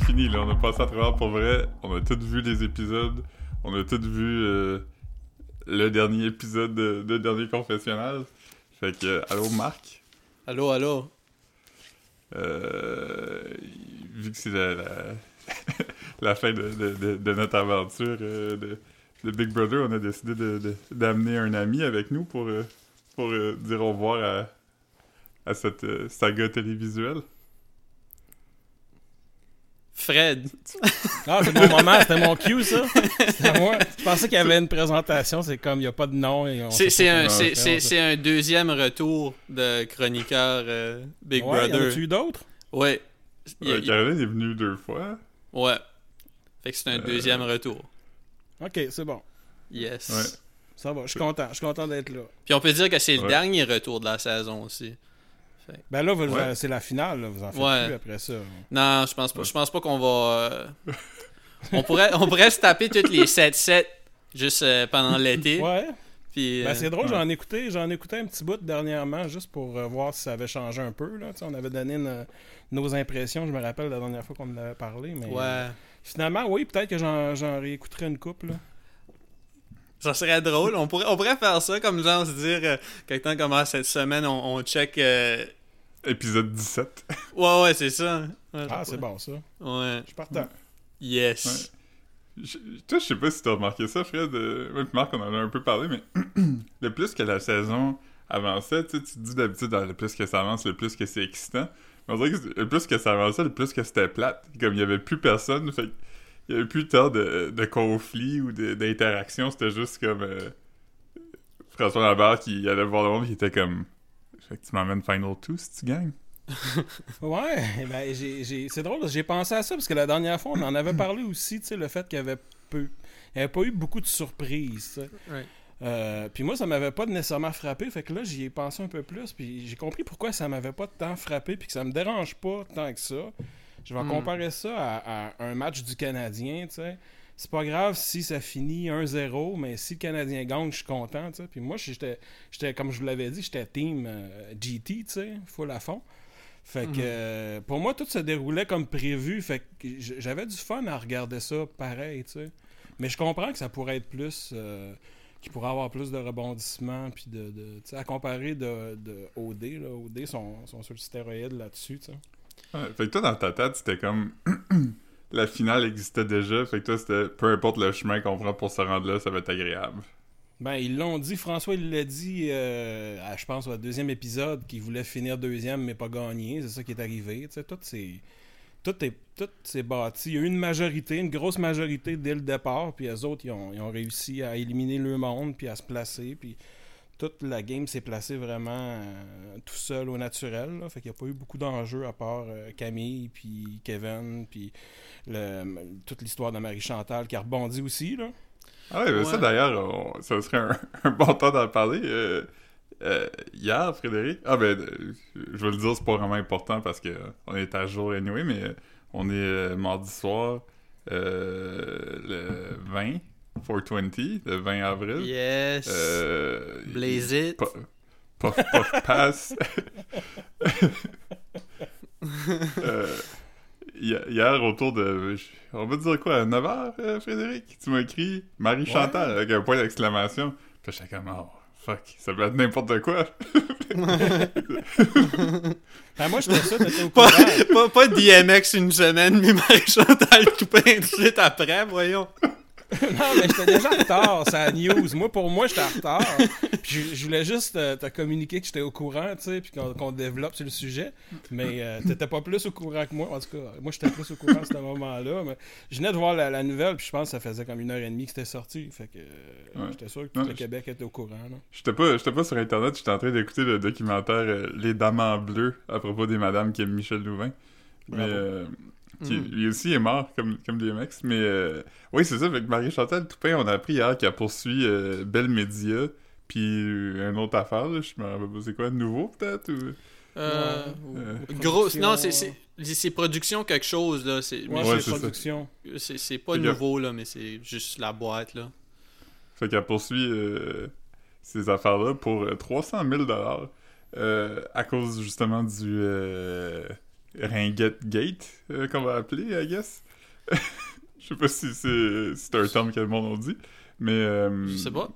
fini, fini. Là. On a passé à travers pour vrai. On a tous vu les épisodes. On a tous vu euh, le dernier épisode de, de Dernier Confessionnal. Fait que, euh, allô Marc? Allô, allô? Euh, vu que c'est la, la, la fin de, de, de, notre aventure euh, de, Big Brother, on a décidé d'amener un ami avec nous pour, pour dire au revoir à, à cette saga télévisuelle. Fred. Ah, c'est mon moment, c'était mon cue, ça. C'était moi. Je pensais qu'il y avait une présentation, c'est comme il n'y a pas de nom. et on C'est un, un deuxième retour de chroniqueur euh, Big Ouais, y en Brother. a-tu eu d'autres? Ouais. Il y a- Euh, Caroline est venue deux fois. Ouais. Fait que c'est un Euh, deuxième retour. Ok, c'est bon. Yes. Ouais. Ça va, je suis content. Je suis content d'être là. Puis on peut dire que c'est le dernier retour de la saison aussi. Ben là, Ouais. c'est la finale, là. vous en faites Ouais. plus après ça. Non, je pense pas. Je pense pas qu'on va. euh, on pourrait, on pourrait se taper toutes les 7-7 juste euh, pendant l'été. Ouais. Puis, Ben, euh, c'est drôle, ouais. j'en ai écouté, j'en un petit bout dernièrement juste pour euh, voir si ça avait changé un peu. Là. On avait donné une- nos impressions, je me rappelle la dernière fois qu'on en avait parlé. Mais euh, ouais. finalement, oui, peut-être que j'en, j'en réécouterai une couple. Là. Ça serait drôle. On pourrait, on pourrait faire ça comme genre se dire euh, temps commence cette semaine, on, on check. Épisode 17. Ouais, ouais, c'est ça. Ouais, Ah, c'est bon ça. Ouais. Je suis partant. Yes. Je- toi, je sais pas si t'as remarqué ça, Fred. Euh, moi pis Marc, on en a un peu parlé, mais le plus que la saison avançait, tu sais, tu te dis d'habitude, ah, le plus que ça avance, le plus que c'est excitant. Mais on dirait que le plus que ça avançait, le plus que c'était plate. Comme il y avait plus personne, fait il y avait plus tant de, de conflits ou d'interactions. C'était juste comme euh, François Lambert qui allait voir le monde qui était comme Fait que tu m'emmènes Final 2 si tu gagnes. Ouais, eh ben, j'ai, j'ai- c'est drôle, j'ai pensé à ça parce que la dernière fois, on en avait parlé aussi, tu sais, le fait qu'il y avait peu. Il n'y avait pas eu beaucoup de surprises. Euh, puis moi, ça m'avait pas nécessairement frappé. Fait que là, j'y ai pensé un peu plus. Puis j'ai compris pourquoi ça m'avait pas tant frappé. Puis que ça me dérange pas tant que ça. Je vais Hmm. comparer ça à, à un match du Canadien, tu sais. C'est pas grave si ça finit 1-0, mais si le Canadien gagne, je suis content. Puis moi, j'étais, j'étais, comme je vous l'avais dit, j'étais team euh, GT, full à fond. Fait que Mhm. euh, pour moi, tout se déroulait comme prévu. Fait que j'avais du fun à regarder ça pareil. Mais je comprends que ça pourrait être plus. euh, qu'il pourrait avoir plus de rebondissements. Puis de, à comparer de, de OD, là. OD sont, sont sur le stéroïde là-dessus. Ouais, fait que toi, dans ta tête, c'était comme. la finale existait déjà. Fait que toi, c'était peu importe le chemin qu'on prend pour se rendre là, ça va être agréable. Ben, ils l'ont dit, François, il l'a dit, euh, je pense, au deuxième épisode, qu'il voulait finir deuxième, mais pas gagner. C'est ça qui est arrivé. Tout c'est. Tout est, tout s'est bâti. Il y a eu une majorité, une grosse majorité dès le départ, puis les autres, ils ont, ont réussi à éliminer le monde, puis à se placer, puis toute la game s'est placée vraiment euh, tout seul au naturel. Là. Fait qu'il n'y a pas eu beaucoup d'enjeux à part euh, Camille, puis Kevin, puis le- toute l'histoire de Marie-Chantal qui a rebondi aussi. Là. Ah ouais, ça d'ailleurs, on- ça serait un, un bon temps d'en parler. Euh, euh, hier, Frédéric. Ah ben, je vais le dire, c'est pas vraiment important parce que on est à jour anyway, mais on est euh, mardi soir, euh, le 20, 420, le 20 avril. Yes. Euh, Blaze it. Puff, puff, puff pass. Euh, hi- hier, autour de. On va dire quoi, à 9h, Frédéric? Tu m'as écrit Marie-Chantal avec un point d'exclamation. Puis j'étais comme, oh, fuck, ça peut être n'importe quoi. Ben, moi, j'étais ça, t'étais au Pas, courant. pas, pas DMX une semaine, mais Marie-Chantal tout de suite après, voyons. non, mais j'étais déjà en retard, c'est la news. Moi, pour moi, j'étais en retard. Puis je, je voulais juste euh, te communiquer que j'étais au courant, tu sais, puis qu'on développe sur le sujet. Mais euh, t'étais pas plus au courant que moi. En tout cas, moi, j'étais plus au courant à ce moment-là. Mais je venais de voir la, la nouvelle, puis je pense que ça faisait comme une heure et demie que c'était sorti. Fait que euh, Ouais. j'étais sûr que tout Non, le Québec était au courant. J'étais pas, pas sur Internet, j'étais en train d'écouter le documentaire euh, Les Dames en bleu à propos des madames qui aiment Michel Louvain. Mais euh, qui, Mm. lui aussi est mort comme, comme DMX. Mais euh, oui, c'est ça. Avec Marie-Chantal Toupin, on a appris hier qu'elle poursuit euh, Belle Média. Puis euh, une autre affaire, là, je me rappelle pas, c'est quoi, nouveau peut-être ou... Euh, Ouais, euh, ou- ou Gros, production, non, c'est c'est c'est production quelque chose là. C'est Ouais, Ouais, production. c'est c'est pas Fait nouveau là, mais c'est juste la boîte là. Fait qu'elle poursuit euh, ces affaires-là pour euh, 300 000 euh, à cause justement du... Ringuette Gate, euh, qu'on va appeler, I guess. Je sais pas si c'est un terme que le monde a dit, mais... euh, Je sais pas.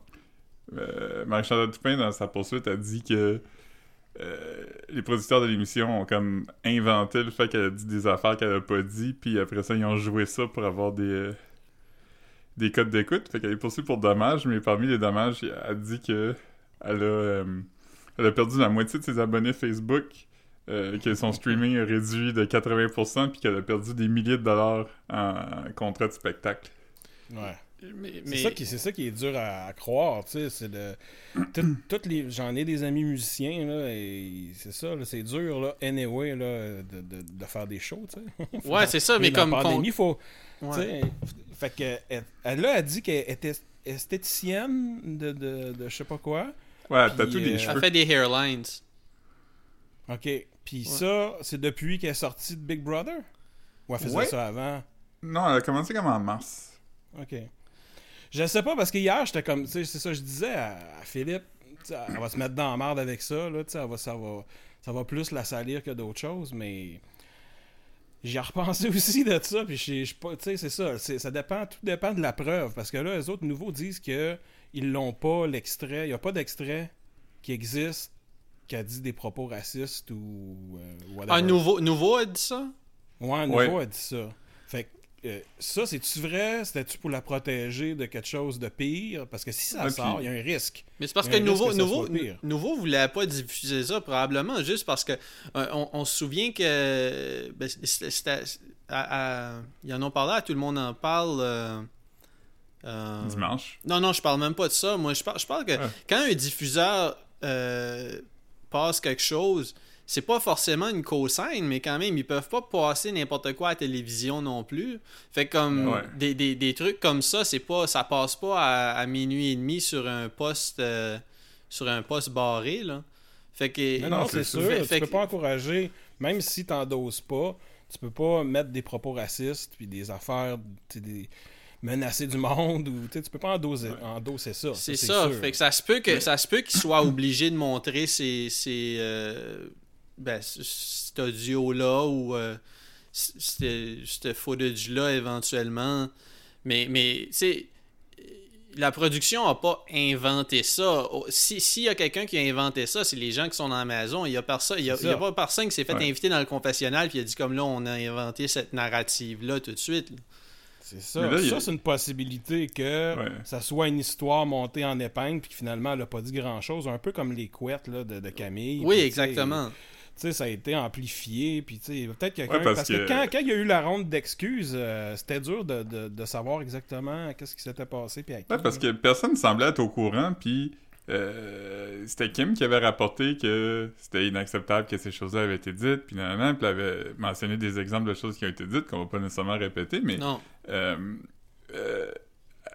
euh, Marie-Chantal Toupin, dans sa poursuite, a dit que euh, les producteurs de l'émission ont comme inventé le fait qu'elle a dit des affaires qu'elle a pas dit, puis après ça, ils ont joué ça pour avoir des, euh, des codes d'écoute. Fait qu'elle est poursuivie pour dommages, mais parmi les dommages, elle a dit que elle a, elle a perdu la moitié de ses abonnés Facebook, euh, que son streaming a réduit de 80%, puis qu'elle a perdu des milliers de dollars en contrat de spectacle. Ouais. Mais, C'est ça, qui, c'est ça qui est dur à, à croire, tu sais, c'est de... tout- toutes les, j'en ai des amis musiciens, là, et c'est ça, là, c'est dur, là, anyway, là, de, de, de faire des shows, tu sais. Ouais, c'est ça, mais comme. la pandémie, faut... ouais. fait que, elle, elle, là, elle dit qu'elle était esthéticienne de, de, de je sais pas quoi. Ouais, tatoue des euh, cheveux. Elle fait des hairlines. OK. Puis ça, c'est depuis qu'elle est sortie de Big Brother? Ou elle faisait Ouais. ça avant? Non, elle a commencé comme en mars. OK. Je sais pas, parce que hier, j'étais comme, tu sais, c'est ça que je disais à, à Philippe, sais, elle va se mettre dans la merde avec ça, là, tu sais, elle va, ça, va, ça va plus la salir que d'autres choses, mais j'y ai repensé aussi de ça, puis je suis pas, tu sais, c'est ça, ça dépend, tout dépend de la preuve, parce que là, les autres nouveaux disent que ils l'ont pas, l'extrait, il y a pas d'extrait qui existe qui a dit des propos racistes ou euh, whatever. Un nouveau, nouveau a dit ça? Ouais, un Ouais. nouveau a dit ça. Fait que euh, ça, c'est-tu vrai? C'était-tu pour la protéger de quelque chose de pire? Parce que si ça sort, il y a un risque. Mais c'est parce que Nouveau, que nouveau, nouveau voulait pas diffuser ça, probablement, juste parce que euh, on, on se souvient que. ben, c'était- c'était- à- à- ils en ont parlé, à tout le monde en parle. euh, euh, Dimanche. Non, non, je parle même pas de ça. Moi, je parle, je parle que Ouais. quand un diffuseur euh, passe quelque chose, c'est pas forcément une co-scène, mais quand même, ils peuvent pas passer n'importe quoi à la télévision non plus. Fait comme Ouais. des, des, des trucs comme ça, c'est pas ça passe pas à, à minuit et demi sur un poste euh, sur un poste barré là. Fait que Non, non, non, c'est sûr. Fait- tu fait peux que- pas encourager, même si t'endoses pas, tu peux pas mettre des propos racistes puis des affaires, des menacer du monde ou tu sais, tu peux pas endosser, endosser ça. C'est c'est ça. sûr. Fait que ça se peut que ça se peut qu'il soit obligé de montrer ces, ces euh, ben, cet audio-là ou euh, c- cette cette footage-là éventuellement. Mais, mais tu sais, la production n'a pas inventé ça. Oh, Si- S'il y a quelqu'un qui a inventé ça, c'est les gens qui sont dans la maison. Il n'y a, personne- il y a, C'est il y a ça. pas personne qui s'est fait Ouais. inviter dans le confessionnal puis il a dit comme là, on a inventé cette narrative-là tout de suite. C'est ça. Là, ça, a- c'est une possibilité que Ouais. ça soit une histoire montée en épingle puis que finalement elle a pas dit grand chose, un peu comme les couettes là, de, de Camille. Oui, sais, exactement. Tu sais, ça a été amplifié, puis tu sais, peut-être quelqu'un... Ouais, parce parce, que, que- quand, quand il y a eu la ronde d'excuses, euh, c'était dur de, de- de savoir exactement qu'est-ce qui s'était passé, puis à qui, Ouais, parce là. que personne ne semblait être au courant, puis euh, c'était Kim qui avait rapporté que c'était inacceptable que ces choses-là avaient été dites, puis nanana, puis elle avait mentionné des exemples de choses qui ont été dites qu'on va pas nécessairement répéter, mais Non. euh, euh,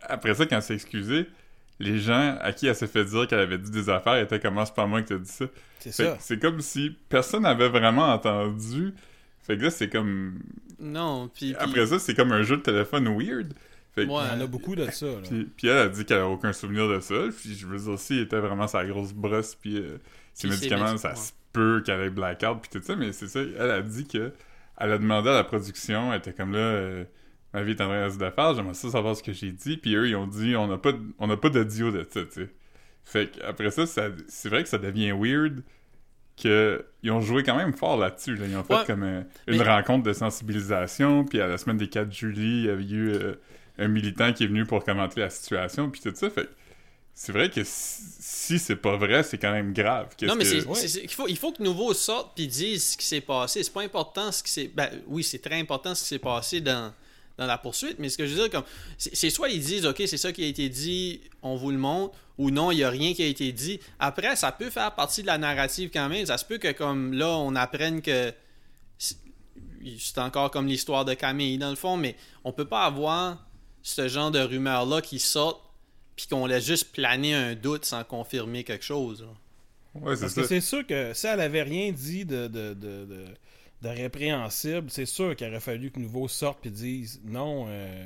après ça, quand elle s'est excusée, les gens à qui elle s'est fait dire qu'elle avait dit des affaires étaient comme Ah, c'est pas moi qui t'ai dit ça. C'est ça. comme si personne n'avait vraiment entendu. Fait que là, c'est comme. Non. Puis, puis- Après ça, c'est comme un jeu de téléphone weird. Fait que- Ouais. Il y en a beaucoup de ça. là. Puis, puis elle a dit qu'elle a aucun souvenir de ça. Puis je veux dire, si elle était vraiment sa grosse brosse, puis euh, ses Puis médicaments, médic- ça se peut qu'elle ait blackout, puis tout ça. Mais c'est ça, elle a dit que elle a demandé à la production, elle était comme là, euh, ma vie est en train de se défaire, j'aimerais ça savoir ce que j'ai dit. Puis eux, ils ont dit, on n'a pas, on pas d'audio de ça, tu sais. Fait qu'après ça, ça c'est vrai que ça devient weird que ils ont joué quand même fort là-dessus. là. Ils ont fait comme euh, une Mais- rencontre de sensibilisation, puis à la semaine des 4 juillet, il y avait eu euh, un militant qui est venu pour commenter la situation, puis tout ça. Fait que c'est vrai que si, si c'est pas vrai, c'est quand même grave. Qu'est-ce Non, mais que- c'est, c'est- c'est- il, faut, il faut que Nouveau sorte puis dise ce qui s'est passé. C'est pas important ce qui s'est. Ben, oui, c'est très important ce qui s'est passé dans, dans la poursuite, mais ce que je veux dire, comme. C'est, c'est soit ils disent, OK, c'est ça qui a été dit, on vous le montre, ou non, il y a rien qui a été dit. Après, ça peut faire partie de la narrative quand même. Ça se peut que, comme là, on apprenne que. C'est c'est encore comme l'histoire de Camille, dans le fond, mais on peut pas avoir ce genre de rumeurs-là qui sortent puis qu'on laisse juste planer un doute sans confirmer quelque chose. là. Ouais, c'est Parce ça. que c'est sûr que si elle avait rien dit de, de, de, de, de répréhensible, c'est sûr qu'il aurait fallu que Nouveau sorte et dise non, euh,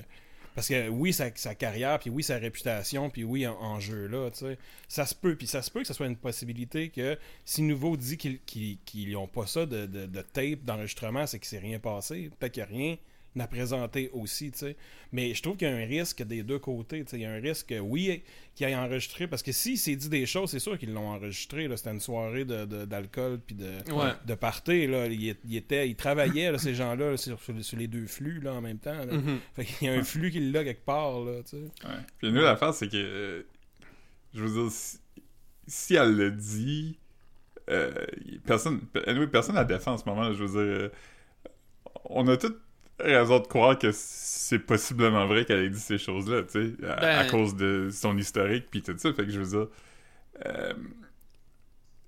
Parce que oui, sa, sa carrière, puis oui, sa réputation, puis oui, en, en jeu là, tu sais. Ça se peut, puis ça se peut que ce soit une possibilité que si Nouveau dit qu'ils qu'ils qu'ils ont pas ça de, de, de tape, d'enregistrement, c'est qu'il s'est rien passé. Peut-être qu'il n'y a rien à présenter aussi, tu sais. Mais je trouve qu'il y a un risque des deux côtés, tu sais. Il y a un risque, oui, qu'il ait enregistré, parce que s'il s'est dit des choses, c'est sûr qu'ils l'ont enregistré, là. C'était une soirée de- de- d'alcool, puis de, Ouais. de party, là. Il, il était, il travaillait, là, ces gens-là, là, sur, les deux flux, là, en même temps, là. Mhm. Fait qu'il y a un flux qui l'a quelque part, là, tu sais. Ouais. Puis nous, l'affaire, c'est que. euh, je veux dire, si, si elle le dit. euh, personne, anyway, personne la défend en ce moment. là, je veux dire. euh, on a toute raison de croire que c'est possiblement vrai qu'elle ait dit ces choses-là, tu sais, à, Ben- à cause de son historique, puis tout ça. Fait que je veux dire. euh,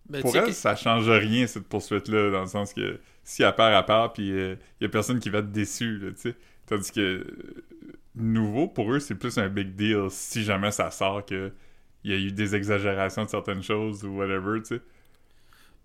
Ben, pour elle, que- ça change rien, cette poursuite-là, dans le sens que si elle part à part, puis il y a personne qui va être déçu, tu sais. Tandis que euh, nouveau, pour eux, c'est plus un big deal si jamais ça sort que il y a eu des exagérations de certaines choses ou whatever, tu sais.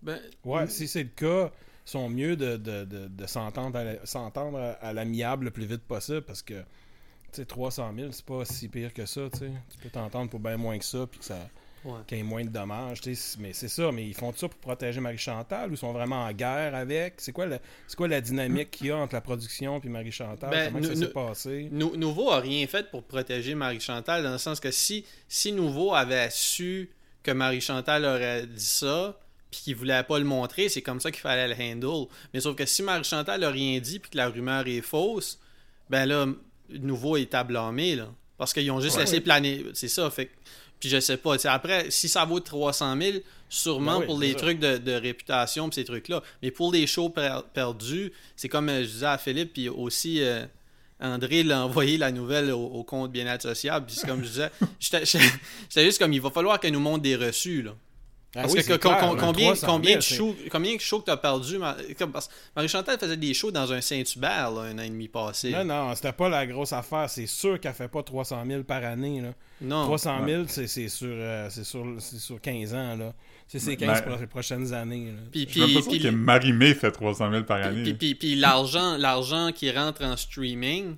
ben, Ouais, si c'est le cas, sont mieux de, de, de, de s'entendre à la- l'amiable le plus vite possible parce que, tu sais, 300 000, c'est pas si pire que ça, tu peux t'entendre pour bien moins que ça, puis que ça ouais. qu'il y ait moins de dommages. Mais c'est ça, mais ils font ça pour protéger Marie-Chantal ou ils sont vraiment en guerre avec? C'est quoi, la- c'est quoi la dynamique qu'il y a entre la production puis Marie-Chantal? Ben, Comment ça s'est passé? Nou- Nouveau a rien fait pour protéger Marie-Chantal, dans le sens que si, si Nouveau avait su que Marie-Chantal aurait dit ça, puis qu'il voulait pas le montrer, c'est comme ça qu'il fallait le handle. Mais sauf que si Marie-Chantal a rien dit, puis que la rumeur est fausse, ben là, Nouveau est à blâmer, là. Parce qu'ils ont juste Ouais, laissé planer. C'est ça, fait Puis je sais pas, après, si ça vaut 300 000, sûrement Ben oui, pour les ça. trucs de, de réputation pis ces trucs-là. Mais pour les shows per- perdus, c'est comme euh, je disais à Philippe, puis aussi euh, André l'a envoyé la nouvelle au, au compte bien associable. Puis c'est comme je disais, j'étais juste comme il va falloir qu'elle nous montre des reçus. Là. Ah Parce oui, que combien, 300 combien, 000, de shows, combien de shows que t'as perdu Marie-Chantal faisait des shows dans un Saint-Hubert un an et demi passé. Non, non, c'était pas la grosse affaire. C'est sûr qu'elle fait pas 300 000 par année, là. Non. 300 000, c'est c'est sur, euh, c'est sur, c'est sur 15 ans, là. C'est ces Ben, 15 ben- pro- prochaines années, là. Puis, Je puis, que Marie-Mé fait 300 000 par année. Puis, puis, puis l'argent, l'argent qui rentre en streaming,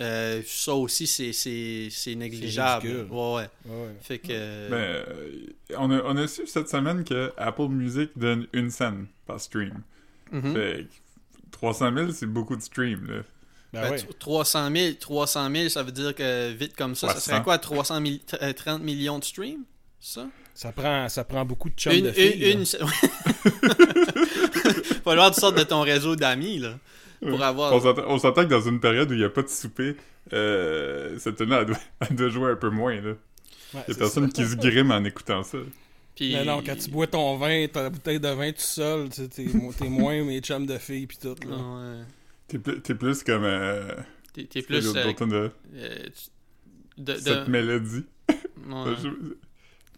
euh, ça aussi, c'est, c'est, c'est négligeable. ouais, ouais. Ouais, ouais. Fait que. Ben, euh, on, a, on a su cette semaine que Apple Music donne une scène par stream. mhm. Fait que 300 000, c'est beaucoup de streams, là. Ben Ben, ouais. t- 300 000, 300 000, ça veut dire que vite comme ça, ça 300. serait quoi 300 000 euh, 30 millions de streams Ça? Ça prend, ça prend beaucoup de chums Une. de filles. une. Faut avoir de sorte de ton réseau d'amis, là. Pour avoir. On s'entend- que dans une période où il n'y a pas de souper, euh, cette tenue, elle doit, elle doit jouer un peu moins, là. Ouais, Il y a personne ça. qui se grime en écoutant ça. Puis- Mais non, quand tu bois ton vin, ta bouteille de vin tout seul, tu sais, t'es mo- t'es moins mes chums de filles pis tout, là. Ah ouais. T'es plus, t'es plus comme... Euh, T'es, plus. euh, de euh, tu- de, de- cette mélodie. ouais.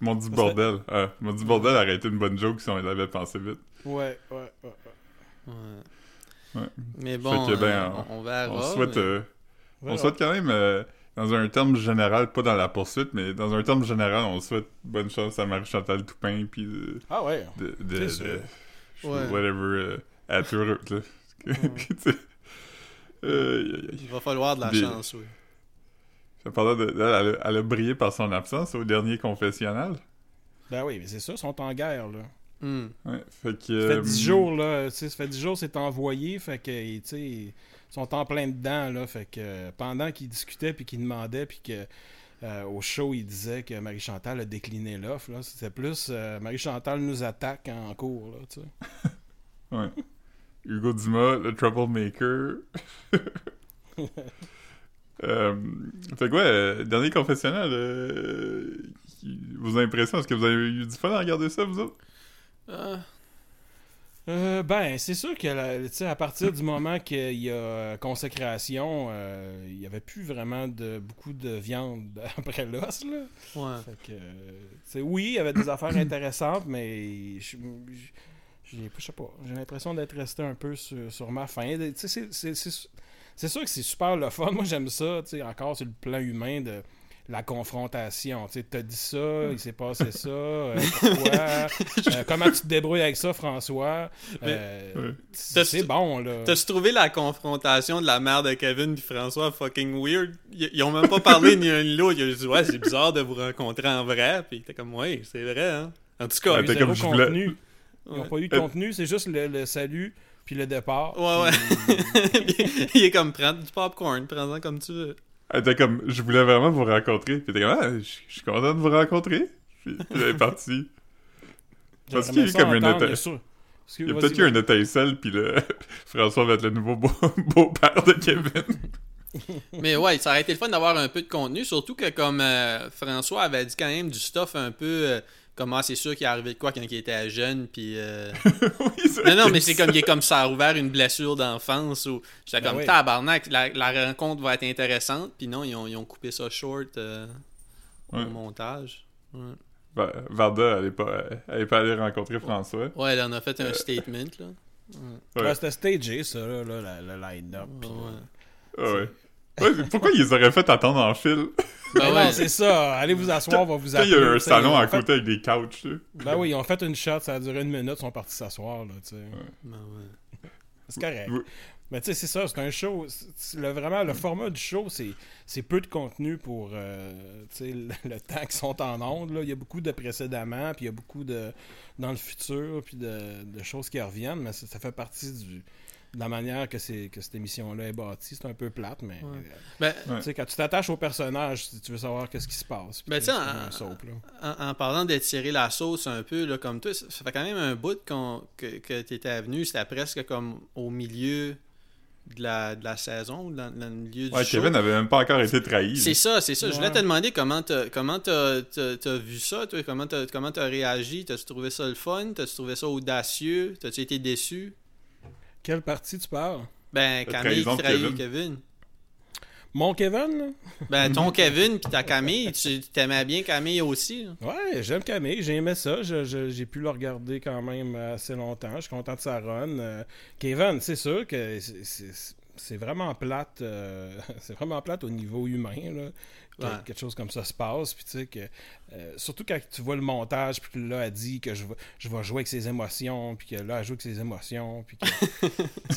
Ils m'ont dit bordel. Ah, m'ont dit bordel aurait été une bonne joke si on l'avait pensé vite. Ouais, ouais, ouais. ouais. Ouais. Ouais. Mais bon, que, ben, euh, on- on, verra. On souhaite, mais- euh, on souhaite quand même, euh, dans un terme général, pas dans la poursuite, mais dans un terme général, on souhaite bonne chance à Marie-Chantal Toupin, puis de, Ah ouais. de, Ouais. whatever, euh, à. Euh, y- Il va falloir de la Des- chance, oui. Ça parlait de, elle, elle a- elle a brillé par son absence au dernier confessionnal. Ben oui, mais c'est ça, ils sont en guerre, là. Ouais, fait que... Ça fait euh, 10 jours, là. Tu sais, ça fait 10 jours, c'est envoyé. Fait que, tu sais, ils sont en plein dedans, là. Fait que euh, pendant qu'ils discutaient puis qu'ils demandaient, puis que euh, au show, ils disaient que Marie-Chantal a décliné l'offre, là. C'était plus euh, Marie-Chantal nous attaque en cours, là, tu sais. Ouais. Hugo Dumas, le troublemaker. euh, fait quoi, euh, dernier confessionnal, euh, vos impressions, est-ce que vous avez eu du fun à regarder ça, vous autres? Ah, Euh, ben, c'est sûr que la- à partir du moment qu'il y a consécration, euh, il n'y avait plus vraiment de beaucoup de viande après l'os. Là. ouais. Fait que, euh, tu sais, oui, il y avait des affaires intéressantes, mais je sais pas, j'ai l'impression d'être resté un peu sur, sur ma faim. C'est- c'est- c'est c'est sûr que c'est super le fun. Moi, j'aime ça, encore sur le plan humain, de la confrontation. Tu sais, t'as dit ça, il s'est passé ça, euh, pourquoi, euh, comment tu te débrouilles avec ça, François? Euh, c'est bon, là. T'as-tu trouvé la confrontation de la mère de Kevin puis François fucking weird? Ils, ils ont même pas parlé ni un ni l'autre. Ils ont dit, ouais, c'est bizarre de vous rencontrer en vrai. Puis t'es comme, ouais, c'est vrai, hein. En tout cas, Ouais, Ils je voulais- contenu. Ils n'ont Ouais. pas eu de contenu, c'est juste le, le salut puis le départ. Ouais, ouais. il est comme, prends du popcorn, prends-en comme tu veux. Elle était comme, je voulais vraiment vous rencontrer. Puis elle était comme, ah, je je suis content de vous rencontrer. Puis, puis elle est partie. Parce qu'il y a eu comme une. Parce que- Il y a peut-être eu vas-y. un étincelle, puis le... François va être le nouveau beau- beau-père de Kevin. Mais ouais, ça aurait été le fun d'avoir un peu de contenu, surtout que comme euh, François avait dit quand même du stuff un peu euh, comme ah, c'est sûr qu'il est arrivé de quoi quand il était jeune puis euh, oui, ça Non non, mais c'est comme il est comme ça a ouvert une blessure d'enfance ou j'étais Ben comme oui. tabarnak, la, la rencontre va être intéressante puis non, ils ont, ils ont coupé ça short euh, Ouais. au montage. Ouais. Va- Varda, elle est pas, elle est pas allée rencontrer François. Ouais, là, on a fait Euh. un statement là. Ouais. Ouais, c'était stagé, ça, là, là, la- le line-up. puis- Ouais. Ouais. Pourquoi ils auraient fait attendre en fil? Ben Ben non, ouais. c'est ça. Allez vous asseoir, on va vous Tu sais, il appeler. y a un salon à fait- côté avec des couches, là. Ben oui, ils ont fait une shot, ça a duré une minute, ils sont partis s'asseoir, là, tu sais. Ben ouais. C'est correct. Oui. Mais tu sais, c'est ça, c'est un show. le, vraiment, le format du show, c'est, c'est peu de contenu pour euh, tu sais, le, le temps qu'ils sont en ondes. Là. Il y a beaucoup de précédemment, puis il y a beaucoup de dans le futur, puis de, de choses qui reviennent, mais ça, ça fait partie du, la manière que, cette émission-là est bâtie. C'est un peu plate, mais Ouais. euh, Ben, tu sais, quand tu t'attaches au personnage, si tu veux savoir qu'est-ce qui se passe. Ben, tu en- un soap, là. En, en parlant d'étirer la sauce un peu, là, comme toi, ça fait quand même un bout qu'on- que, que tu étais venu. C'était presque comme au milieu de la, de la saison, dans, dans le milieu Ouais, du show. Kevin n'avait même pas encore été trahi. C'est ça, c'est ça. Je voulais Ouais. te demander comment t'as comment t'as, t'as- t'as vu ça, toi, comment t'as comment t'as réagi, t'as-tu trouvé ça le fun, t'as-tu trouvé ça audacieux, t'as-tu été déçu? Quelle partie tu parles? Ben, La Camille qui trahit Kevin. Kevin. Mon Kevin, là? Ben, ton Kevin pis ta Camille, tu t'aimais bien Camille aussi. là? Ouais, j'aime Camille, j'ai aimé ça. Je- je- j'ai pu le regarder quand même assez longtemps. Je suis content de sa run. Euh, Kevin, c'est sûr que c'est vraiment plate. euh, c'est vraiment plate au niveau humain. Là, que Ouais. quelque chose comme ça se passe. Puis tu sais que euh, surtout quand tu vois le montage, puis que là elle dit que je vais, je vais jouer avec ses émotions, puis que là elle joue avec ses émotions, puis que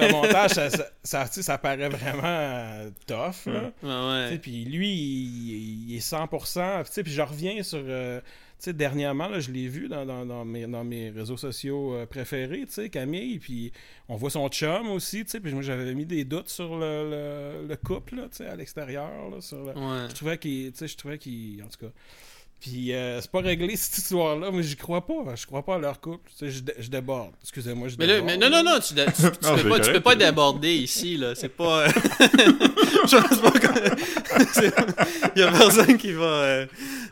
le montage ça, ça, ça, tu sais, ça paraît vraiment euh, tough. Là. Ouais, ouais. Puis lui, il, il est 100%. Puis, tu sais, puis je reviens sur. euh, sais, dernièrement, là, je l'ai vu dans, dans, dans mes, dans mes réseaux sociaux euh, préférés, tu sais, Camille. Puis on voit son chum aussi, tu sais. Puis moi, j'avais mis des doutes sur le, le, le couple, là, tu sais, à l'extérieur. là, sur le- Ouais. Je trouvais qu'il. Tu sais, je trouvais qu'il. En tout cas. Puis euh, c'est pas réglé cette histoire-là, mais j'y crois pas. Je crois pas à leur couple. Tu sais, je, dé- je déborde. Excusez-moi, je Mais, là, déborde. mais non, non, non, tu, tu, tu Non, peux, pas, tu correct, peux pas déborder ici, là. C'est pas. Je pense pas que. Il y a personne qui va. euh,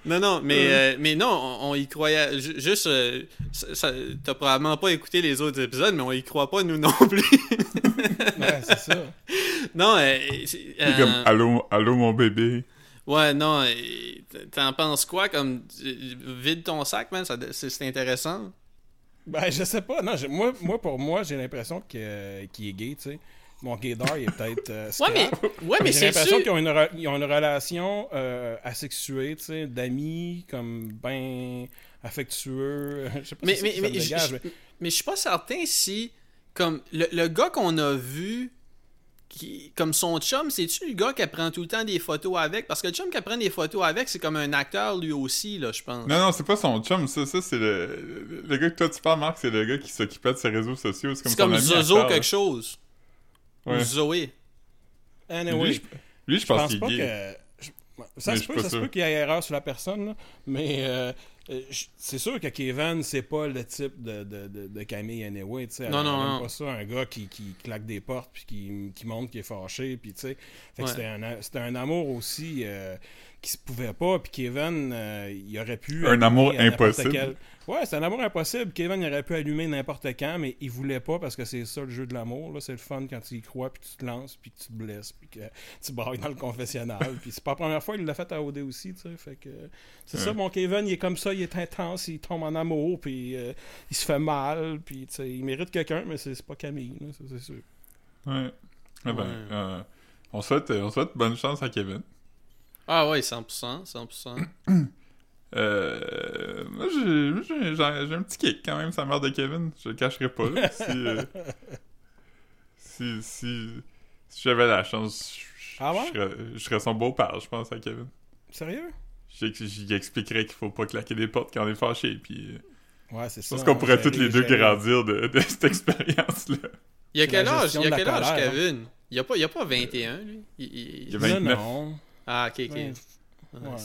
Non, non, mais, euh, mais non, on, on y croyait. Ju- Juste. euh, ça- ça- T'as probablement pas écouté les autres épisodes, mais on y croit pas, nous non plus. Ouais, c'est ça. non, euh, c'est- comme, euh, allô, allô, mon bébé. Ouais, non, t'en penses quoi comme. Vide ton sac, man, ça- c'est intéressant. Ben, je sais pas. Non, moi, moi, pour moi, j'ai l'impression que- qu'il est gay, tu sais. Mon gaydar, il est peut-être. euh, Ouais, mais. Ouais, mais j'ai c'est l'impression qu'ils ont une, re- ils ont une relation euh, asexuée, tu sais, d'amis, comme ben affectueux. Je sais pas Mais, si mais, ça mais, dégage, mais je suis pas certain si, comme, le, le gars qu'on a vu, qui, comme son chum, c'est-tu le gars qui prend tout le temps des photos avec? Parce que le chum qui prend des photos avec, c'est comme un acteur lui aussi, là, je pense. Non, non, c'est pas son chum, ça, ça c'est le... le... gars que toi tu parles, Marc, c'est le gars qui s'occupait de ses réseaux sociaux. C'est comme, comme ami Zozo acteur, quelque chose. Ouais. Ou Zoé. Anyway, Lui, je, lui, je je pense, pense qu'il pas est gay. que. je- Ça Mais se peut, ça se peut qu'il y ait erreur sur la personne, là, mais euh, c'est sûr que Kevin, c'est pas le type de, de, de, de Camille Anyway. tu sais. Non, Elle- non, elle non. pas ça, un gars qui, qui claque des portes puis qui, qui montre qu'il est fâché. Puis, tu sais. Fait que Ouais. c'était, un, un amour aussi euh, qui se pouvait pas. Puis Kevin, euh, il aurait pu. Un amour impossible. quel- Ouais, c'est un amour impossible. Kevin, il aurait pu allumer n'importe quand, mais il voulait pas parce que c'est ça le jeu de l'amour. là. C'est le fun quand tu y crois, puis tu te lances, puis que tu te blesses, puis que tu brailles dans le confessionnal. puis c'est pas la première fois, il l'a fait à OD aussi, tu sais. Fait que c'est ça, mon Kevin, il est comme ça, il est intense, il tombe en amour, puis euh, il se fait mal, puis tu sais, il mérite quelqu'un, mais c'est pas Camille, c'est sûr. Ouais. Ah ben, Ouais. euh, on, souhaite, on souhaite bonne chance à Kevin. Ah ouais, 100%, 100%. Euh, moi, j'ai, moi, j'ai, j'ai- j'ai un petit kick quand même, sa mère de Kevin. Je le cacherai pas. là. Si, euh, si, si, si j'avais la chance, je, Ah ouais? je serais, je serais son beau-père, je pense, à Kevin. Sérieux? J'y expliquerais qu'il faut pas claquer des portes quand on est fâché. Puis, euh, Ouais, c'est je ça. pense qu'on hein, pourrait toutes les deux gérer- grandir de, de cette expérience-là. Il y a quel âge, il y a quel âge, colère, hein? Kevin? Il y a pas, il y a pas 21, lui. Il- il- Il y a Non, 29. non. Ah, ok, ok. Ouais. Ouais. Ouais.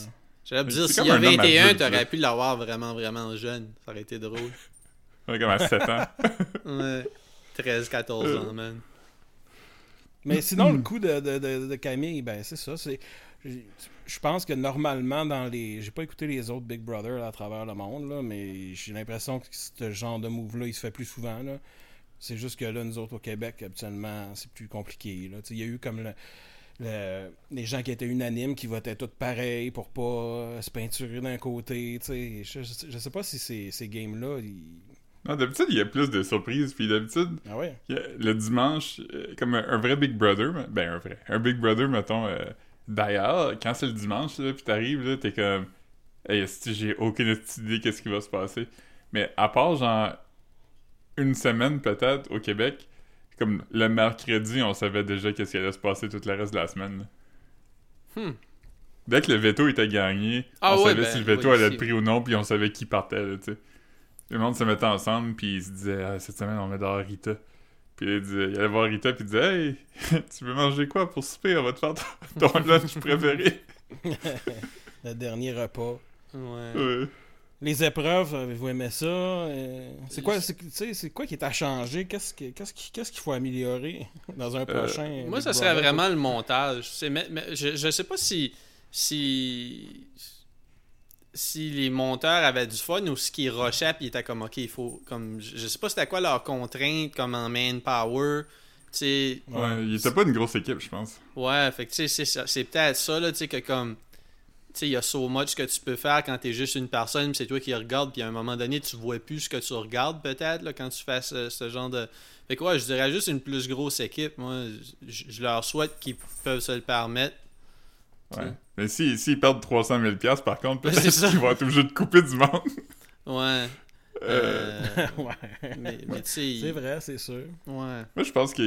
J'allais dire, s'il y a un homme 21, adulte, t'aurais là. pu l'avoir vraiment, vraiment jeune. Ça aurait été drôle. On est comme à 7 ans. Ouais. 13, 14 ans, man. Mais sinon, le coup de, de, de, de Camille, ben c'est ça. c'est Je pense que normalement, dans les. J'ai pas écouté les autres Big Brother là, à travers le monde, là, mais j'ai l'impression que ce genre de move-là, il se fait plus souvent. Là. C'est juste que là, nous autres au Québec, habituellement, c'est plus compliqué. là. Il y a eu comme le, le- les gens qui étaient unanimes, qui votaient tous pareil pour pas euh, se peinturer d'un côté. Je, je, je sais pas si ces, ces games-là. ils- Non, d'habitude, il y a plus de surprises. Puis d'habitude, Ah ouais? le dimanche, euh, comme un, un vrai Big Brother, ben un vrai, un Big Brother, mettons, euh, d'ailleurs, quand c'est le dimanche, là, puis t'arrives, là, t'es comme, hey, j'ai aucune idée qu'est-ce qui va se passer? Mais à part, genre, une semaine peut-être au Québec, comme le mercredi, on savait déjà qu'est-ce qui allait se passer tout le reste de la semaine. Hmm. Dès que le veto était gagné, Ah on ouais, savait ben, si le veto oui, allait être pris ou non, puis on savait qui partait, là, tu sais. Le monde se mettait ensemble, puis ils se disaient Ah, cette semaine, on met dehors Rita. Puis il, disait- il allait voir Rita, puis il disait Hey, tu veux manger quoi pour souper? On va te faire ton, ton lunch préféré. Le dernier repas. Ouais. Ouais. Les épreuves, avez-vous aimé ça? Euh, c'est quoi, c'est, quoi qui est à changer? Qu'est-ce, que- qu'est-ce, qui- qu'est-ce qu'il faut améliorer dans un prochain? Moi, ça serait vraiment le montage. Mais- mais je, je sais pas si, si si les monteurs avaient du fun ou ce qu'ils rushaient puis ils étaient comme ok il faut comme je sais pas c'était quoi leur contrainte comme en manpower tu sais Ouais, il était pas une grosse équipe, je pense. ouais fait que c'est ça- c'est peut-être ça là tu sais que comme il y a so much que tu peux faire quand t'es juste une personne puis c'est toi qui regarde puis à un moment donné tu vois plus ce que tu regardes peut-être là quand tu fais ce, ce genre de fait que ouais je dirais juste une plus grosse équipe moi je, leur souhaite qu'ils peuvent se le permettre Ouais. Mais s'ils si, s'ils perdent 300 000 piastres, par contre, peut-être qu'ils vont être obligés de couper du monde. ouais Euh, Euh, ouais. mais, mais tu sais C'est vrai, c'est sûr. ouais Moi, je pense que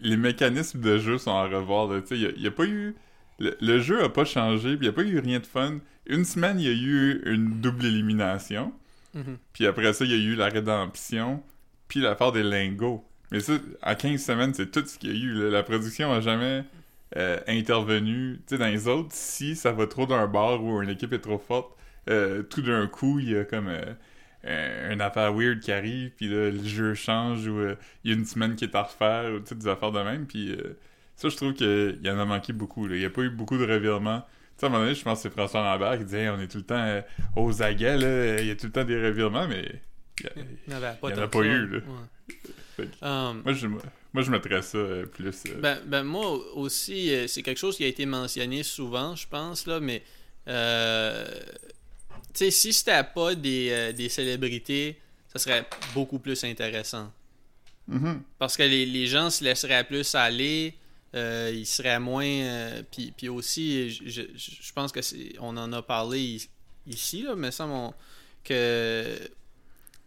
les mécanismes de jeu sont à revoir. Tu Il n'y a, pas eu. Le, le jeu a pas changé, puis il n'y a pas eu rien de fun. Une semaine, il y a eu une double élimination. Mhm. Puis après ça, il y a eu la rédemption, puis l'affaire des lingots. Mais ça, en 15 semaines, c'est tout ce qu'il y a eu. là. La production a jamais euh, intervenu. Tu sais, dans les autres, si ça va trop d'un bar ou une équipe est trop forte, euh, tout d'un coup, il y a comme euh, une affaire weird qui arrive, puis là, le jeu change, ou euh, il y a une semaine qui est à refaire, ou des affaires de même. Puis euh, ça, je trouve qu'il y en a manqué beaucoup. là. Il n'y a pas eu beaucoup de revirements. Tu sais, à un moment donné, je pense que c'est François Lambert qui disait Hey, on est tout le temps euh, aux aguets, là. il y a tout le temps des revirements, mais il n'y en pas, a pas eu, là. Ouais. Fait que- Um, moi, je, moi, je mettrais ça euh, plus. euh, ben, ben, moi aussi, euh, c'est quelque chose qui a été mentionné souvent, je pense, là, mais euh, tu sais, si c'était pas des, euh, des célébrités, ça serait beaucoup plus intéressant. mhm. Parce que les, les gens se laisseraient plus aller, euh, ils seraient moins. euh, puis, puis aussi, je, je- je pense que c'est, on en a parlé ici, là, mais ça, mon, que.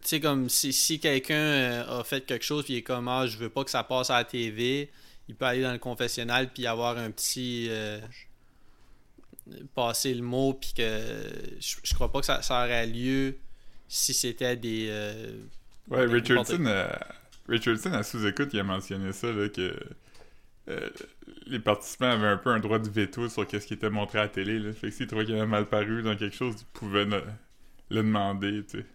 Tu sais, comme si, si quelqu'un euh, a fait quelque chose, puis il est comme, ah, je veux pas que ça passe à la TV, il peut aller dans le confessionnal, puis avoir un petit. euh, passer le mot, puis que. Je, je crois pas que ça, ça aurait lieu si c'était des. Ouais, des- Richardson, euh, Richardson, à sous-écoute, il a mentionné ça, là, que euh, les participants avaient un peu un droit de veto sur ce qui était montré à la télé. Là. Fait que s'ils trouvaient qu'il avait mal paru dans quelque chose, ils pouvaient ne- le demander, tu sais.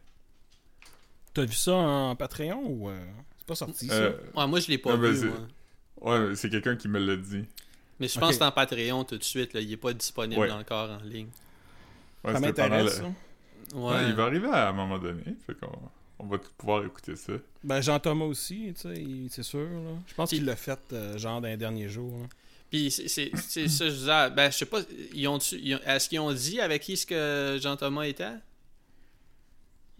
T'as vu ça en Patreon ou. euh, C'est pas sorti, ça? Euh, Ouais, moi, je l'ai pas Ah, ben, vu, moi. ouais, c'est quelqu'un qui me l'a dit. Mais je pense que c'est en Patreon tout de suite, là. il est pas disponible Ouais. encore en ligne. Ouais, ça m'intéresse, le- ça? Ouais. Ouais, il va arriver à un moment donné. Fait qu'on on va tout pouvoir écouter ça. Ben, Jean-Thomas aussi, tu sais, c'est sûr. Là. Je pense qu'il l'a fait, euh, genre, dans les derniers jours. là. Puis c'est ça, je disais, ben je sais pas, ils ont, ils ont- est-ce qu'ils ont dit avec qui ce que Jean-Thomas était?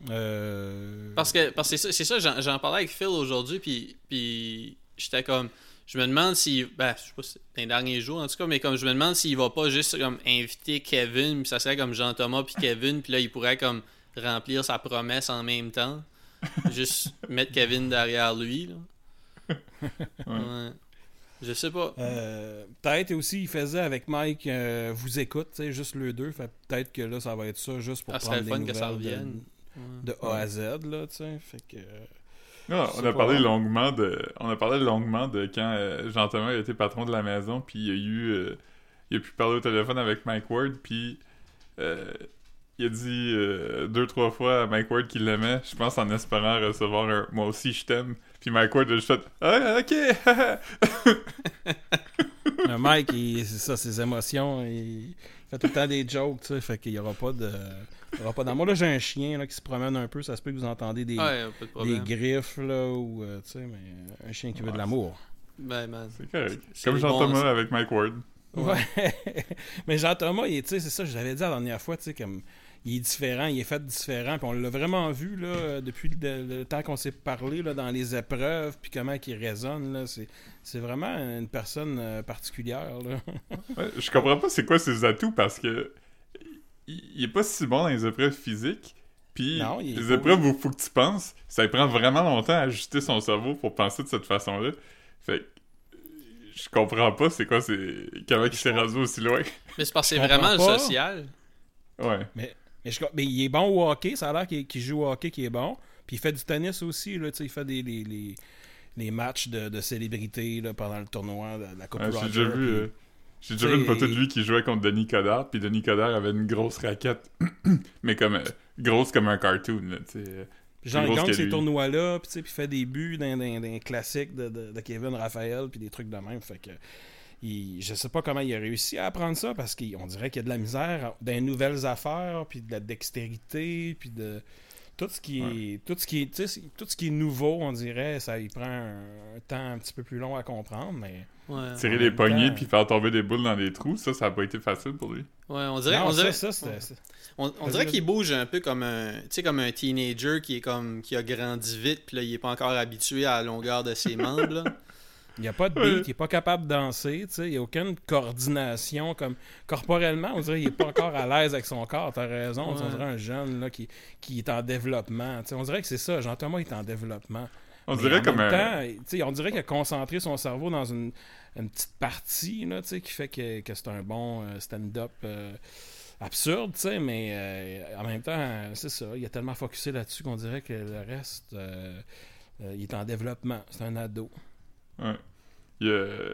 Euh... Parce que parce que c'est ça, j'en- parlais avec Phil aujourd'hui, puis, puis j'étais comme, je me demande s'il. Ben, je sais pas si les derniers jours, en tout cas, mais comme je me demande s'il va pas juste comme inviter Kevin, puis ça serait comme Jean-Thomas puis Kevin, puis là, il pourrait comme remplir sa promesse en même temps. juste mettre Kevin derrière lui, là. Ouais. Je sais pas. Euh, peut-être aussi, il faisait avec Mike euh, Vous écoute, tu sais, juste le deux. Fait peut-être que là, ça va être ça juste pour Ah, prendre le des fun que ça nouvelles revienne. de, de A à Z, là, tu sais. Fait que. Non, on a parlé longuement de on a parlé longuement de quand euh, Jean-Thomas a été patron de la maison puis il a eu euh, il a pu parler au téléphone avec Mike Ward puis euh, il a dit euh, deux trois fois à Mike Ward qu'il l'aimait, je pense en espérant recevoir un moi aussi je t'aime. Puis Mike Ward a juste fait ah, OK. Mike, il- c'est ça, ses émotions. Il fait tout le temps des jokes, tu sais. Fait qu'il y aura pas de. il y aura pas d'amour. Là, j'ai un chien là, qui se promène un peu. Ça se peut que vous entendez des, Ouais, des griffes, là, ou. euh, tu sais, mais un chien qui veut de l'amour. Ben, man. C'est correct. C'est Comme Jean-Thomas avec Mike Ward. Ouais. mais Jean-Thomas, tu sais, c'est ça, je l'avais dit la dernière fois, tu sais, comme. Il est différent, il est fait différent, puis on l'a vraiment vu là, depuis le, le temps qu'on s'est parlé là, dans les épreuves, puis comment il résonne. Là, c'est, c'est vraiment une personne euh, particulière. Là. Ouais, je comprends pas c'est quoi ses atouts parce que il, est pas si bon dans les épreuves physiques. Puis Non, il est les épreuves où il faut que tu penses, ça lui prend vraiment longtemps à ajuster son cerveau pour penser de cette façon-là. Fait que je comprends pas c'est quoi c'est comment il s'est rendu aussi loin. Mais c'est parce que c'est vraiment le social. Ouais. Mais, je- mais il est bon au hockey, ça a l'air qu'il, joue au hockey, qu'il est bon. Puis il fait du tennis aussi, là, il fait des, les, les, les matchs de, de célébrités là, pendant le tournoi de, de la Coupe Roger. j'ai déjà vu puis- euh, j'ai déjà t'sais, vu une photo de lui qui jouait contre Denis Coderre, puis Denis Coderre avait une grosse raquette mais comme euh, grosse comme un cartoon là, genre, il gagne ces tournois-là, puis il fait des buts les classiques de, de, de Kevin Raphaël, puis des trucs de même. Fait que il, je sais pas comment il a réussi à apprendre ça, parce qu'on dirait qu'il y a de la misère dans les nouvelles affaires, puis de la dextérité, puis de tout ce qui est tout ce qui est tu sais, c'est- tout ce qui est nouveau, on dirait, ça il prend un, un temps un petit peu plus long à comprendre, mais Ouais. Tirer même poignées temps- puis faire tomber des boules dans des trous, ça ça a pas été facile pour lui. Ouais, on dirait, Non, on ça, dirait, ça, c'était- c'est- on, on Vas-y, dirait vas-y. qu'il bouge un peu comme un, tu sais, comme un teenager qui est comme, qui a grandi vite, puis là, il est pas encore habitué à la longueur de ses membres, là. Il n'y a pas de beat, il n'est pas capable de danser, tu sais, il n'y a aucune coordination. comme Corporellement, on dirait qu'il n'est pas encore à l'aise avec son corps, tu as raison. Ouais. On dirait un jeune là, qui, qui est en développement. tu sais. on dirait que c'est ça, Jean-Thomas est en développement. On Mais dirait comme un temps, tu sais, on dirait qu'il a concentré son cerveau dans une, une petite partie là, tu sais, qui fait que, que c'est un bon euh, stand-up euh, absurde, tu sais, mais euh, en même temps, c'est ça, il a tellement focusé là-dessus qu'on dirait que le reste, euh, euh, il est en développement. C'est un ado. Ouais. Il y a euh,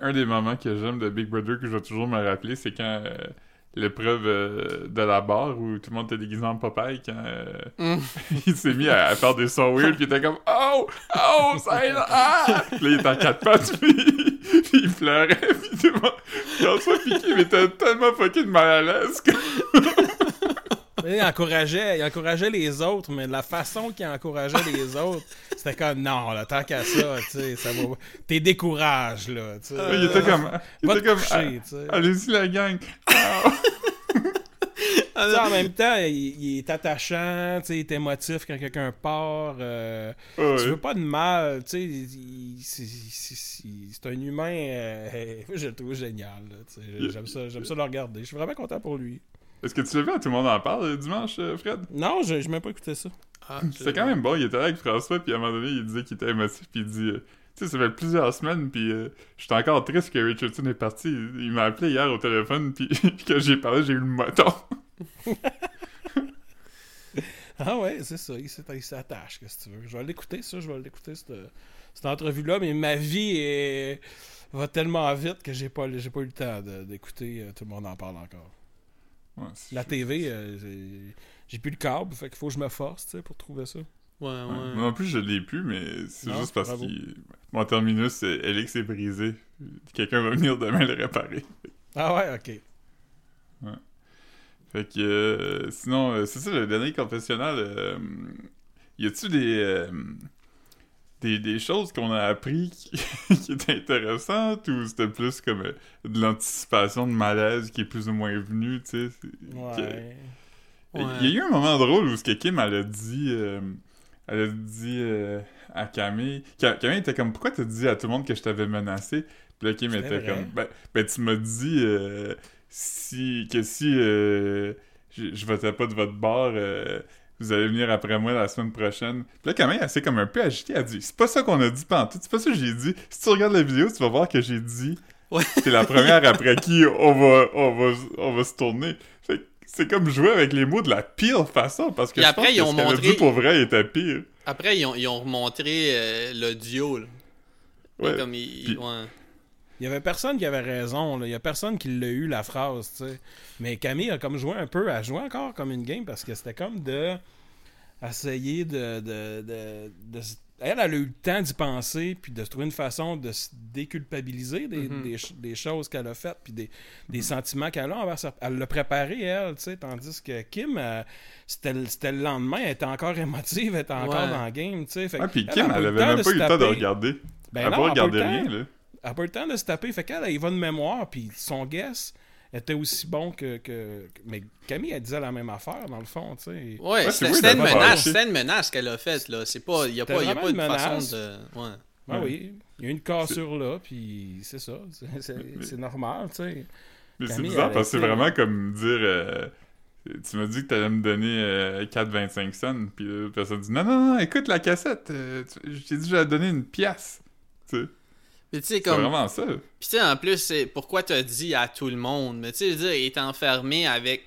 un des moments que j'aime de Big Brother que je vais toujours me rappeler, c'est quand euh, l'épreuve euh, de la barre où tout le monde était déguisé en Popeye, quand euh, Mm. il s'est mis à, à faire des sons weird, puis il était comme Oh! Oh! Ça aide! Ah! Puis là, il était en quatre pattes, puis, puis il pleurait, puis tout le monde. François Piquet, il était tellement fucking mal à l'aise que. Il encourageait, il encourageait les autres, mais de la façon qu'il encourageait les autres, c'était comme non, là, tant qu'à ça, tu sais, ça va. T'es décourage, là, tu sais. il était comme. Il était comme. Ah, Allez-y, la gang! Ah! Sais, en même temps, il, il est attachant, tu sais, il est émotif quand quelqu'un part. euh, Ouais. Tu veux pas de mal, tu sais. il- c'est- un humain. euh, je le trouve génial, J'aime ça, j'aime ça le regarder. Je suis vraiment content pour lui. Est-ce que tu l'as vu à Tout le monde en parle euh, dimanche, euh, Fred? Non, je n'ai même pas écouté ça. Ah, C'était quand même bon, il était là avec François, puis à un moment donné, il disait qu'il était émotif, puis il dit... euh, tu sais, ça fait plusieurs semaines, puis euh, j'étais encore triste que Richardson est parti. Il, il m'a appelé hier au téléphone, puis quand j'ai parlé, j'ai eu le moton. Ah ouais, c'est ça. Il s'attache, qu'est-ce que tu veux. Je vais l'écouter, ça. Je vais l'écouter, cette, cette entrevue-là. Mais ma vie est- va tellement vite que j'ai pas, j'ai pas eu le temps d'écouter. euh, tout le monde en parle encore. Ouais, La TV, euh, j'ai- plus le câble, fait qu'il faut que je me force, tu sais, pour trouver ça. Ouais, ouais. ouais. Moi non plus, je l'ai plus, mais c'est juste parce bravo. que mon terminus, c'est Elix est brisé. Quelqu'un va venir demain le réparer. Ah ouais, ok. Fait que euh, sinon, euh, c'est ça le dernier confessionnal. euh, y a-tu des, euh, des des choses qu'on a appris qui, qui étaient intéressantes ou c'était plus comme euh, de l'anticipation de malaise qui est plus ou moins venu, tu sais? que- Ouais. Il y a eu un moment drôle où ce que Kim elle a dit euh, elle a dit euh, à Camille. Ca- Camille était comme Pourquoi t'as dit à tout le monde que je t'avais menacé? Puis là, Kim était vrai. comme ben, ben, tu m'as dit euh, si, que si euh, je, je votais pas de votre bord, vous allez venir après moi la semaine prochaine. Puis là, Camille, elle s'est comme un peu agitée. Elle dit C'est pas ça qu'on a dit pantoute, c'est pas ça que j'ai dit. Si tu regardes la vidéo, tu vas voir que j'ai dit Ouais. T'es la première après qui on va, on va, on va se tourner. Fait c'est comme jouer avec les mots de la pire façon parce que Et je après, pense ils que ont ce qu'elle a montré- dit pour vrai était pire. Après, ils ont, ils ont remontré euh, l'audio. Ouais. Comme ils- Puis- ouais. Il y avait personne qui avait raison. là. Il y a personne qui l'a eu, la phrase, tu sais. Mais Camille a comme joué un peu, elle jouait encore comme une game parce que c'était comme de essayer de, de, de, de s- elle, elle a eu le temps d'y penser puis de se trouver une façon de se déculpabiliser des, Mhm. des choses qu'elle a faites puis des, des sentiments qu'elle a envers sa... Elle l'a préparé, elle, tu sais, tandis que Kim, euh, c'était le lendemain, elle était encore émotive, elle était encore Ouais. dans le game, tu sais. Puis elle Kim, elle eu avait même pas eu le temps de regarder. Ben elle a non, pas elle regardé rien, là. Elle a pas eu le temps de se taper. Fait qu'elle, elle va de mémoire, puis son guess était aussi bon que, que- Mais Camille, elle disait la même affaire, dans le fond, tu sais. Ouais, Ouais, c'est c'était une menace. C'était une menace qu'elle a faite, là. C'est pas. Il n'y a, pas- y a pas de une menace. façon de. Ouais. Ben Ouais. oui, il y a une cassure là, puis c'est ça. C'est- normal, tu sais. Mais c'est bizarre parce que c'est vraiment comme dire euh, Tu m'as dit que t'allais me donner euh, 4,25 cents, puis la personne dit Non, non, non, écoute la cassette, euh, tu- je t'ai dit que j'allais donner une pièce. Tu sais, Puis tu sais, c'est comme. vraiment ça. Puis tu sais, en plus, c'est pourquoi t'as dit à tout le monde? Mais tu sais, je veux dire, il est enfermé avec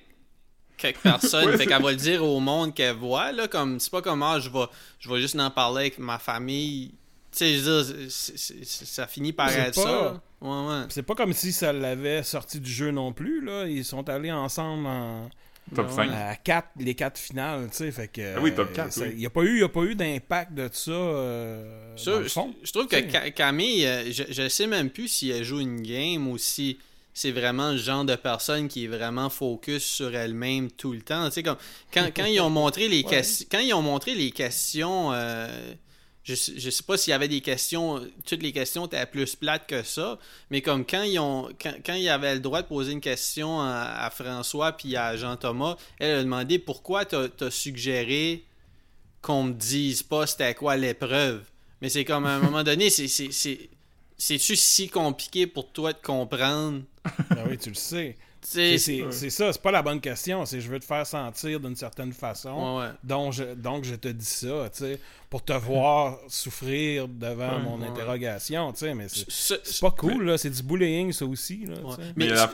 quelques personnes. Ouais, fait c'est- qu'elle va le dire au monde qu'elle voit, là. Comme, c'est pas comme, ah, je vais, je vais juste en parler avec ma famille. Tu sais, je veux dire, c'est- c'est- c'est- ça finit par C'est être pas- ça. Ouais, ouais. C'est pas comme si ça l'avait sorti du jeu non plus, là. Ils sont allés ensemble en... Top Ouais. 5. à quatre, les quatre finales, tu sais. Fait que. Ah oui, top euh, quatre, ça- oui. Il n'y a pas eu, il y a pas eu d'impact de ça. euh, Ça, dans le je, fond. je trouve que tu sais. Ca- Camille, euh, je, je sais même plus si elle joue une game ou si c'est vraiment le genre de personne qui est vraiment focus sur elle-même tout le temps. Tu sais, comme quand, quand ils ont montré les Ouais. questions, quand ils ont montré les questions, euh, je, je sais pas s'il y avait des questions, toutes les questions étaient plus plates que ça, mais comme quand ils ont, quand, quand il avait le droit de poser une question à, François puis à Jean Thomas, elle a demandé pourquoi t'as as suggéré qu'on me dise pas c'était quoi l'épreuve? Mais c'est comme à un moment donné, c'est c'est-tu si compliqué pour toi de comprendre? Ben oui, tu le sais. C'est ça, c'est pas la bonne question. C'est je veux te faire sentir d'une certaine façon. Ouais, ouais. Donc je, donc, je te dis ça, tu sais, pour te voir souffrir devant Ouais, mon ouais. interrogation, tu sais, mais c'est Ce- c'est pas cool, là. C'est du bullying, ça aussi, là. Mais il y a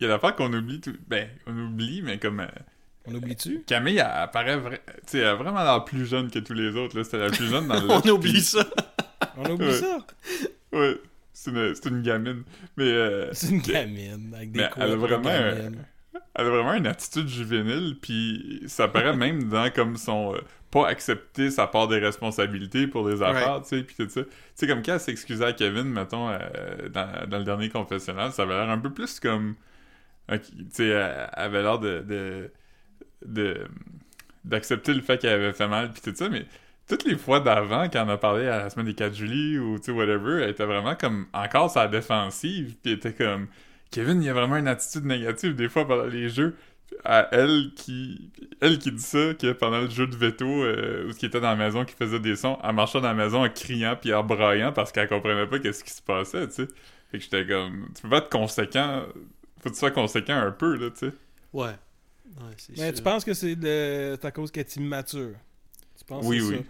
Mais- l'affaire qu'on oublie tout. Ben, on oublie, mais comme. euh, On oublie-tu? Camille, elle, elle vra- a vraiment l'air plus jeune que tous les autres. là. C'était la plus jeune dans le. On oublie ça. On oublie ça? Ouais, c'est une, c'est une gamine. Mais. euh, C'est une gamine, avec des Mais elle a vraiment un-. Elle a vraiment une attitude juvénile, puis ça paraît même dans comme son euh, pas accepter sa part des responsabilités pour les affaires, tu sais, puis tout ça. Tu sais, comme quand elle s'excusait à Kevin, mettons, euh, dans, dans le dernier confessionnal, ça avait l'air un peu plus comme. tu sais, elle avait l'air de. de, de- d'accepter le fait qu'elle avait fait mal, puis tout ça, mais toutes les fois d'avant, quand on a parlé à la semaine des 4 juillet ou tu sais, whatever, elle était vraiment comme encore sa défensive, puis elle était comme. Kevin, il a vraiment une attitude négative des fois pendant les jeux. À elle qui elle qui dit ça, que pendant le jeu de veto, euh, qui était dans la maison, qui faisait des sons, elle marchait dans la maison en criant puis en braillant parce qu'elle comprenait pas qu'est-ce qui se passait, tu sais. Fait que j'étais comme, tu peux pas être conséquent, faut que tu sois conséquent un peu, là, tu sais. Ouais. Ouais, c'est Mais sûr. tu penses que c'est de... à cause qu'elle est immature? Penses Oui, oui. ça?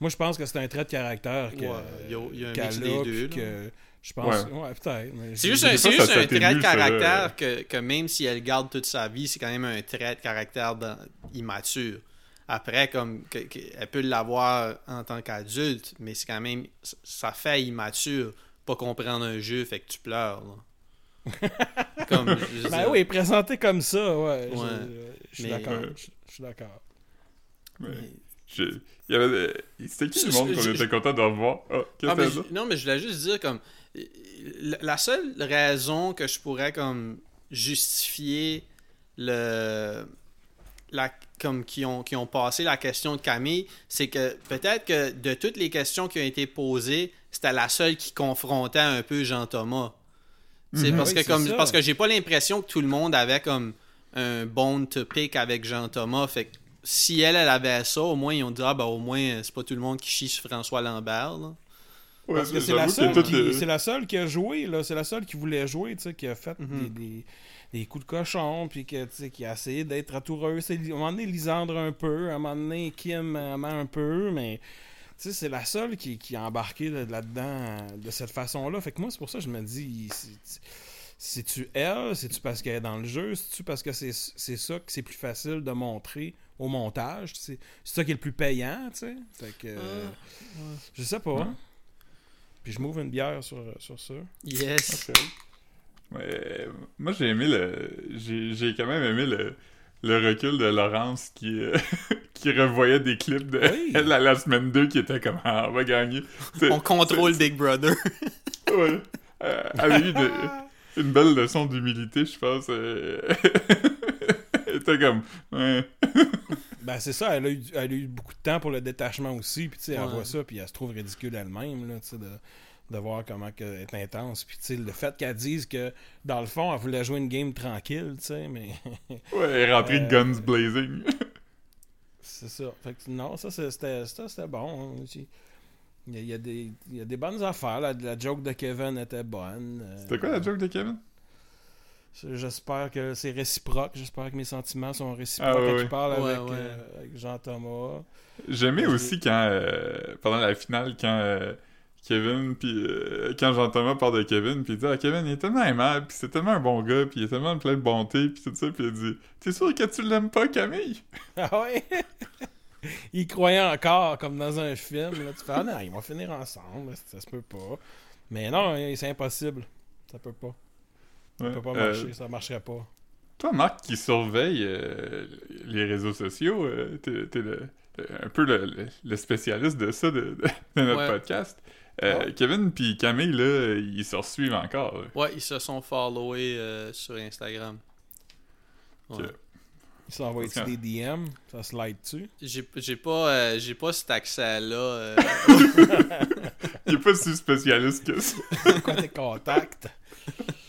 Moi, je pense que c'est un trait de caractère que, Ouais, il y a- il y a un mix des deux, que je pense... Ouais. Ouais, peut-être. C'est juste un, ça juste un trait de ça, caractère que, que même si elle garde toute sa vie, c'est quand même un trait de caractère dans- immature. Après, comme que- que- elle peut l'avoir en tant qu'adulte, mais c'est quand même ça fait immature pas comprendre un jeu, fait que tu pleures. là. comme je veux Ben dire, oui, présenté comme ça, ouais. je- suis Mais- d'accord. Je, je suis d'accord. Je- il y avait, c'était qui le monde qu'on était content de revoir? Ah, qu'est-ce Ah, mais c'est je- non, mais je voulais juste dire comme la seule raison que je pourrais comme justifier le la comme qui ont qui ont passé la question de Camille, c'est que peut-être que de toutes les questions qui ont été posées, c'était la seule qui confrontait un peu Jean Thomas. C'est Mhm. parce Oui, que c'est comme ça. parce que j'ai pas l'impression que tout le monde avait comme un bone to pick avec Jean Thomas, fait que si elle, elle avait ça, au moins, ils ont dit, ah, ben, au moins, c'est pas tout le monde qui chie sur François Lambert, là. Ouais, Parce que c'est la, seule qui, le- c'est la seule qui a joué, là. C'est la seule qui voulait jouer, tu sais, qui a fait Mhm. des, des, des coups de cochon, puis que, tu sais, qui a essayé d'être atoureuse. C'est- À un moment donné, Lisandre un peu, à un moment donné, Kim un peu, mais... Tu sais, c'est la seule qui, qui a embarqué là- là-dedans de cette façon-là. Fait que moi, c'est pour ça que je me dis... c'est- C'est-tu elle? C'est-tu parce qu'elle est dans le jeu? C'est-tu parce que c'est c'est ça que c'est plus facile de montrer au montage? C'est c'est ça qui est le plus payant, tu sais? Fait que... euh, Je sais pas. Ouais. Puis je m'ouvre une bière sur, sur ça. Yes. Ouais, moi j'ai aimé le. J'ai j'ai quand même aimé le, le recul de Laurence qui, euh, qui revoyait des clips de Oui. la semaine 2 qui était comme Ah, on va gagner. On contrôle Big Brother. Ouais. Euh, elle a eu de- une belle leçon d'humilité, je pense. Comme Ouais. Ben c'est ça, elle a, eu, elle a eu beaucoup de temps pour le détachement aussi. Puis tu sais, elle voit ça, puis elle se trouve ridicule elle-même, là, tu sais, de, de voir comment elle est intense. Puis tu sais, le fait qu'elle dise que, dans le fond, elle voulait jouer une game tranquille, tu sais, mais Ouais, elle est rentrée Euh, guns blazing. c'est ça. Fait que non, ça c'était c'était- c'était bon. hein. Il y, a, il y a des, il y a des bonnes affaires. La, la joke de Kevin était bonne. Euh, C'était quoi la joke de Kevin? J'espère que c'est réciproque. J'espère que mes sentiments sont réciproques Ah, ouais, quand ouais. il parle Ouais, avec, ouais. euh, avec Jean-Thomas. J'aimais aussi quand, euh, pendant la finale, quand euh, Kevin, puis euh, quand Jean-Thomas parle de Kevin, puis il dit Ah, Kevin, il est tellement aimable, puis c'est tellement un bon gars, puis il est tellement plein de bonté, puis tout ça, puis il dit T'es sûr que tu l'aimes pas, Camille? Ah ouais? il croyait encore, comme dans un film. Là. Tu fais, ah non, ils vont finir ensemble. Ça se peut pas. Mais non, c'est impossible. Ça peut pas. Ça Ouais. peut pas Euh, marcher. Ça marcherait pas. Toi, Marc, qui surveille euh, les réseaux sociaux, euh, t'es t'es le- un peu le, le- le spécialiste de ça, de, de- de notre Ouais. podcast. Euh. Kevin puis Camille, là, ils se resuivent encore. là. Ouais, ils se sont followés euh, sur Instagram. Ouais. Ils s'envoient des DM. Ça slide dessus. J'ai j'ai pas, euh, j'ai pas cet accès-là. euh, Il est pas si spécialiste que ça. Quoi tes contacts?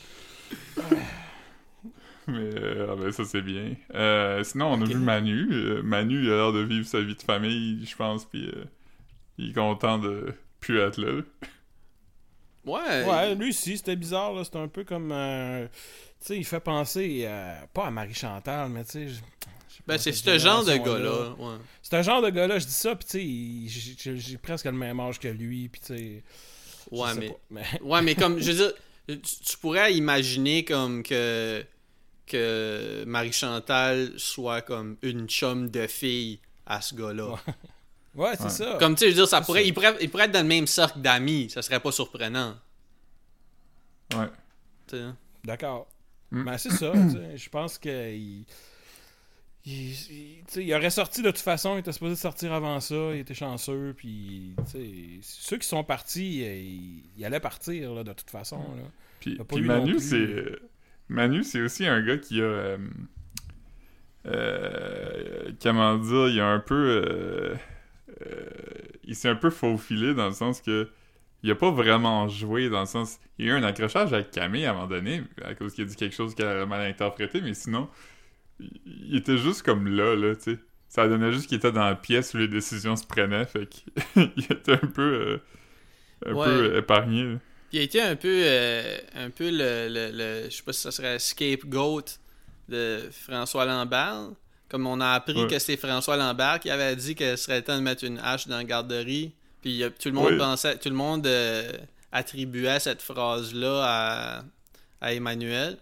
Mais euh, ah ben, ça, c'est bien. Euh, sinon, on a vu Manu. Euh, Manu, il a l'air de vivre sa vie de famille, je pense, puis euh, il est content de plus être là. ouais. Ouais, lui aussi, c'était bizarre. là. C'était un peu comme. euh, tu sais, il fait penser à- pas à Marie-Chantal, mais tu sais. Ben, c'est ce genre de gars-là. Ouais. C'est un genre de gars-là, je dis ça, puis tu sais, j'ai- presque le même âge que lui, puis tu sais. Ouais, mais, ouais, mais comme, je veux dire, tu, tu pourrais imaginer comme que, que Marie-Chantal soit comme une chum de fille à ce gars-là. Ouais, c'est Ouais. ça. Comme, tu sais, je veux dire, ça pourrait, ça. il, pourrait, il pourrait être dans le même cercle d'amis. Ça serait pas surprenant. Ouais. tu sais. D'accord. Mm. Mais c'est ça, tu sais, je pense que il, il, il- tu sais, il aurait sorti de toute façon, il était supposé sortir avant ça, il était chanceux, puis tu sais, ceux qui sont partis, euh, ils, allaient partir là, de toute façon. Là. Puis, Il a pas puis Manu, c'est euh, Manu, c'est aussi un gars qui a euh, euh, comment dire, il a un peu euh, euh, il s'est un peu faufilé dans le sens que il a pas vraiment joué dans le sens il y a eu un accrochage avec Camille à un moment donné à cause qu'il a dit quelque chose qu'elle a mal interprété mais sinon il, était juste comme là là tu sais ça donnait juste qu'il était dans la pièce où les décisions se prenaient fait qu'il était un peu un Ouais. peu épargné là. Il a été un peu, euh, un peu le, le, le- je sais pas si ça serait scapegoat de François Lambert. Comme on a appris Ouais. que c'est François Lambert qui avait dit que ce serait le temps de mettre une hache dans la garderie. Puis euh, tout le monde Ouais. pensait, tout le monde euh, attribuait cette phrase-là à, à Emmanuel.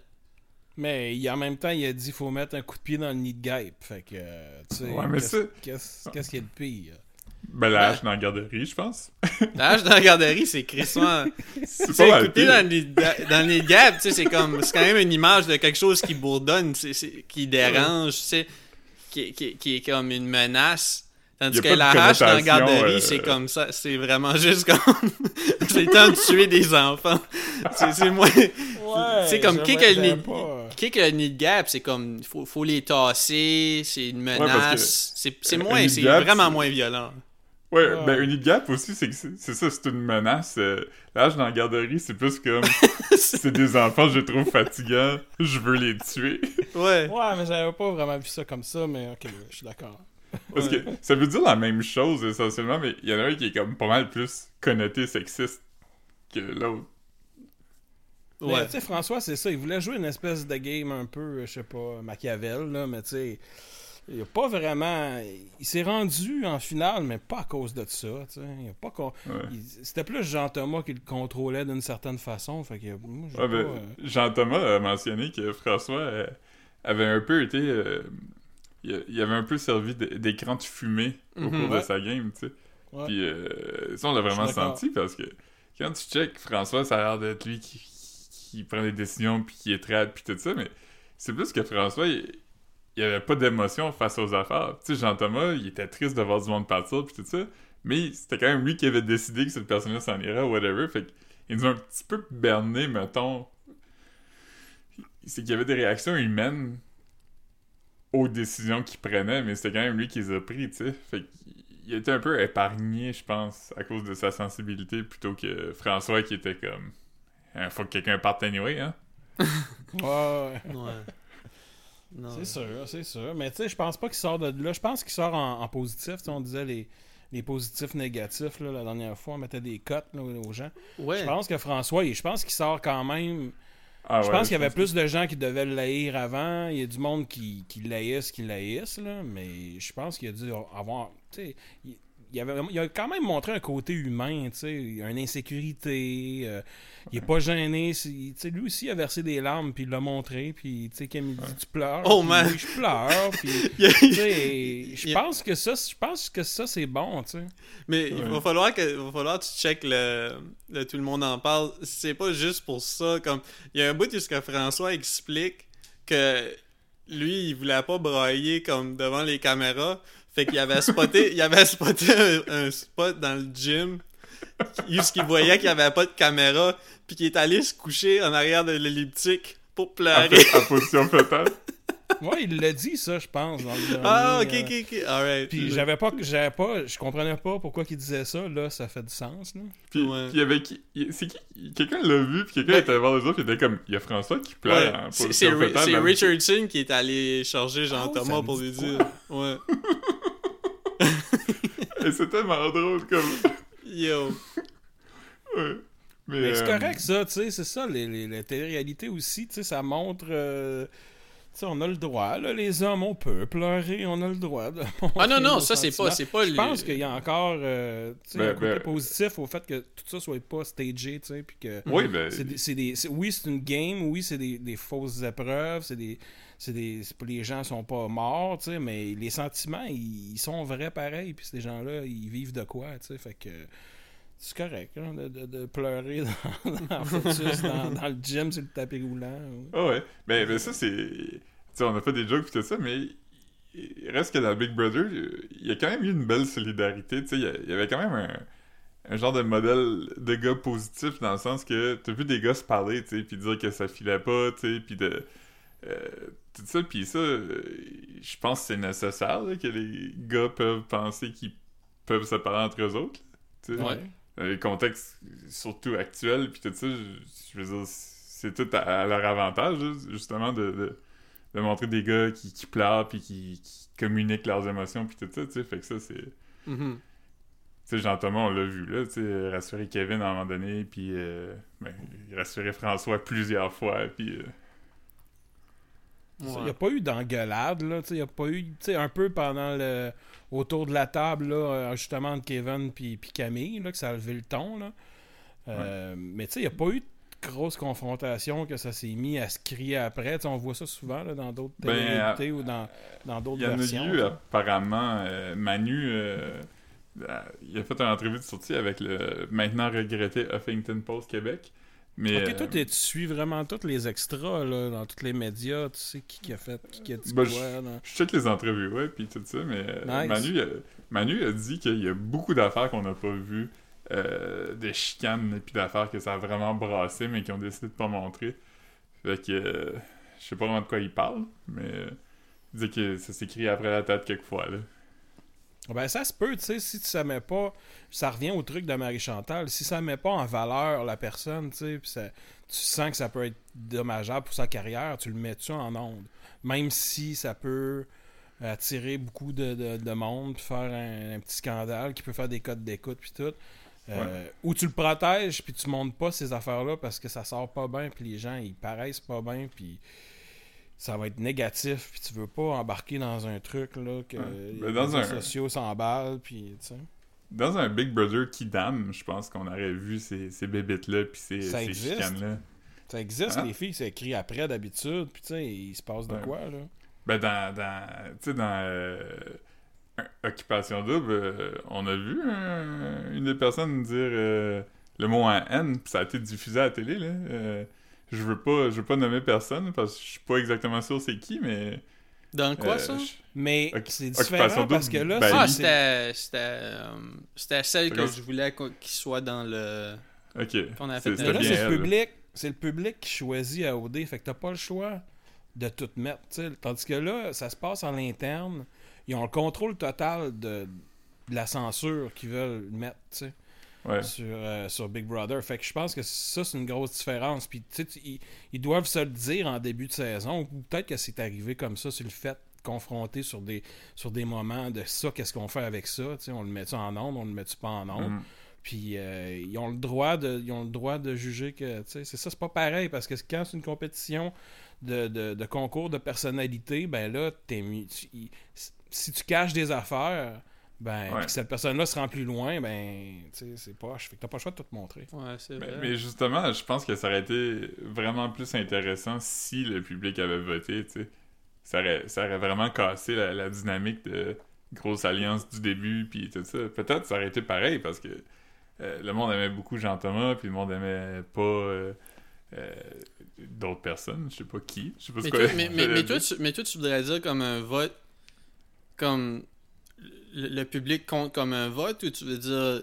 Mais il- en même temps, il a dit qu'il faut mettre un coup de pied dans le nid de guêpe. Fait que, tu sais, Ouais, mais qu'est-ce c'est- qu'est-ce qu'est-ce qu'il y a de pire? Ben, la Ouais. hache dans la garderie, je pense. La hache dans la garderie, c'est crissement. C'est pire. dans les, dans les gaps, tu sais, c'est comme, c'est quand même une image de quelque chose qui bourdonne, c'est, c'est- qui dérange, tu sais, qui, qui, qui est comme une menace. Tandis que la hache dans la garderie, euh, c'est comme ça, c'est vraiment juste comme, c'est le temps de tuer des enfants. C'est, moins, Ouais, c'est comme qui que le qui que le nid de gap, c'est comme, il faut, faut les tasser, c'est une menace, c'est, moins, c'est vraiment moins violent. Ouais, Ouais. ben, une gap aussi, c'est que c'est c'est ça, c'est une menace. euh, hache dans la garderie, c'est plus comme, c'est des enfants, je les trouve fatigants, je veux les tuer. Ouais. Ouais, mais j'avais pas vraiment vu ça comme ça, mais ok, je suis d'accord. Parce que ça veut dire la même chose essentiellement, mais il y en a un qui est comme pas mal plus connoté sexiste que l'autre. Ouais. tu sais, François, c'est ça. Il voulait jouer une espèce de game un peu, je sais pas, Machiavel, là, mais tu sais, il a pas vraiment. Il s'est rendu en finale, mais pas à cause de ça. Il a pas con- Ouais. il- C'était plus Jean-Thomas qui le contrôlait d'une certaine façon. Fait que moi, ben, euh, Jean-Thomas a mentionné que François euh, avait un peu été. euh, il avait un peu servi d'écran de fumée au Mhm, cours de sa game, tu sais. Ouais. Puis euh, ça, on l'a vraiment senti parce que quand tu check, François, ça a l'air d'être lui qui, qui prend des décisions puis qui est trad puis tout ça, mais c'est plus que François, il, il avait pas d'émotion face aux affaires. Tu sais, Jean-Thomas, il était triste de voir du monde partir puis tout ça, mais c'était quand même lui qui avait décidé que cette personne-là s'en irait ou whatever, fait qu'il nous a un petit peu berné, mettons. C'est qu'il y avait des réactions humaines aux décisions qu'il prenait, mais c'était quand même lui qui les a pris, tu sais. Fait qu'il était un peu épargné, je pense, à cause de sa sensibilité, plutôt que François qui était comme... Il faut que quelqu'un parte anyway, hein? ouais, ouais. C'est sûr, c'est sûr. Mais tu sais, je pense pas qu'il sort de là. Je pense qu'il sort en, en positif. On disait les, les positifs négatifs là, la dernière fois. On mettait des cotes là, aux gens. Ouais. Je pense que François, je pense qu'il sort quand même. Ah je ouais, pense qu'il y avait que- plus de gens qui devaient le haïr avant. Il y a du monde qui, qui l'haïssent, qui l'haïssent, là. Mais je pense qu'il a dû avoir. Tu sais, il, il avait, il a quand même montré un côté humain, tu sais, une insécurité. euh, il est pas gêné. Tu sais, lui aussi, il a versé des larmes, puis il l'a montré. Puis, tu sais, quand il dit tu pleures. Oh, man. oui, je pleure. Puis, Il tu sais, je Il- pense que ça, je pense que ça, c'est bon, tu sais. Mais il va falloir que va falloir que tu check le, le tout le monde en parle. C'est pas juste pour ça comme il y a un bout que François explique que lui il voulait pas brailler comme devant les caméras, fait qu'il avait spoté il avait spoté un, un spot dans le gym où qu'il voyait qu'il y avait pas de caméra puis qu'il est allé se coucher en arrière de l'elliptique pour pleurer. en position fœtale. Ouais, il l'a dit, ça, je pense. dans le ah, ok, dernier, ok, euh, ok. Alright. Puis j'avais pas, j'avais pas, je comprenais pas pourquoi il disait ça. Là, ça fait du sens. Là. Puis Ouais. puis il y avait qui... C'est qui... Quelqu'un l'a vu, puis quelqu'un était allé voir les autres, puis il était comme... Il y a François qui pleure Ouais, c'est Richardson qui est allé charger Ah Jean-Thomas me pour lui dire. Ouais. Et c'est tellement drôle, comme... Yo. Ouais. Mais, Mais c'est euh, correct, ça, tu sais, c'est ça, les, les, la télé-réalité aussi, tu sais, ça montre. euh, tu sais, on a le droit, là, les hommes, on peut pleurer, on a le droit de. Ah non, non, ça c'est pas, c'est pas Je pense qu'il y a encore euh, tu sais, Ben, un côté ben- positif au fait que tout ça soit pas stagé, tu sais, puis que. Oui, ben... C'est des, c'est des- oui, c'est une game, oui, c'est des, des fausses épreuves, c'est des. C'est des. les gens sont pas morts, tu sais, mais les sentiments, ils, ils sont vrais pareil, puis ces gens-là, ils vivent de quoi, tu sais, fait que. C'est correct, hein, de, de- de pleurer dans, dans, le focus, dans, dans le gym sur le tapis roulant. ou- Ah ouais. Ben, ben ça, c'est... Tu sais, on a fait des jokes pis tout ça, mais... Il reste que dans Big Brother, il y a quand même eu une belle solidarité, tu sais. Il y avait quand même un... Un genre de modèle de gars positif dans le sens que t'as vu des gars se parler, tu sais, puis dire que ça filait pas, tu sais, puis de... euh, tout ça, puis ça, euh, je pense que c'est nécessaire, là, que les gars peuvent penser qu'ils peuvent se parler entre eux autres, tu sais. Ouais. Dans le contexte surtout actuel, puis tout ça, je, je veux dire, c'est tout à, à leur avantage, justement, de, de, de montrer des gars qui, qui pleurent, puis qui, qui communiquent leurs émotions, puis tout ça, tu sais, fait que ça, c'est... Mhm. Tu sais, Jean-Thomas, on l'a vu, là, tu sais, rassurer Kevin à un moment donné, puis euh, ben, rassurer François plusieurs fois, puis... euh, Il n'y a pas eu d'engueulade, là. Il n'y a pas eu, un peu pendant le. autour de la table, là, euh, justement, de Kevin puis Camille, là, que ça a levé le ton, là. Euh, Mais tu sais, il n'y a pas eu de grosse confrontation que ça s'est mis à se crier après. On voit ça souvent là, dans d'autres Ben, ou dans dans Il d'autres y en a versions. eu, apparemment, euh, Manu, euh, euh, il a fait une entrevue de sortie avec le maintenant regretté Huffington Post Québec. Mais, Ok, toi, euh, tu suis vraiment tous les extras là, dans tous les médias. Tu sais qui, qui a fait, qui, qui a dit Ben, quoi. là? je check les entrevues, ouais, puis tout ça, mais euh, Nice. Manu, a, Manu a dit qu'il y a beaucoup d'affaires qu'on n'a pas vues, euh, des chicanes, et puis d'affaires que ça a vraiment brassé, mais qui ont décidé de pas montrer. Fait que, euh, je sais pas vraiment de quoi il parle, mais il dit que ça s'écrit après la tête quelquefois, là. Ben, ça se peut, tu sais, si ça met pas. Ça revient au truc de Marie-Chantal. Si ça met pas en valeur la personne, tu sais, puis ça- tu sens que ça peut être dommageable pour sa carrière, tu le mets-tu en onde? Même si ça peut attirer beaucoup de, de, de monde, puis faire un, un petit scandale qui peut faire des codes d'écoute, puis tout. Euh, Ou tu le protèges, puis tu montes pas ces affaires-là parce que ça sort pas bien, puis les gens, ils paraissent pas bien, puis ça va être négatif, puis tu veux pas embarquer dans un truc, là, que Ouais. les Ben, dans réseaux un- sociaux s'emballent, puis, tu sais. Dans un Big Brother qui dame, je pense qu'on aurait vu ces, ces bébites-là puis ces, Ça ces existe. chicanes-là. Ça existe, Ah. les filles, c'est écrit après d'habitude, puis tu sais, il se passe de Ouais. quoi, là? Ben, dans, dans, tu sais, dans euh, Occupation Double, euh, on a vu euh, une des personnes dire euh, le mot en N, puis ça a été diffusé à la télé, là. Je veux pas je veux pas nommer personne, parce que je suis pas exactement sûr c'est qui, mais... Dans quoi euh, ça? je- Mais c'est différent parce que là, ben, c'est- Ah, c'était c'était euh, c'était celle que je voulais qu'il soit dans le. Ok. Qu'on a C'est- fait Mais là, bien c'est le public. C'est le public qui choisit à OD. Fait que t'as pas le choix de tout mettre. tu sais. Tandis que là, ça se passe en interne. Ils ont le contrôle total de, de la censure qu'ils veulent mettre tu sais, Ouais. sur, euh, sur Big Brother. Fait que je pense que ça, c'est une grosse différence. Puis, tu sais, tu- ils, ils doivent se le dire en début de saison. Ou peut-être que c'est arrivé comme ça sur le fait confronté sur des sur des moments de ça, qu'est-ce qu'on fait avec ça, tu sais, on le met en onde, on le met pas en onde? Mhm. Puis euh, ils ont le droit de ils ont le droit de juger que tu sais c'est ça c'est pas pareil parce que quand c'est une compétition de, de, de concours de personnalité ben là t'es si tu caches des affaires ben Ouais. puis que cette personne là se rend plus loin ben tu sais c'est poche fait que t'as pas le choix de tout te montrer Ouais, c'est Mais, vrai. mais justement, je pense que ça aurait été vraiment plus intéressant si le public avait voté, tu sais. Ça aurait, ça aurait vraiment cassé la, la dynamique de grosse alliance du début, puis tout ça. Peut-être ça aurait été pareil, parce que euh, le monde aimait beaucoup Jean-Thomas, puis le monde aimait pas euh, euh, d'autres personnes, je sais pas qui, je sais pas ce Mais, toi, mais, mais- j'allais mais toi, dire. tu, mais toi, tu voudrais dire comme un vote, comme le, le public compte comme un vote, ou tu veux dire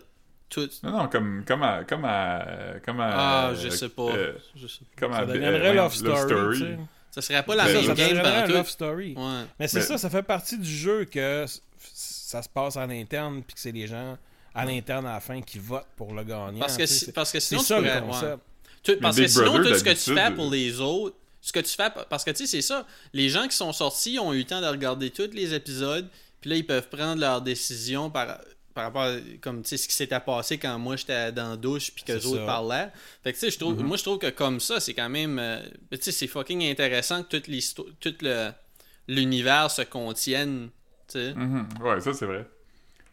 tout? Non, non, comme, comme à... Comme à, comme à Ah, je sais pas. euh, Je sais pas. comme à ça euh, deviendrait voyons, Love Story, sais. Ça serait pas la Ben, ça, même ça game pendant Love. Story Ouais. mais c'est Mais- ça ça fait partie du jeu que ça se passe en interne puis que c'est les gens à l'interne à la fin qui votent pour le gagnant Parce que, si- parce que c'est sinon, tu ça le pourrais- concept ouais. Tout- parce que Big sinon, tout ce que tu fais d'habitude, pour les autres, ce que tu fais, parce que tu sais, c'est ça, les gens qui sont sortis ont eu le temps de regarder tous les épisodes, puis là, ils peuvent prendre leurs décisions par, par rapport à comme, ce qui s'était passé quand moi j'étais dans la douche, puis que autres parlaient. Fait que, tu sais, je trouve, Mhm. moi, je trouve que comme ça, c'est quand même, euh, tu sais, c'est fucking intéressant que toute l'histo- tout l'univers se contienne, tu sais. Mhm. Ouais, ça c'est vrai.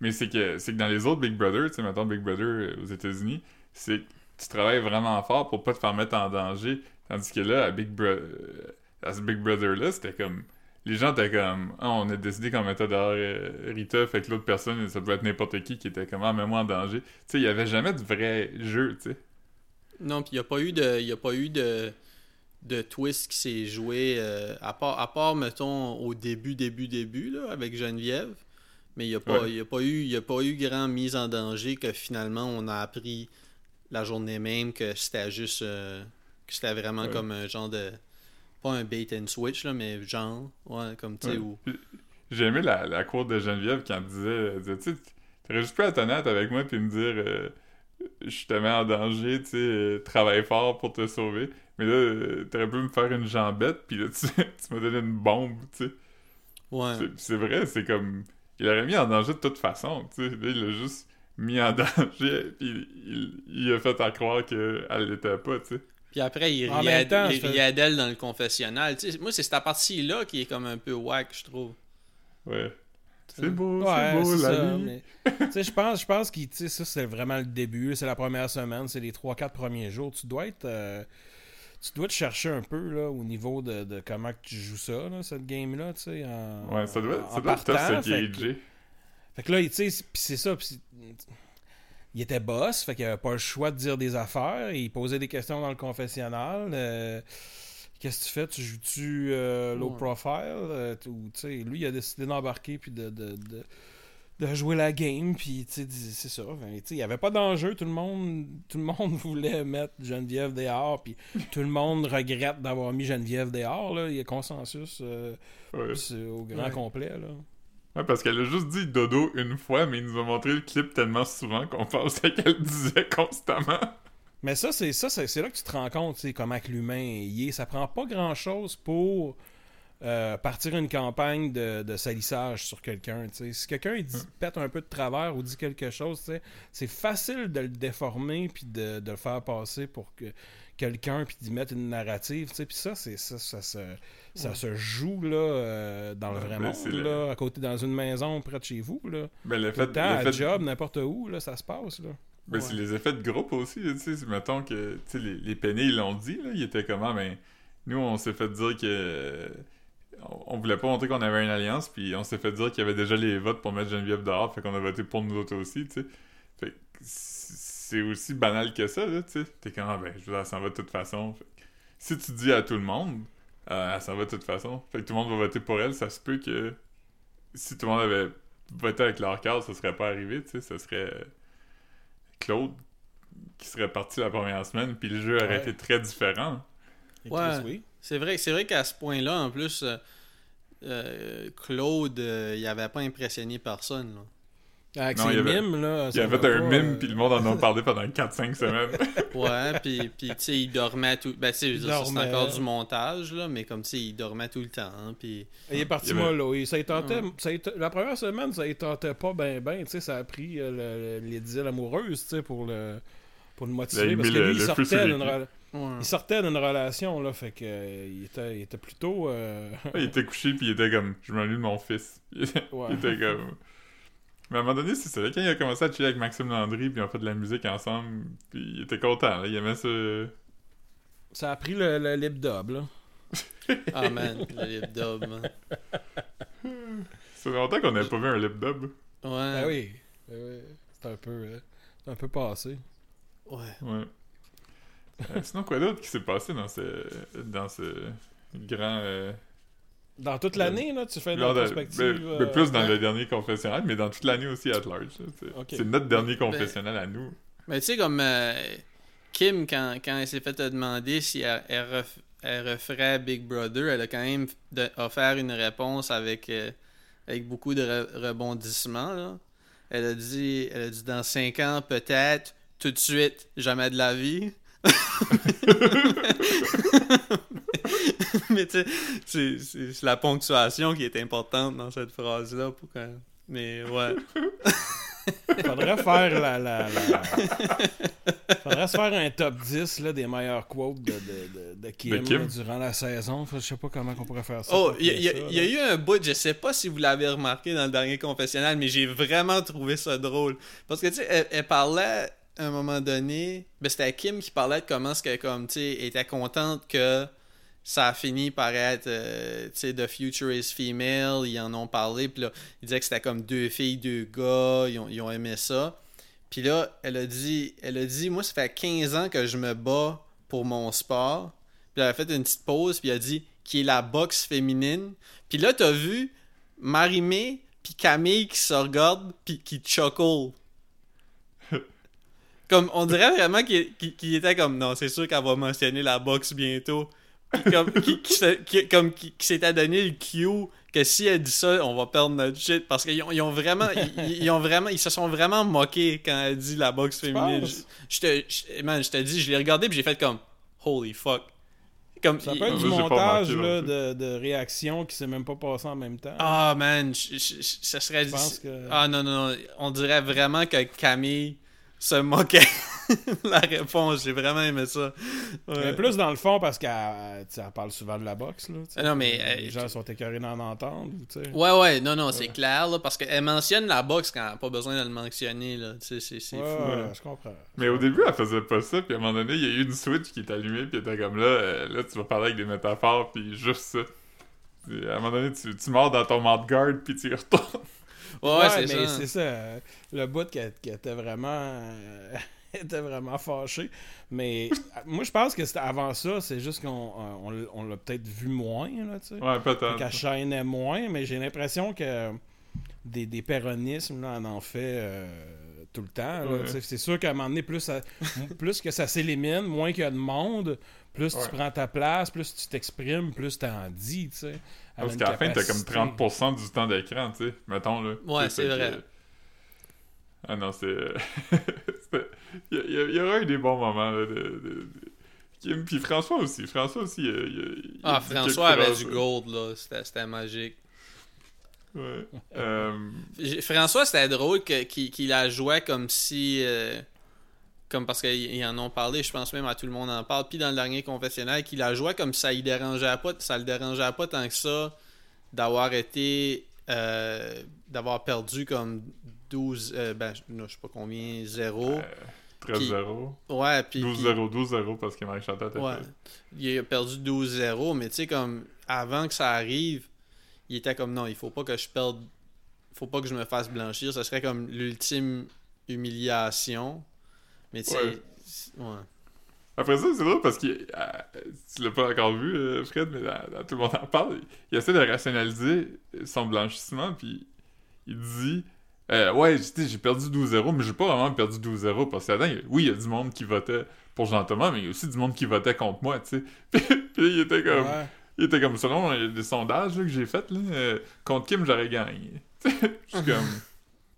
Mais c'est que c'est que dans les autres Big Brother, tu sais, mettons Big Brother euh, aux États-Unis, c'est que tu travailles vraiment fort pour pas te faire mettre en danger. Tandis que là, à Big, Bro- euh, à ce Big Brother-là, c'était comme. Les gens étaient comme. Ah, on a décidé qu'on mettait dehors euh, Rita, fait que l'autre personne, ça pouvait être n'importe qui qui était comme. Ah, mets-moi en danger. Tu sais, il y avait jamais de vrai jeu, tu sais. Non, puis il n'y a pas eu de, il y a pas eu de, de twist qui s'est joué, euh, à, part, à part, mettons, au début, début, début, là, avec Geneviève. Mais il n'y a, pas- Ouais. il y a, pas eu- il y a pas eu grand mise en danger que finalement on a appris la journée même que c'était juste. euh, que c'était vraiment Ouais. comme un genre de. Pas un bait and switch, là, mais genre. Ouais, comme tu sais, où. J'ai aimé la, la cour de Geneviève quand elle disait, elle disait, tu t'aurais juste pu être honnête avec moi puis me dire, euh, je te mets en danger, tu sais, euh, travaille fort pour te sauver. Mais là, euh, t'aurais pu me faire une jambette puis là, tu, tu m'as donné une bombe, tu sais. Ouais. C'est- vrai, c'est comme, il l'aurait mis en danger de toute façon, tu sais. Là, il l'a juste mis en danger puis il, il a fait à croire qu'elle l'était pas, tu sais. Puis après, il En riait, riait d'elle dans le confessionnal. Tu sais, moi, c'est cette partie-là qui est comme un peu whack, je trouve. Ouais. C'est beau, Ouais, c'est beau, c'est la ça, vie. mais, tu sais, je pense, je pense que tu sais, ça, c'est vraiment le début. C'est la première semaine, c'est les 3-4 premiers jours. Tu dois être. euh, tu dois te chercher un peu là, au niveau de, de comment tu joues ça, là, cette game-là. tu sais, En, Ouais, ça doit, en ça doit être tough partant, se fait que- gager. Fait que là, tu sais, c'est- pis c'est ça. pis il était boss, fait qu'il avait pas le choix de dire des affaires. Il posait des questions dans le confessionnal. euh, Qu'est-ce que tu fais? Tu joues-tu euh, low Ouais. profile? Euh, ou, lui, il a décidé d'embarquer puis de, de, de, de jouer la game. Puis, tu sais, dis- c'est ça. Fait, sais, il n'y avait pas d'enjeu. Tout le monde tout le monde voulait mettre Geneviève dehors. Puis tout le monde regrette d'avoir mis Geneviève dehors. Là. Il y a consensus euh, Ouais. au grand Ouais. complet. Là. Ouais, parce qu'elle a juste dit dodo une fois, mais il nous a montré le clip tellement souvent qu'on pensait qu'elle le disait constamment. Mais ça, c'est ça, c'est là que tu te rends compte, tu comment que l'humain y est. Ça prend pas grand chose pour euh, partir une campagne de, de salissage sur quelqu'un. Si quelqu'un dit- pète un peu de travers ou dit quelque chose, c'est facile de le déformer puis de, de le faire passer pour que quelqu'un puis d'y mettre une narrative. tu sais. Puis ça, c'est ça, ça, se, ça se joue là, euh, dans le Ouais, vrai ben, monde, c'est là, à côté dans une maison près de chez vous. Là. Ben, le Tout fait, le temps, le à fait- job, n'importe où, là, ça se passe. Là. Ben, c'est les effets de groupe aussi, tu sais, c'est- mettons que, tu sais, les, les peinés, ils l'ont dit, là, ils étaient comment, ben, nous, on s'est fait dire que, on, on voulait pas montrer qu'on avait une alliance, puis on s'est fait dire qu'il y avait déjà les votes pour mettre Geneviève dehors, fait qu'on a voté pour nous autres aussi, tu sais. Fait que c'est aussi banal que ça, là, tu sais. T'es comme, ah, ben, je veux dire, elle s'en va de toute façon. Fait si tu dis à tout le monde, euh, elle s'en va de toute façon, fait que tout le monde va voter pour elle, ça se peut que, si tout le monde avait voté avec leur carte, ça serait pas arrivé, tu sais, ça serait... euh, Claude qui serait parti la première semaine, puis le jeu aurait Ouais. été très différent. Ouais. Oui. C'est vrai, c'est vrai qu'à ce point-là, en plus, euh, euh, Claude, euh, il avait pas impressionné personne. là. Avec Non, ses il y avait- mimes, là. Il ça a fait va un pas, mime, euh, puis le monde en a parlé pendant 4-5 semaines. Ouais, puis, puis tu sais, il dormait tout. Ben, tu sais, c'est encore du montage, là, mais comme tu sais, il dormait tout le temps. hein, puis. Il est parti Il avait- mollo. Ça ça la première semaine, ça y tentait pas ben ben. Tu sais, ça a pris euh, le- les dizaines amoureuses, tu sais, pour le pour le motiver. mis Parce que le- lui, il sortait d'une pieds. rela- Ouais. il sortait d'une relation, là, fait que euh, il était, il était plutôt. euh, il était couché, puis il était comme, je m'ennuie de mon fils. Il était, Ouais. il était comme... Mais à un moment donné, c'est ça. Quand il a commencé à chiller avec Maxime Landry, puis on fait de la musique ensemble, puis il était content. Là, il aimait ça. Ça a pris le, le lip dub, là. Ah man, le lip dub. man. Ça fait longtemps qu'on n'avait pas vu un lip dub. Ouais. Ah oui. Ben oui. C'est un peu. euh, c'est un peu passé. Ouais. Ouais. Euh, sinon, quoi d'autre qui s'est passé dans ce, dans ce grand... euh, Dans toute l'année, là, tu fais une lors de- ben, ben, euh, plus dans ouais. le dernier confessionnal, mais dans toute l'année aussi à large. C'est notre dernier confessionnal à nous. Mais tu sais, comme euh, Kim, quand, quand elle s'est fait te demander si elle, elle ref- elle referait Big Brother, elle a quand même de- offert une réponse avec, euh, avec beaucoup de re- rebondissements. là. Elle a dit, elle a dit dans 5 ans, peut-être, tout de suite, jamais de la vie. Mais tu sais, c'est- c'est c'est la ponctuation qui est importante dans cette phrase-là. Pour que... Mais ouais. Faudrait faire la, la, la- Faudrait se faire un top 10 là, des meilleurs quotes de, de, de, de Kim, De Kim? là, durant la saison. Je sais pas comment on pourrait faire ça. Oh, il y, a- y y eu un bout, je sais pas si vous l'avez remarqué dans le dernier confessionnal, mais j'ai vraiment trouvé ça drôle. Parce que, tu sais, elle, elle parlait à un moment donné, ben c'était Kim qui parlait de comment ce qu'elle, comme, tu était contente que ça a fini par être, euh, tu sais, The Future is Female, ils en ont parlé, puis là, ils disaient que c'était comme deux filles, deux gars, ils ont, aimé ça. Puis là, elle a dit, elle a dit, moi, ça fait 15 ans que je me bats pour mon sport. Puis elle a fait une petite pause, puis elle a dit, qui est la boxe féminine. Puis là, t'as vu Marimé puis Camille qui se regardent, puis qui chuckle. Comme, on dirait vraiment qu'il était comme, non, c'est sûr qu'elle va mentionner la boxe bientôt. Puis comme, qui, comme, qui, qui s'était donné le cue que si elle dit ça, on va perdre notre shit. Parce qu'ils ont, ils ont vraiment, ils, ils ont vraiment, ils se sont vraiment moqués quand elle dit la boxe féminine. Je, te, je- man, je te dis, je l'ai regardé puis j'ai fait comme, holy fuck. Comme, Ça peut être Ah, du montage là, de, de réaction qui s'est même pas passé en même temps. Ah, man, je- je- je- ça serait. Je pense que- Ah, non, non, non. On dirait vraiment que Camille se moquait la réponse. J'ai vraiment aimé ça. Ouais. Mais plus dans le fond parce qu'elle elle parle souvent de la boxe. Là, non, mais, Les euh, gens sont écœurés d'en entendre. Ouais, ouais, non, non, c'est clair, là, parce qu'elle mentionne la boxe quand elle n'a pas besoin de le mentionner, c'est c'est Ouais, fou, je comprends. Mais au début, elle faisait pas ça, puis à un moment donné, il y a eu une switch qui est allumée, puis elle était comme là, euh, là, tu vas parler avec des métaphores, puis juste ça. À un moment donné, tu, tu mords dans ton mouth guard, puis tu y retournes. Ouais, c'est mais ça. c'est ça. euh, Le bout qui, qui était vraiment euh, était vraiment fâché. Mais euh, moi, je pense que c'était avant ça, c'est juste qu'on on, on- on l'a peut-être vu moins, là, tu sais. Ouais, peut-être. Qu'elle chaînait moins, mais j'ai l'impression que des, des péronismes, là, on en fait euh, tout le temps. là, Ouais. tu sais. C'est sûr qu'à un moment donné, plus, ça- plus que ça s'élimine, moins qu'il y a de monde, plus Ouais. tu prends ta place, plus tu t'exprimes, plus t'en dis, tu sais. Parce qu'à la fin, t'as comme capacité. 30% du temps d'écran, tu sais, mettons, là. Ouais, c'est vrai. que- Ah non, c'est... c'était- Il y, a- il y y aura eu des bons moments, là, de... de- de- Kim, puis François aussi. François aussi, il, il- Ah, François avait du gold, là. C'était c'était magique. Ouais. Euh, François, c'était drôle que- qu'il qu'il la jouait comme si. euh, comme parce qu'ils en ont parlé, je pense même à tout le monde en parle. Puis dans le dernier confessionnal, qu'il la jouait comme ça, il dérangeait pas, ça le dérangeait pas tant que ça d'avoir été. euh, d'avoir perdu comme 12. euh, ben, je sais pas combien, 0. euh, 13-0. ouais, puis. puis- 12-0, 12-0 parce que Marie-Chantal était Ouais. Il a perdu 12-0, mais tu sais, comme avant que ça arrive, il était comme non, il faut pas que je perde. Faut pas que je me fasse blanchir. Ça serait comme l'ultime humiliation. Mais tu. Ouais. ouais. Après ça, c'est drôle parce que euh, tu l'as pas encore vu, euh, Fred, mais tout le monde en parle. Il essaie de rationaliser son blanchissement, puis il dit euh, Ouais, j'ai perdu 12-0, mais j'ai pas vraiment perdu 12-0 parce que a- oui, il y a du monde qui votait pour Jean-Thomas, mais il y a aussi du monde qui votait contre moi, tu sais. Puis, puis il était comme. Ouais. Il était comme selon les sondages là, que j'ai fait là, euh, contre Kim j'aurais gagné. Je suis comme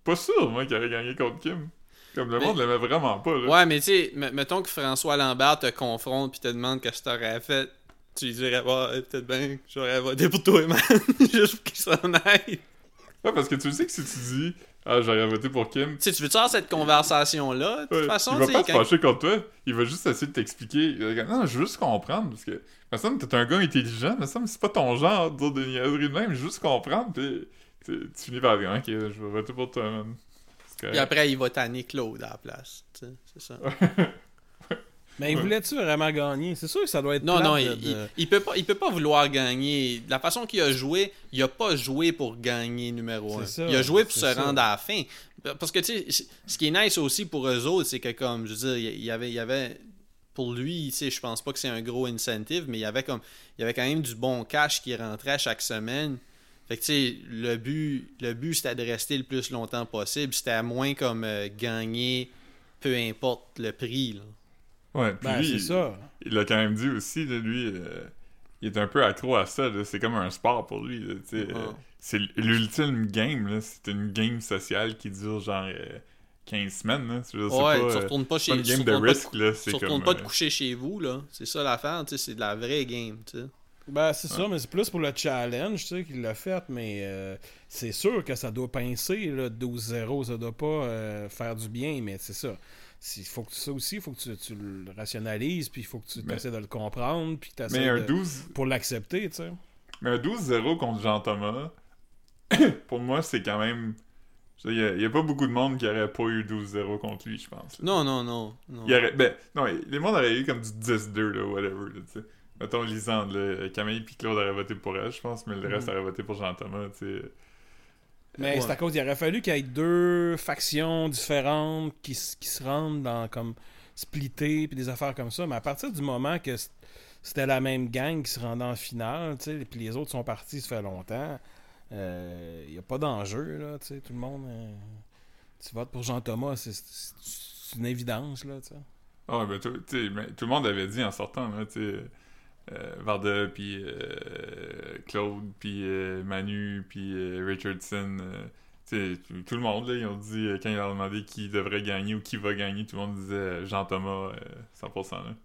pas sûr moi qu'il aurait gagné contre Kim. Comme le Mais- monde l'aimait vraiment pas là. Ouais, mais tu sais, mettons que François Lambert te confronte puis te demande qu'est-ce que t'aurais fait. Tu lui dirais, ouais, peut-être bien j'aurais voté pour toi, man. Juste pour qu'il s'en aille. Ouais, parce que tu sais que si tu dis ah j'aurais voté pour Kim, Tu sais, tu veux-tu avoir cette conversation-là? De toute ouais, façon, il va pas quand- fâcher contre toi, il va juste essayer de t'expliquer. Non, je veux juste comprendre parce que me semble t'es un gars intelligent, me semble c'est pas ton genre de dire des niaiseries de même, juste comprendre puis tu, tu finis par dire ok je vais voter pour toi man. Puis après, il va tanner Claude à la place. tu sais, C'est ça. Mais Ouais. voulais-tu vraiment gagner? C'est sûr que ça doit être Non, non, de- il, de- il, il peut pas, il peut pas vouloir gagner. La façon qu'il a joué, il a pas joué pour gagner numéro 1. C'est ça, il a joué pour se ça. rendre à la fin. Parce que, tu sais, ce qui est nice aussi pour eux autres, c'est que, comme, je veux dire, il y avait, il y avait pour lui, tu sais, je pense pas que c'est un gros incentive, mais il y avait comme, il y avait quand même du bon cash qui rentrait chaque semaine. Fait que, tu sais, le but, le but, c'était de rester le plus longtemps possible. C'était à moins comme euh, gagner, peu importe le prix, là. Ouais, puis Ben, lui, c'est il- ça. il l'a quand même dit aussi, là, lui, euh, il est un peu accro à ça, là, c'est comme un sport pour lui, Ouais. euh, c'est l'ultime game, là, c'est une game sociale qui dure genre euh, 15 semaines, là, je Ouais, pas, tu retournes pas chez une tu game de retournes pas risk, là, c'est Tu comme... retournes pas te coucher chez vous, là. C'est ça l'affaire, tu sais, c'est de la vraie game, tu sais. Ben, c'est ça, mais c'est plus pour le challenge, tu sais, qu'il l'a fait, mais euh, c'est sûr que ça doit pincer, là, 12-0, ça doit pas euh, faire du bien, mais c'est ça. Il faut que ça aussi, il faut que tu, tu le rationalises, puis il faut que tu Mais- essaies de le comprendre, puis que tu mais un de... 12... pour l'accepter, tu sais. Mais un 12-0 contre Jean-Thomas, pour moi, c'est quand même... Il n'y a, il y a pas beaucoup de monde qui aurait pas eu 12-0 contre lui, je pense. là. Non, non, non. non. Il aurait, ben, non, les mondes auraient eu comme du 10-2, là, whatever, là, tu sais. Mettons, Lisande, là, Camille puis Claude auraient voté pour elle, je pense, mais le reste Mhm. aurait voté pour Jean-Thomas, tu sais. Mais Ouais. c'est à cause, il aurait fallu qu'il y ait deux factions différentes qui, qui se rendent dans comme splitter puis des affaires comme ça. Mais à partir du moment que c'était la même gang qui se rendait en finale, tu sais, puis les autres sont partis, ça fait longtemps, il n'y a pas d'enjeu, là, tu sais, tout le monde. euh, tu votes pour Jean-Thomas, c'est- une évidence, là, tu sais. Ah, ben, tout, tu sais, mais tout le monde avait dit en sortant, là, tu sais. Euh, Varda, puis euh, Claude, puis euh, Manu, puis euh, Richardson. euh, tu sais, tout, le monde, là, ils ont dit, euh, quand ils ont demandé qui devrait gagner ou qui va gagner, tout le monde disait euh, Jean-Thomas, euh, 100%. Là.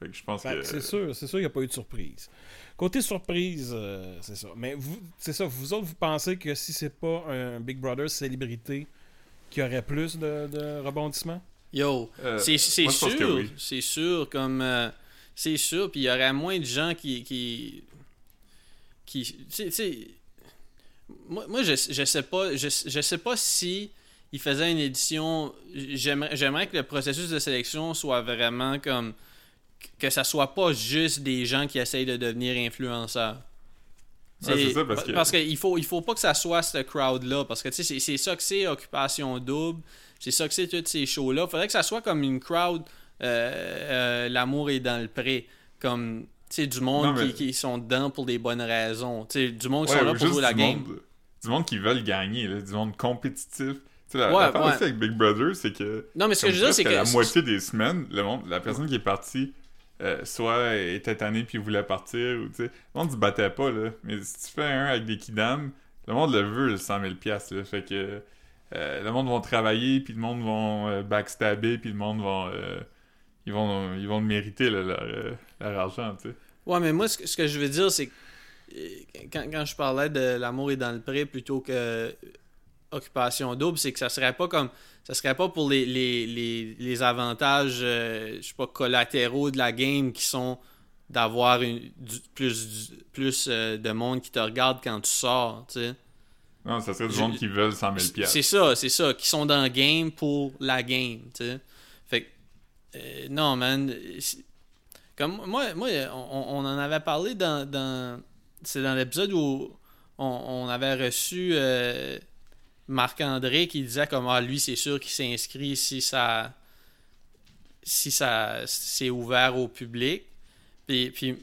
Fait que je pense Fait que. c'est sûr, c'est sûr qu'il n'y a pas eu de surprise. Côté surprise, euh, c'est ça. Mais vous, c'est ça, vous autres, vous pensez que si c'est pas un Big Brother célébrité, qu'il y aurait plus de, de rebondissements? Yo, Euh, c'est sûr, oui. c'est sûr, comme... euh, c'est sûr, puis il y aurait moins de gens qui... qui, qui tu sais- moi, moi je, je sais pas, je, je sais pas si il faisait une édition... J'aimerais que le processus de sélection soit vraiment comme... Que ça soit pas juste des gens qui essayent de devenir influenceurs. Ouais, c'est ça, parce que- Parce qu'il faut, il faut pas que ça soit ce crowd-là. Parce que tu sais, c'est- c'est ça que c'est Occupation Double. C'est ça que c'est tous ces shows-là. Faudrait que ça soit comme une crowd. Euh, euh, L'amour est dans le pré. Comme, tu sais, du monde Non, mais- qui, qui sont dedans pour des bonnes raisons. Tu sais, du monde qui Ouais, sont là ou pour jouer la du game. Monde, du monde qui veulent gagner, là, du monde compétitif. Tu sais, la, Ouais, avec Big Brother, c'est que. Non, mais ce que je veux dire, c'est que. la moitié des semaines, le monde, la personne qui est partie, euh, soit était tannée puis voulait partir, ou tu sais, le monde se battait pas, là. Mais si tu fais un avec des kidam, le monde le veut, le 100 000 piastres, là. Fait que euh, le monde va travailler, puis le monde va euh, backstabber, puis le monde va. Euh, ils vont ils vont le mériter, leur, euh, leur argent, tu sais. Ouais, mais moi, ce que, ce que je veux dire, c'est que euh, quand, quand je parlais de l'amour est dans le pré plutôt que occupation double, c'est que ça serait pas comme. Ça serait pas pour les, les, les, les avantages, euh, je sais pas, collatéraux de la game qui sont d'avoir une- du- plus, du- plus euh, de monde qui te regarde quand tu sors, tu sais. Non, ça serait du Je- monde qui veulent 100 000 piastres. C'est ça, c'est ça, qui sont dans le game pour la game, tu sais. Euh, non, man. euh, Comme moi, moi on, on en avait parlé dans. c'est dans l'épisode où on, avait reçu euh, Marc-André qui disait comme ah, lui, c'est sûr qu'il s'inscrit si ça. Si ça c'est ouvert au public. Puis,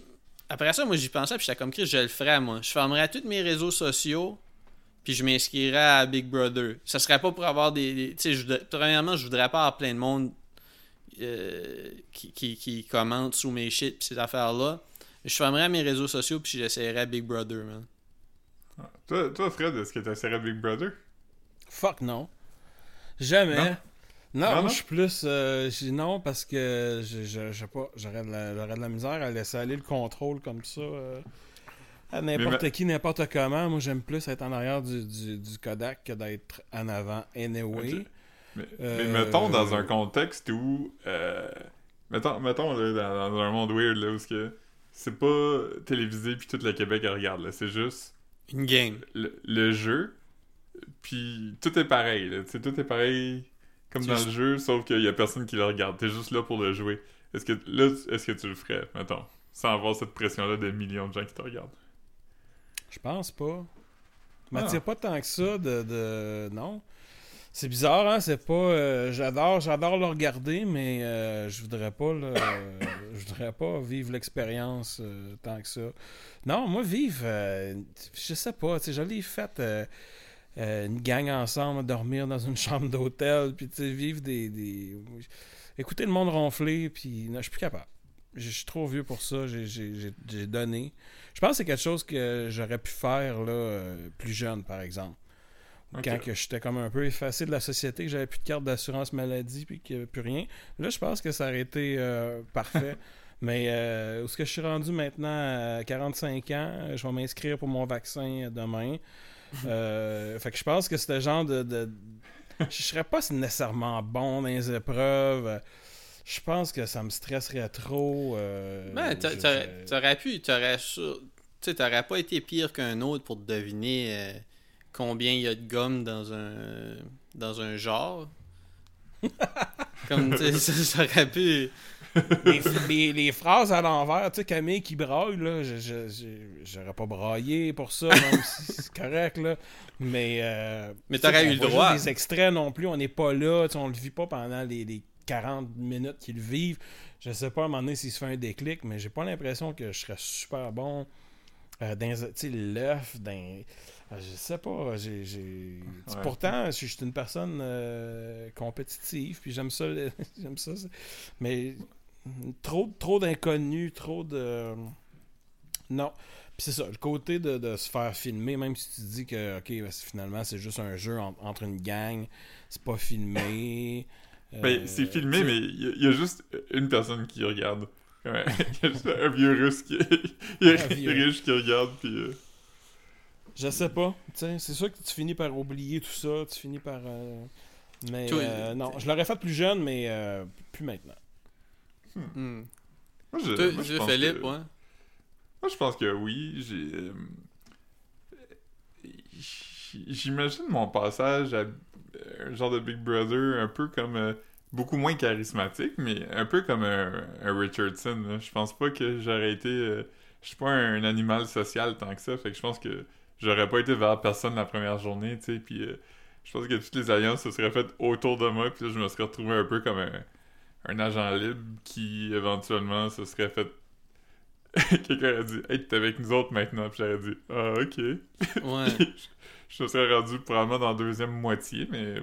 après ça, moi j'y pensais, puis j'étais comme Chris, je le ferais, moi. Je fermerais tous mes réseaux sociaux puis je m'inscrirais à Big Brother. Ça serait pas pour avoir des. des- tu sais, premièrement, je voudrais pas avoir plein de monde euh, qui, qui, qui commente sous mes shit pis ces affaires-là. Je fermerais mes réseaux sociaux puis j'essayerais Big Brother, man. Toi, toi, Fred, est-ce que tu essaierais Big Brother? Fuck non. Jamais. Non? Non, Non, moi non? je suis plus. euh, je dis non parce que je, je, je sais pas, j'aurais de, la- j'aurais de la misère à laisser aller le contrôle comme ça. euh, à n'importe Mais qui, n'importe comment. Moi j'aime plus être en arrière du, du, du Kodak que d'être en avant anyway. Mais, Euh, mais mettons dans un contexte où. euh, mettons, mettons là, dans, dans un monde weird là, où ce que c'est pas télévisé puis tout le Québec regarde. C'est juste Une game. le, le jeu. Puis tout est pareil. Là, tout est pareil comme dans juste- le jeu, sauf qu'il y a personne qui le regarde. T'es juste là pour le jouer. Est-ce que là, est-ce que tu le ferais, mettons, sans avoir cette pression-là de millions de gens qui te regardent? Je pense pas. Ah. m'attire pas tant que ça de. de... Non. C'est bizarre, hein? C'est pas. euh, j'adore, j'adore le regarder, mais euh, je voudrais pas je voudrais pas vivre l'expérience euh, tant que ça. Non, moi, vivre. euh, je sais pas, tu sais, une gang ensemble, dormir dans une chambre d'hôtel, puis vivre des, des- Écouter le monde ronfler, puis je suis plus capable. Je suis trop vieux pour ça, j'ai- donné. Je pense que c'est quelque chose que j'aurais pu faire là, plus jeune, par exemple. Quand que j'étais comme un peu effacé de la société, que j'avais plus de carte d'assurance maladie, puis qu'il n'y avait plus rien. Là, je pense que ça aurait été euh, parfait. Mais euh, où est-ce que je suis rendu maintenant à 45 ans? Je vais m'inscrire pour mon vaccin demain. Euh, fait que je pense que c'était genre de, de- Je serais pas nécessairement bon dans les épreuves. Je pense que ça me stresserait trop. euh, je- t'aurais pu. T'aurais tu t'aurais pas été pire qu'un autre pour deviner euh, combien il y a de gomme dans un. dans un genre. Comme, tu sais, ça, ça aurait pu. les, les- les phrases à l'envers, tu sais, Camille qui braille, là, je- je- je- j'aurais pas braillé pour ça, même si c'est correct, là. Mais. euh, Mais t'aurais eu le droit. des extraits non plus, on n'est pas là, tu sais, on le vit pas pendant les, les 40 minutes qu'ils le vivent. Je sais pas à un moment donné s'il se fait un déclic, mais j'ai pas l'impression que je serais super bon euh, dans, tu sais, l'œuf, dans. Euh, Je sais pas, j'ai. j'ai- tu sais, Ouais. Pourtant, je suis je suis une personne euh, compétitive, puis j'aime ça, j'aime ça. Mais trop, trop d'inconnus, trop de. Non. Puis c'est ça, le côté de, de se faire filmer, même si tu dis que, ok, ben, c'est- finalement, c'est juste un jeu en- entre une gang, c'est pas filmé. Ben, euh, c'est filmé, tu mais il y, a- il y a juste une personne qui regarde. Ouais. Il y a juste un vieux russe qui il y a Un vieux. riche qui regarde, puis... euh, Je sais pas. C'est sûr que tu finis par oublier tout ça, tu finis par. euh, Mais Toi, euh, non, je l'aurais fait plus jeune, mais euh, plus maintenant. Hmm. Moi, je, Toi, moi, je pense Philippe, que... ouais. Moi, je pense que oui. J'ai... euh, J'imagine mon passage à euh, un genre de Big Brother un peu comme... euh, beaucoup moins charismatique, mais un peu comme un, un Richardson. là. Je pense pas que j'aurais été... euh, je suis pas un, animal social tant que ça, fait que je pense que j'aurais pas été vers personne la première journée, tu sais, puis... euh, je pense que toutes les alliances se seraient faites autour de moi, puis là, je me serais retrouvé un peu comme un, un agent libre qui, éventuellement, se serait fait Quelqu'un a dit Hey, t'es avec nous autres maintenant. Puis j'aurais dit Ah, ok. Ouais. Je, me serais rendu probablement dans la deuxième moitié, mais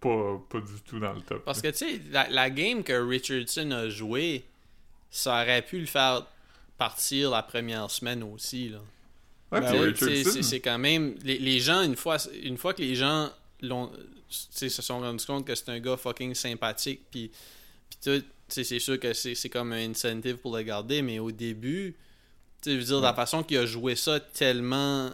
pas, pas du tout dans le top. Parce que, tu sais, la, la game que Richardson a joué, ça aurait pu le faire partir la première semaine aussi, là. Ouais, Ben Richardson, C'est quand même. Les, les gens, une fois, une fois que les gens l'ont, se sont rendus compte que c'est un gars fucking sympathique, puis, puis tout, c'est sûr que c'est comme un incentive pour le garder, mais au début, je veux dire, la façon qu'il a joué ça tellement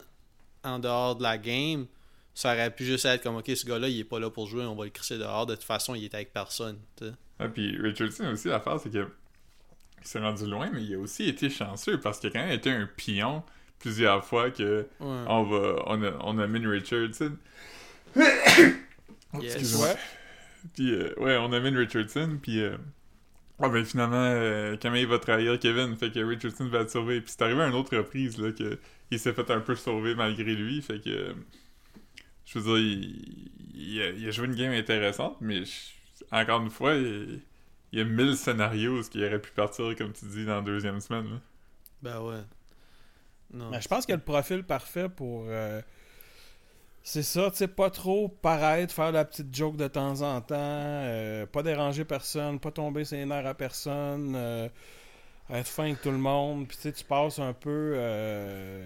en dehors de la game, ça aurait pu juste être comme, ok, ce gars-là, il est pas là pour jouer, on va le crisser dehors. De toute façon, il est avec personne. tu sais. Ouais, puis Richardson aussi, l'affaire, c'est que il s'est rendu loin, mais il a aussi été chanceux parce qu'il a quand même été un pion plusieurs fois que Ouais. on va on, a, on amène Richardson. Oh, Yes. Ouais. Puis euh, ouais, on amène Richardson, puis euh, ah ben finalement euh, Camille va trahir Kevin, fait que Richardson va être sauvé. Puis c'est arrivé à une autre reprise là que il s'est fait un peu sauver malgré lui, fait que je veux dire il, il a, il a joué une game intéressante, mais je- encore une fois il, il y a mille scénarios où il aurait pu partir comme tu dis dans la deuxième semaine. Là. Ben ouais. Ben, je pense qu'il y a le profil parfait pour. euh, C'est ça, tu sais, pas trop paraître, faire la petite joke de temps en temps, euh, pas déranger personne, pas tomber ses nerfs à personne, euh, être fin avec tout le monde, puis tu tu passes un peu,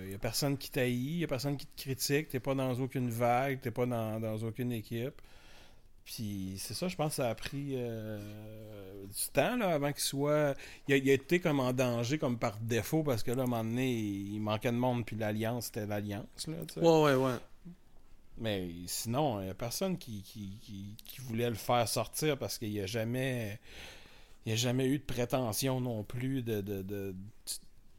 il a personne qui t'haït, y a personne qui te critique, t'es pas dans aucune vague, t'es pas dans aucune équipe. Puis c'est ça, je pense que ça a pris euh, du temps là, avant qu'il soit. Il a, il a été comme en danger, comme par défaut, parce que là, à un moment donné, il manquait de monde, puis l'Alliance, c'était l'Alliance. Là. Ouais, ouais, ouais. Mais sinon, il n'y a personne qui, qui, qui- qui voulait le faire sortir parce qu'il n'y a jamais. Il a jamais eu de prétention non plus de, de, de,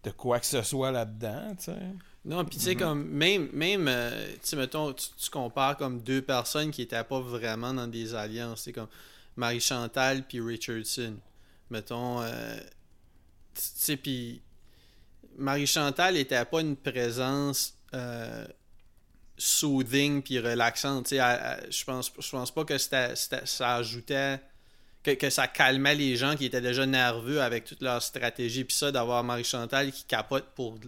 de quoi que ce soit là-dedans, tu sais. Non, puis tu sais, comme, même, même euh, tu sais, mettons, tu, tu compares comme deux personnes qui étaient pas vraiment dans des alliances, c'est comme Marie-Chantal puis Richardson. Mettons, euh, tu sais, puis Marie-Chantal était pas une présence euh, soothing puis relaxante, tu sais, je pense, je pense pas que c'était- c'était- ça ajoutait... Que, que ça calmait les gens qui étaient déjà nerveux avec toute leur stratégie. Puis ça, d'avoir Marie-Chantal qui capote pour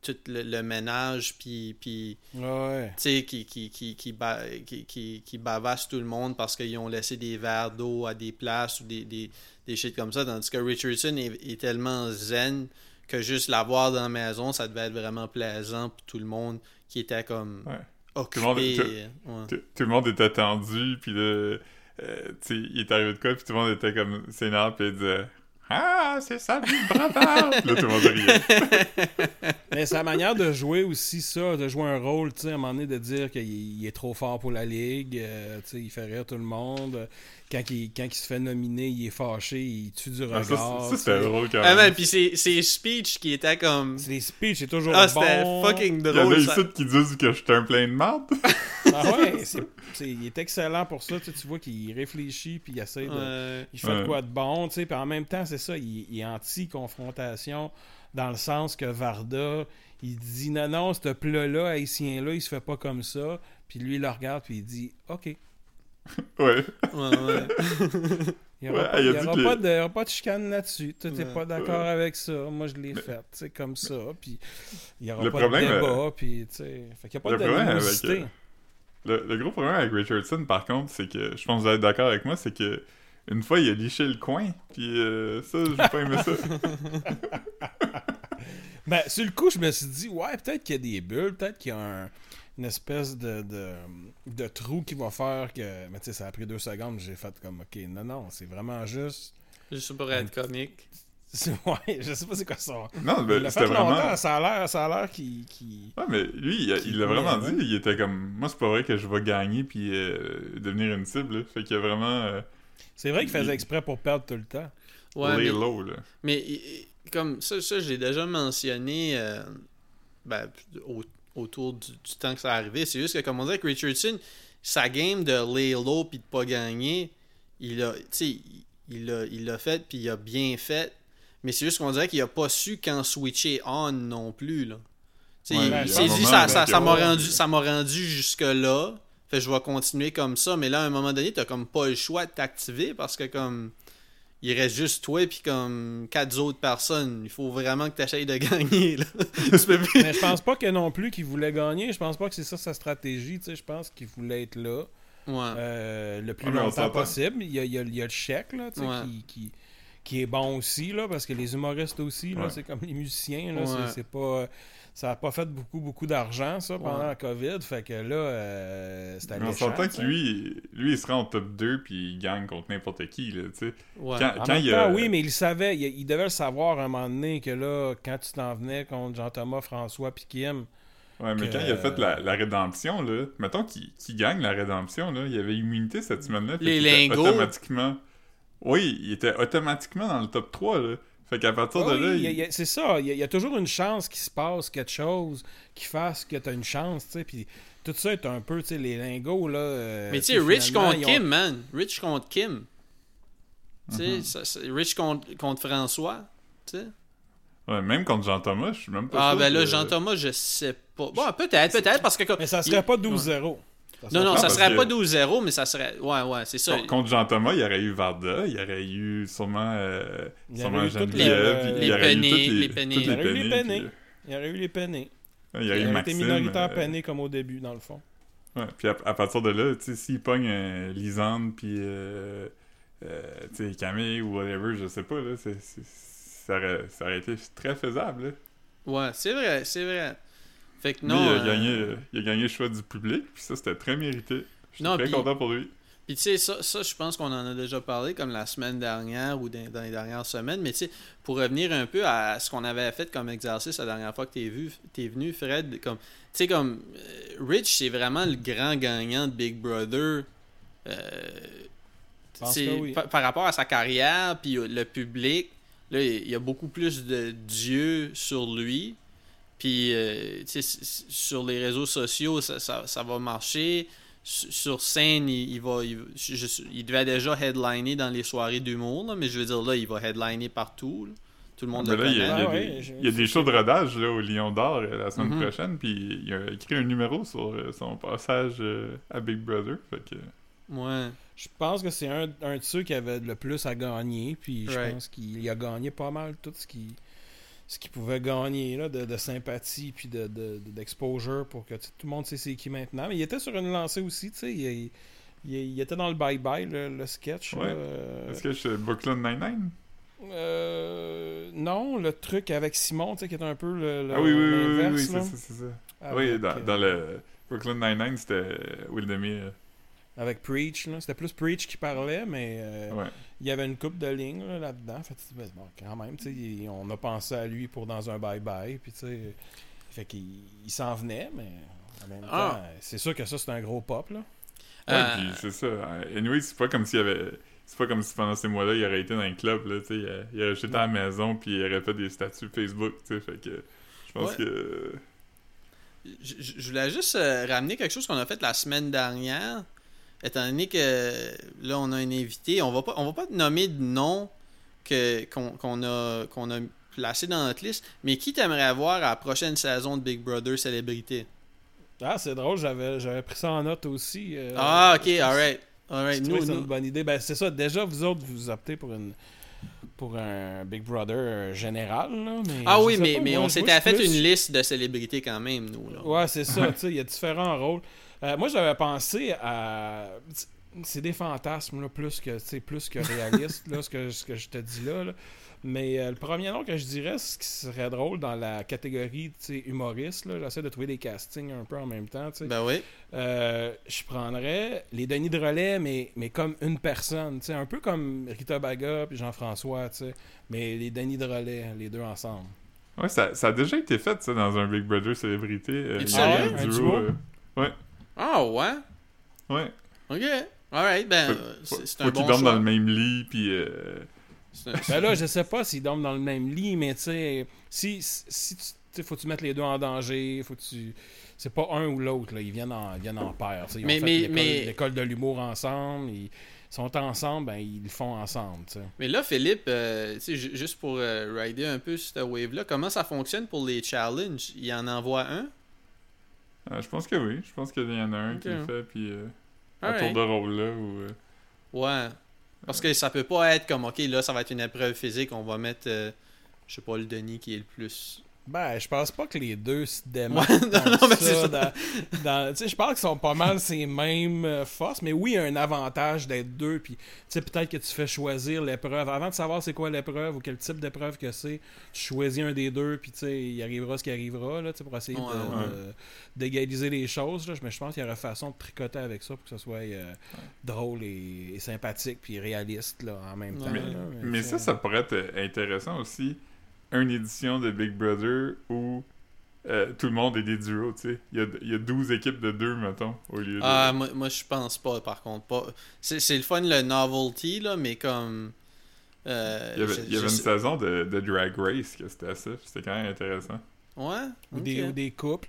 tout le, le ménage, puis, puis Ouais. tu sais, qui, qui, qui, qui, ba- qui, qui, qui bavasse tout le monde parce qu'ils ont laissé des verres d'eau à des places ou des, des, des shit comme ça. Tandis que Richardson est, est tellement zen que juste l'avoir dans la maison, ça devait être vraiment plaisant pour tout le monde qui était comme Ouais. occupé. le monde- tout- ouais. Tout, tout le monde était tendu, puis là, euh, il est arrivé de quoi, puis tout le monde était comme s'énerve, puis il disait Ah, c'est ça, le bravard! Là, tout le monde riait. Mais sa manière de jouer aussi, ça, de jouer un rôle, tu sais, à un moment donné, de dire qu'il il est trop fort pour la ligue, euh, tu sais, il fait rire tout le monde. Quand il, quand il se fait nominer, il est fâché, il tue du Ah, regard. ça, ça, c'était drôle quand Ah même. man, puis ses, ses speeches qui étaient comme. Les speeches, c'est toujours Ah, c'était bon. fucking Il y en a drôle. ici qui disent que je suis un plein de marde. Ah ouais, c'est, c'est- il est excellent pour ça. Tu, sais, tu vois qu'il réfléchit puis il essaie de. Ouais. Il fait de quoi de bon, tu sais. Puis en même temps, c'est ça, il, il est anti-confrontation dans le sens que Varda, il dit non, non, ce plat-là, haïtien-là, il se fait pas comme ça. Puis lui, il le regarde puis il dit OK. Ouais. Ouais, ouais. Il n'y aura, Ouais, pas, il a il y aura de, il y aura pas de chicane là-dessus. Tu n'es pas d'accord avec ça. Moi, je l'ai fait. C'est comme ça. Puis il n'y aura Le pas problème, de débat. Puis, tu sais, fait qu'il n'y a pas le de problème avec, euh, Le, le gros problème avec Richardson, par contre, c'est que, je pense que vous êtes d'accord avec moi, c'est que une fois, il a liché le coin, puis euh, ça, j'ai pas aimé ça. Ben, sur le coup, je me suis dit, ouais, peut-être qu'il y a des bulles, peut-être qu'il y a un- une espèce de, de, de trou qui va faire que. Mais tu sais, ça a pris deux secondes, j'ai fait comme, ok, non, non, c'est vraiment juste. Juste pour être comique. Ouais, je sais pas c'est quoi ça. Non, Il ben, c'était vraiment... ça a l'air, ça a l'air qu'il. qu'il- Ouais, mais lui, il l'a vraiment ouais. dit, il était comme, moi, c'est pas vrai que je vais gagner puis euh, devenir une cible, là. Fait qu'il a vraiment... Euh, C'est vrai qu'il faisait exprès pour perdre tout le temps. Ouais, lay mais, low, là. mais comme ça, ça j'ai déjà mentionné euh, ben, au- autour du, du temps que ça arrivé. C'est juste que, comme on dit avec Richardson, sa game de lay low puis de pas gagner, il a, il- l'a il fait puis il a bien fait. Mais c'est juste qu'on dirait qu'il a pas su quand switcher on non plus. Là. Ouais, il- ben, s'est dit moment ça, ça, ça m'a rendu, ça m'a rendu jusque-là. Fait je vais continuer comme ça. Mais là, à un moment donné, t'as comme pas le choix de t'activer parce que comme il reste juste toi puis comme quatre autres personnes. Il faut vraiment que tu essayes de gagner. Là. tu peux plus. Mais je pense pas que non plus qu'il voulait gagner. Je pense pas que c'est ça sa stratégie. Tu sais, je pense qu'il voulait être là. Ouais. euh, le plus Ouais, on longtemps possible. Il y, a, il y a- il y a le chèque là, tu sais, Ouais. qui, qui, qui est bon aussi, là, parce que les humoristes aussi, là, c'est comme les musiciens, là, Ouais. c'est- c'est pas... Ça a pas fait beaucoup, beaucoup d'argent, ça, pendant Ouais. la COVID, fait que là, euh, c'était Mais on s'entend que lui, lui, il sera en top 2 puis il gagne contre n'importe qui, là, tu sais. Ouais. Quand, En quand même il temps, a... oui, mais il savait, il, il devait le savoir à un moment donné que là, quand tu t'en venais contre Jean-Thomas, François puis Kim, Ouais, mais que- quand il a fait la, la rédemption, là, mettons qu'il gagne la rédemption, là, il avait immunité cette semaine-là. Les lingots. Automatiquement... Oui, il était automatiquement dans le top 3, là. Fait qu'à partir Ah de là, oui, il- il y a- il y a- c'est ça. Il y, a, il y a toujours une chance qu'il se passe quelque chose qui fasse que tu as une chance, tu sais. Puis tout ça est un peu, tu sais, les lingots, là. euh, Mais tu sais, Rich contre ont- Kim, man. Rich contre Kim. Tu sais, Mhm. c'est- Rich contre, contre François. Tu sais. Ouais, même contre Jean-Thomas, je suis même pas Ah, sûr ben là, que- Jean-Thomas, je sais pas. Bon, peut-être, peut-être, parce que. Mais ça serait il- pas 12-0. Ça Non, non, ça serait que- pas 12-0, mais ça serait. Ouais, ouais, c'est ça. Con- Contre Jean-Thomas, il y aurait eu Varda, il y aurait eu sûrement, euh, Il y sûrement aurait eu toutes les- puis les il y aurait eu pennés, toutes les pennés. Il y aurait eu les pennés, pennés. Il y aurait eu les pennés. euh, Il y aurait eu aurait Maxime. été minoritaire euh, penné comme au début, dans le fond. Ouais, puis à, à partir de là, tu sais, s'il pogne euh, Lisande, puis euh, euh, tu sais, Camille ou whatever, je sais pas, là, ça, aurait, ça aurait été très faisable, là. Ouais, c'est vrai, c'est vrai. Fait que il, a euh, gagné, euh, il a gagné le choix du public, puis ça, c'était très mérité. Je suis très content pour lui. Puis tu sais, ça, ça je pense qu'on en a déjà parlé comme la semaine dernière ou dans, dans les dernières semaines. Mais tu sais, pour revenir un peu à ce qu'on avait fait comme exercice la dernière fois que t'es vu, t'es venu, Fred, comme tu sais comme euh, Rich, c'est vraiment le grand gagnant de Big Brother. Euh, oui. par, par rapport à sa carrière puis le public, là, il y a beaucoup plus de dieux sur lui. Puis, euh, sur les réseaux sociaux, ça, ça, ça va marcher. Sur sur scène, il, il va, il, je- je- il devait déjà headliner dans les soirées d'humour, là, mais je veux dire, là, il va headliner partout. là. Tout le monde Mais le là, il y a, connaît. il y a Ah des, je- il y a des shows de rodage là, au Lion d'Or euh, la semaine Mhm. prochaine, puis il a écrit un numéro sur euh, son passage euh, à Big Brother. Fait que, Ouais. Je pense que c'est un, un de ceux qui avait le plus à gagner, puis je Right. pense qu'il a gagné pas mal tout ce qu'il ce qu'il pouvait gagner là, de, de sympathie puis de, de- de- d'exposure pour que tout le monde sait c'est qui maintenant. Mais il était sur une lancée aussi, tu sais. Il, il- il- il était dans le bye-bye, le, le sketch. Ouais. là, euh, Brooklyn Nine-Nine? euh, non, le truc avec Simon, tu sais, qui est un peu le, le- Ah oui, oui, oui, oui, oui, c'est ça, c'est ça. Avec, oui, dans, euh, dans le Brooklyn Nine-Nine, c'était Will Demir. Avec Preach, là. C'était plus Preach qui parlait, mais euh, Ouais. il y avait une coupe de lignes là, là-dedans. Fait que, ben, bon, quand même, tu sais, il- on a pensé à lui pour dans un bye-bye. Puis, tu sais, fait qu'il il s'en venait, mais en même temps, Ah. c'est sûr que ça, c'est un gros pop, là. Ouais, Euh, puis c'est ça. Euh, Anyway, c'est pas comme s'il y avait. C'est pas comme si pendant ces mois-là, il aurait été dans un club, là, tu sais. Il, a- il aurait jeté à la maison, puis il aurait fait des statuts Facebook, tu sais. Fait que. Je pense Ouais. que. Je, je- je voulais juste euh, ramener quelque chose qu'on a fait la semaine dernière. Étant donné que là, on a un invité, on va pas, on va pas nommer de nom que, qu'on, qu'on a, qu'on a placé dans notre liste, mais qui t'aimerais avoir à la prochaine saison de Big Brother Célébrité? Ah, c'est drôle, j'avais, j'avais pris ça en note aussi. euh, ah, ok, alright. Alright, nous, une bonne idée. Ben, c'est ça, déjà, vous autres, vous optez pour une pour un Big Brother euh, général, là, mais Ah oui, mais, pas, mais on s'était fait plus- une liste de célébrités quand même, nous. Là. Ouais, c'est ça, tu sais, il y a différents rôles. Euh, moi, j'avais pensé à. C'est des fantasmes, là, plus que, tu sais, plus que réalistes, là, ce que, ce que je te dis là. là. Mais euh, le premier nom que je dirais, ce qui serait drôle dans la catégorie, tu sais, humoriste, là, j'essaie de trouver des castings un peu en même temps, tu sais. Ben oui. Euh, je prendrais les Denis de relais, mais, mais comme une personne, tu sais, un peu comme Rita Baga puis Jean-François, tu sais, mais les Denis de relais, les deux ensemble. Ouais, ça, ça a déjà été fait, ça, dans un Big Brother célébrité. Euh, Et il y a savais? eu Un duo, duo? Ah ouais? ouais. Ok. Alright, ben, Faut- euh, c'est un faut bon qu'ils dorment dans le même lit, puis. euh, un- Ben là, je sais pas s'ils dorment dans le même lit, mais tu sais, si, si tu sais, faut que tu mettes les deux en danger, faut que tu. C'est pas un ou l'autre, là. Ils viennent en, ils viennent en paire. tu sais. Ils Mais- ont fait l'école- mais- de l'humour ensemble, ils sont ensemble, ben ils le font ensemble, tu sais. Mais là, Philippe, euh, tu sais, ju- juste pour euh, rider un peu cette wave-là, comment ça fonctionne pour les challenges? Il en envoie un? Euh, je pense que oui. Je pense qu'il y en a un qui le fait, puis. Euh, un tour de rôle, là, ou. euh, Ouais. Parce que ça peut pas être comme, ok, là, ça va être une épreuve physique, on va mettre, euh, je sais pas, le Denis qui est le plus Ben, je pense pas que les deux se démarquent Ouais, tant non, que mais ça dans- dans- je pense qu'ils sont pas mal ces mêmes euh, forces, mais oui, il y a un avantage d'être deux, puis tu sais, peut-être que tu fais choisir l'épreuve. Avant de savoir c'est quoi l'épreuve ou quel type d'épreuve que c'est, tu choisis un des deux, puis tu sais, il arrivera ce qui arrivera, là, pour essayer Ouais, de- ouais. de- d'égaliser les choses, là. mais je pense qu'il y aurait façon de tricoter avec ça pour que ça soit euh, drôle et, et sympathique, puis réaliste, là, en même temps. Mais, là, mais tu ça, ça pourrait être intéressant aussi. Une édition de Big Brother où euh, tout le monde est des duos, tu sais. Il y a, il y a 12 équipes de deux, mettons, au lieu de... Ah, moi, moi je pense pas, par contre. pas C'est c'est le fun, le novelty, là, mais comme. euh, il y avait, je- il y avait je une sais- saison de, de Drag Race que c'était ça. C'était quand même intéressant. Ouais, Ou, des, ou des couples.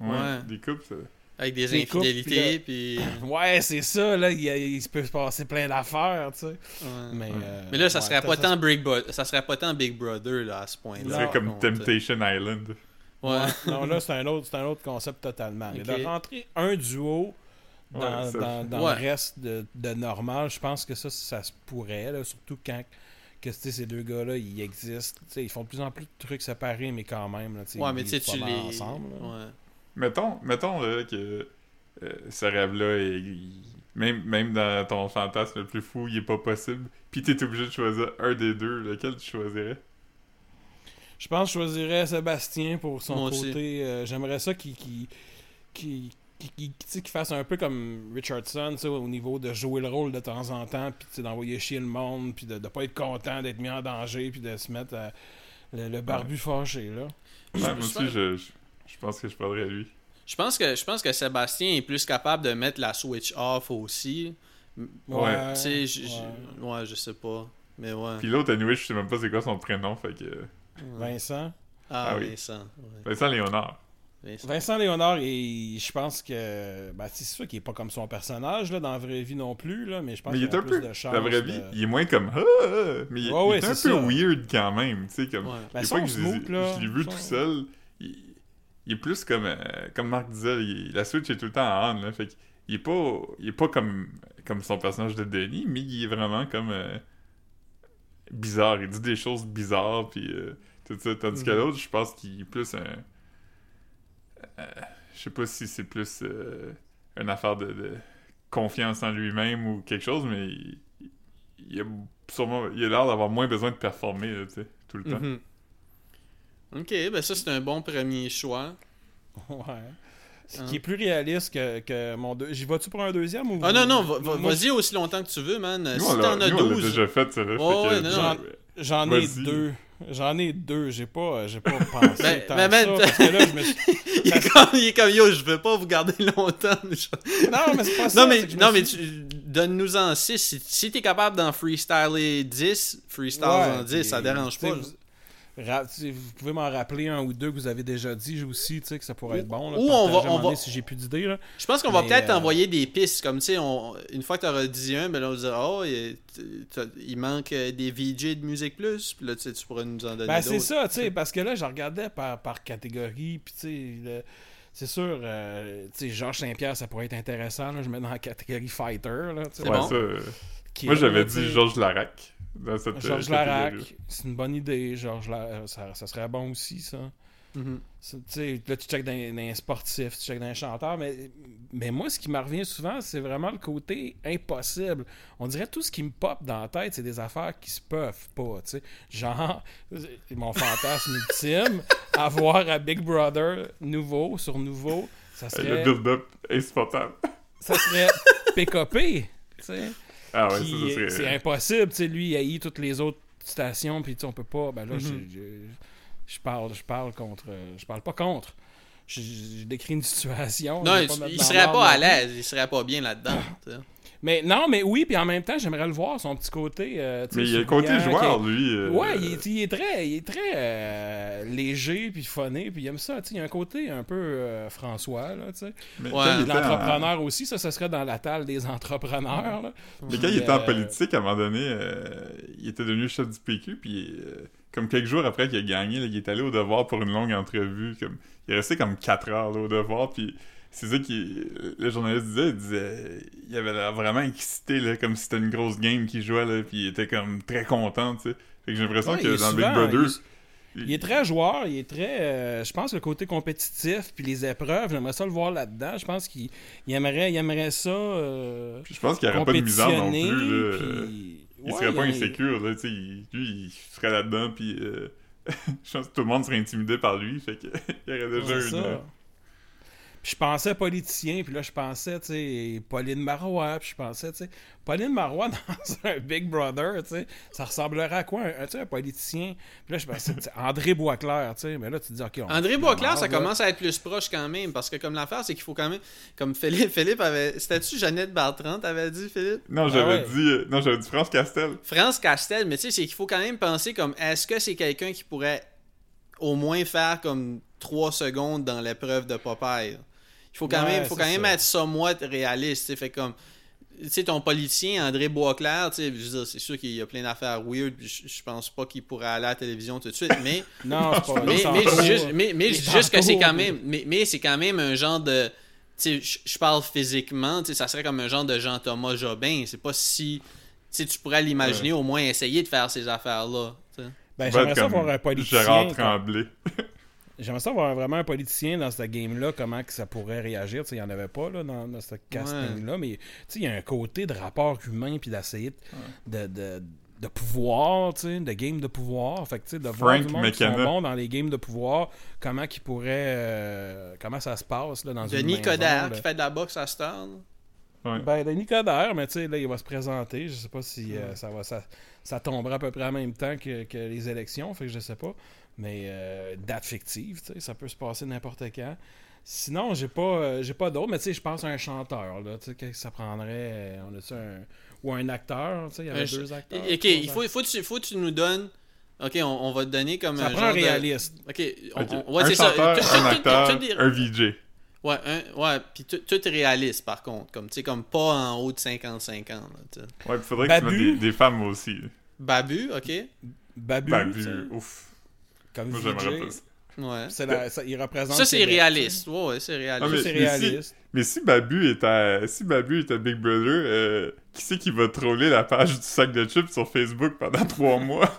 Ouais, Ouais. Des coupes, ça... Avec des des couples, infidélités, puis. Ouais, c'est ça, là, il, il se peut se passer plein d'affaires, tu sais. Ouais. Mais, Ouais. euh, Mais là, ça ouais, serait pas ça- tant Big Brother, ça serait pas tant Big Brother là à ce point-là. C'est comme. Temptation Island. Ouais. Non, là, c'est un autre, c'est un autre concept totalement. Mais Ok. de rentrer un duo dans, Ouais, dans, dans Ouais. le reste de, de normal, je pense que ça, ça se pourrait, là, surtout quand que, ces deux gars-là, ils existent. Tu sais, ils font de plus en plus de trucs séparés, mais quand même, là, tu sais, Ouais, ils mais tu sais, vivent tu les. ensemble. là. Ouais. Mettons, mettons là, que euh, ce rêve-là, est- il- même, même dans ton fantasme le plus fou, il est pas possible. Puis t'es obligé de choisir un des deux. Lequel tu choisirais? Je pense que je choisirais Sébastien pour son Moi côté. euh, J'aimerais ça qu'il fasse un peu comme Richardson, au niveau de jouer le rôle de temps en temps, puis tu sais, d'envoyer chier le monde, puis de, de pas être content d'être mis en danger, puis de se mettre à- le, le barbu fâché, là. Ouais, Moi aussi, je, je, je pense que je prendrais lui. Je pense que je pense que Sébastien est plus capable de mettre la switch off aussi. Ouais. Tu sais, je- ouais. je- ouais, je sais pas. Mais ouais. Puis l'autre, anyway, je sais même pas c'est quoi son prénom. Fait que. Vincent? Ah, Ah oui. Vincent. ouais. Vincent Léonard. Vincent. Vincent Léonard, et je pense que. Ben, c'est sûr qu'il est pas comme son personnage, là, dans la vraie vie non plus, là, mais je pense Mais il qu'il est un plus peu. de chance. La vraie vie, de- il est moins comme. Ah, ah, mais il, Ouais, il ouais, est un peu weird quand même. Tu sais, comme. Ouais. Ben, il est son pas que je je l'ai vu son- tout seul. Il, il est plus comme. euh, comme Marc disait, il- la Switch est tout le temps en on. Là, fait qu'il est pas. Il est pas comme, comme son personnage de Denis, mais il est vraiment comme. euh, bizarre. Il dit des choses bizarres, puis euh, tout ça. Tandis que Mhm. l'autre, je pense qu'il est plus un. je sais pas si c'est plus une affaire de, de confiance en lui-même ou quelque chose, mais il, il a sûrement. Il a l'air d'avoir moins besoin de performer, là, tout le temps. Ok, ben ça c'est un bon premier choix. Ouais. Ce Hein? qui est plus réaliste que, que mon deux. J'y vas-tu pour un deuxième ou. Ah non, non, va- va- Moi, vas-y aussi longtemps que tu veux, man. Nous, si t'en as nous, on l'a 12. déjà fait, ça, là. Ouais, fait que, ouais, non, genre, non. J'en ai deux. J'en ai deux. J'ai pas, j'ai pas pensé Ben, tant ben, que ça, ben, parce que là, je me suis... il, est comme, il est comme yo, je veux pas vous garder longtemps. Non, mais c'est pas ça. non, mais, je me non, mais suis- donne-nous-en 6. Si, si t'es capable d'en freestyler 10, freestyle en Ouais, 10, ça dérange pas. Vous, vous pouvez m'en rappeler un ou deux que vous avez déjà dit aussi, tu sais, que ça pourrait être bon. Là, Ou on va- on va- Si j'ai plus d'idées. Je pense qu'on va peut-être euh, envoyer des pistes. Comme, tu sais, on- une fois que t'auras dit un, ben là, on va dire, oh, il, manque euh, des VJ de Musique Plus. Puis là, tu sais, tu pourras nous en donner Ben, c'est ça, tu sais, parce que là, je regardais par, par catégorie, puis tu sais, le- c'est sûr, euh, tu sais, Georges Saint-Pierre, ça pourrait être intéressant, là, je mets dans la catégorie fighter, là, tu sais, C'est ouais, bon. ça, euh, Moi, j'avais dit Georges Larac. Dans cette, euh, Georges. Larac, c'est une bonne idée, Georges Larac, ça, ça serait bon aussi, ça. Tu sais, là, tu checkes dans, dans les sportifs, tu checkes dans les chanteurs, mais, mais moi, ce qui me revient souvent, c'est vraiment le côté impossible. On dirait tout ce qui me pop dans la tête, c'est des affaires qui se peuvent pas, tu sais. Genre, mon fantasme ultime, avoir à Big Brother nouveau sur nouveau, ça Le serait, build-up insupportable. ça serait PKP, tu sais. Ah ouais, Qui- ça, ça serait... C'est impossible, tu sais, lui, il haït toutes les autres stations, puis tu sais, on peut pas, ben là, Mhm. je- je, je parle, je parle contre, je parle pas contre. Je, je décris une situation. Non, il, il serait pas à l'aise. Il serait pas bien là-dedans. tu sais. Mais non, mais oui, puis en même temps, j'aimerais le voir, son petit côté. euh, tu sais, Mais il y a le côté joueur, qui lui. euh, Ouais, il est, il est très, il est très euh, léger puis funné, puis il aime ça. tu sais, Il y a un côté un peu euh, François, là, tu sais. Mais Ouais. en- L'entrepreneur aussi, ça, ça serait dans la table des entrepreneurs. là. Mais quand il était en politique, à un moment donné, euh, il était devenu chef du PQ, puis euh, comme quelques jours après qu'il a gagné, là, il est allé au devoir pour une longue entrevue. Comme, il est resté comme 4 heures là, au devoir, puis c'est ça qui le journaliste disait, il disait, il avait l'air vraiment excité, là, comme si c'était une grosse game qu'il jouait, là, puis il était comme très content, tu sais. Fait que j'ai l'impression Ouais, que dans souvent- Big Brother, Il est très joueur, il est très. euh, je pense le côté compétitif, puis les épreuves, j'aimerais ça le voir là-dedans. Je pense qu'il il aimerait, il aimerait ça. euh, Puis je pense qu'il n'y aurait pas de misère non plus. là. puis- Il Ouais, serait pas il- insécure, là, tu sais. il- Lui, il serait là-dedans, puis euh, je pense que tout le monde serait intimidé par lui, fait que il y aurait déjà une. Puis je pensais politicien, puis là je pensais, tu sais, Pauline Marois, puis je pensais, tu sais, Pauline Marois dans un Big Brother, tu sais, ça ressemblerait à quoi, un, tu sais, un politicien? Puis là je pensais, André Boisclair, tu sais, mais là tu te dis, ok, on- André Boisclair, ça là. commence à être plus proche quand même, parce que comme l'affaire, c'est qu'il faut quand même, comme Philippe, Philippe avait, c'était-tu Jeannette Bertrand, t'avais dit, Philippe? Non, j'avais ouais. dit. euh, Non, j'avais dit France Castel. France Castel, mais tu sais, c'est qu'il faut quand même penser comme, est-ce que c'est quelqu'un qui pourrait au moins faire comme 3 secondes dans l'épreuve de Popeye? Il faut quand Ouais, même, faut quand même ça. être somewhat réaliste, tu sais, fait comme, tu sais, ton politicien, André Boisclair, tu sais, c'est sûr qu'il y a plein d'affaires weird, je, je pense pas qu'il pourrait aller à la télévision tout de suite, mais... Non, c'est pas mais, mais juste, mais, juste que c'est quand même mais, mais c'est quand même un genre de tu sais je- parle physiquement tu sais ça serait comme un genre de Jean Thomas Jobin c'est pas si tu sais tu pourrais l'imaginer au moins essayer de faire ces affaires là Ben, j'aimerais ça comme voir un politicien. Gérard comme- Tremblay. J'aimerais ça voir vraiment un politicien dans cette game-là, comment que ça pourrait réagir. Tu sais, il n'y en avait pas là, dans, dans ce casting-là, mais tu sais, il y a un côté de rapport humain puis d'essayer de, de, de pouvoir, tu sais, de game de pouvoir. Fait que, de voir Frank du qui sont bons dans les games de pouvoir, comment qu'ils pourraient... euh, comment ça se passe là, dans une Denis maison, Coderre qui fait de la boxe à là. Ouais. Ben, Denis Coderre, mais tu sais, là, il va se présenter. Je sais pas si euh, ça va ça, ça tombera à peu près en même temps que, que les élections, fait que je sais pas. Mais euh, date fictive, tu sais, ça peut se passer n'importe quand. Sinon, j'ai pas euh, j'ai pas d'autres, mais tu sais, je pense à un chanteur, là, tu sais, que ça prendrait... euh, on a un... Ou un acteur, tu sais, il y avait deux acteurs. ok il faut il faut que tu, faut que tu nous donnes ok on, on va te donner comme Ça un prend un genre de- réaliste. ok on, Ok. on- ouais un c'est ça chanteur, tout- un acteur, un VJ. ouais un, ouais puis tout, tout est réaliste par contre comme tu sais comme pas en haut de 55 ans là, tu sais. Ouais, puis faudrait que tu Babu. mettes des, des femmes aussi. Babu ok Babu, Babu, ouf. Comme Moi, VJ, j'aimerais pas ça. ouais c'est la- ça- il représente ça c'est Québec, réaliste ouais ouais c'est réaliste Ah, mais- C'est mais si- réaliste. Mais si Babu est à, si Babu est à Big Brother, euh, qui c'est qui va troller la page du sac de chips sur Facebook pendant trois mois?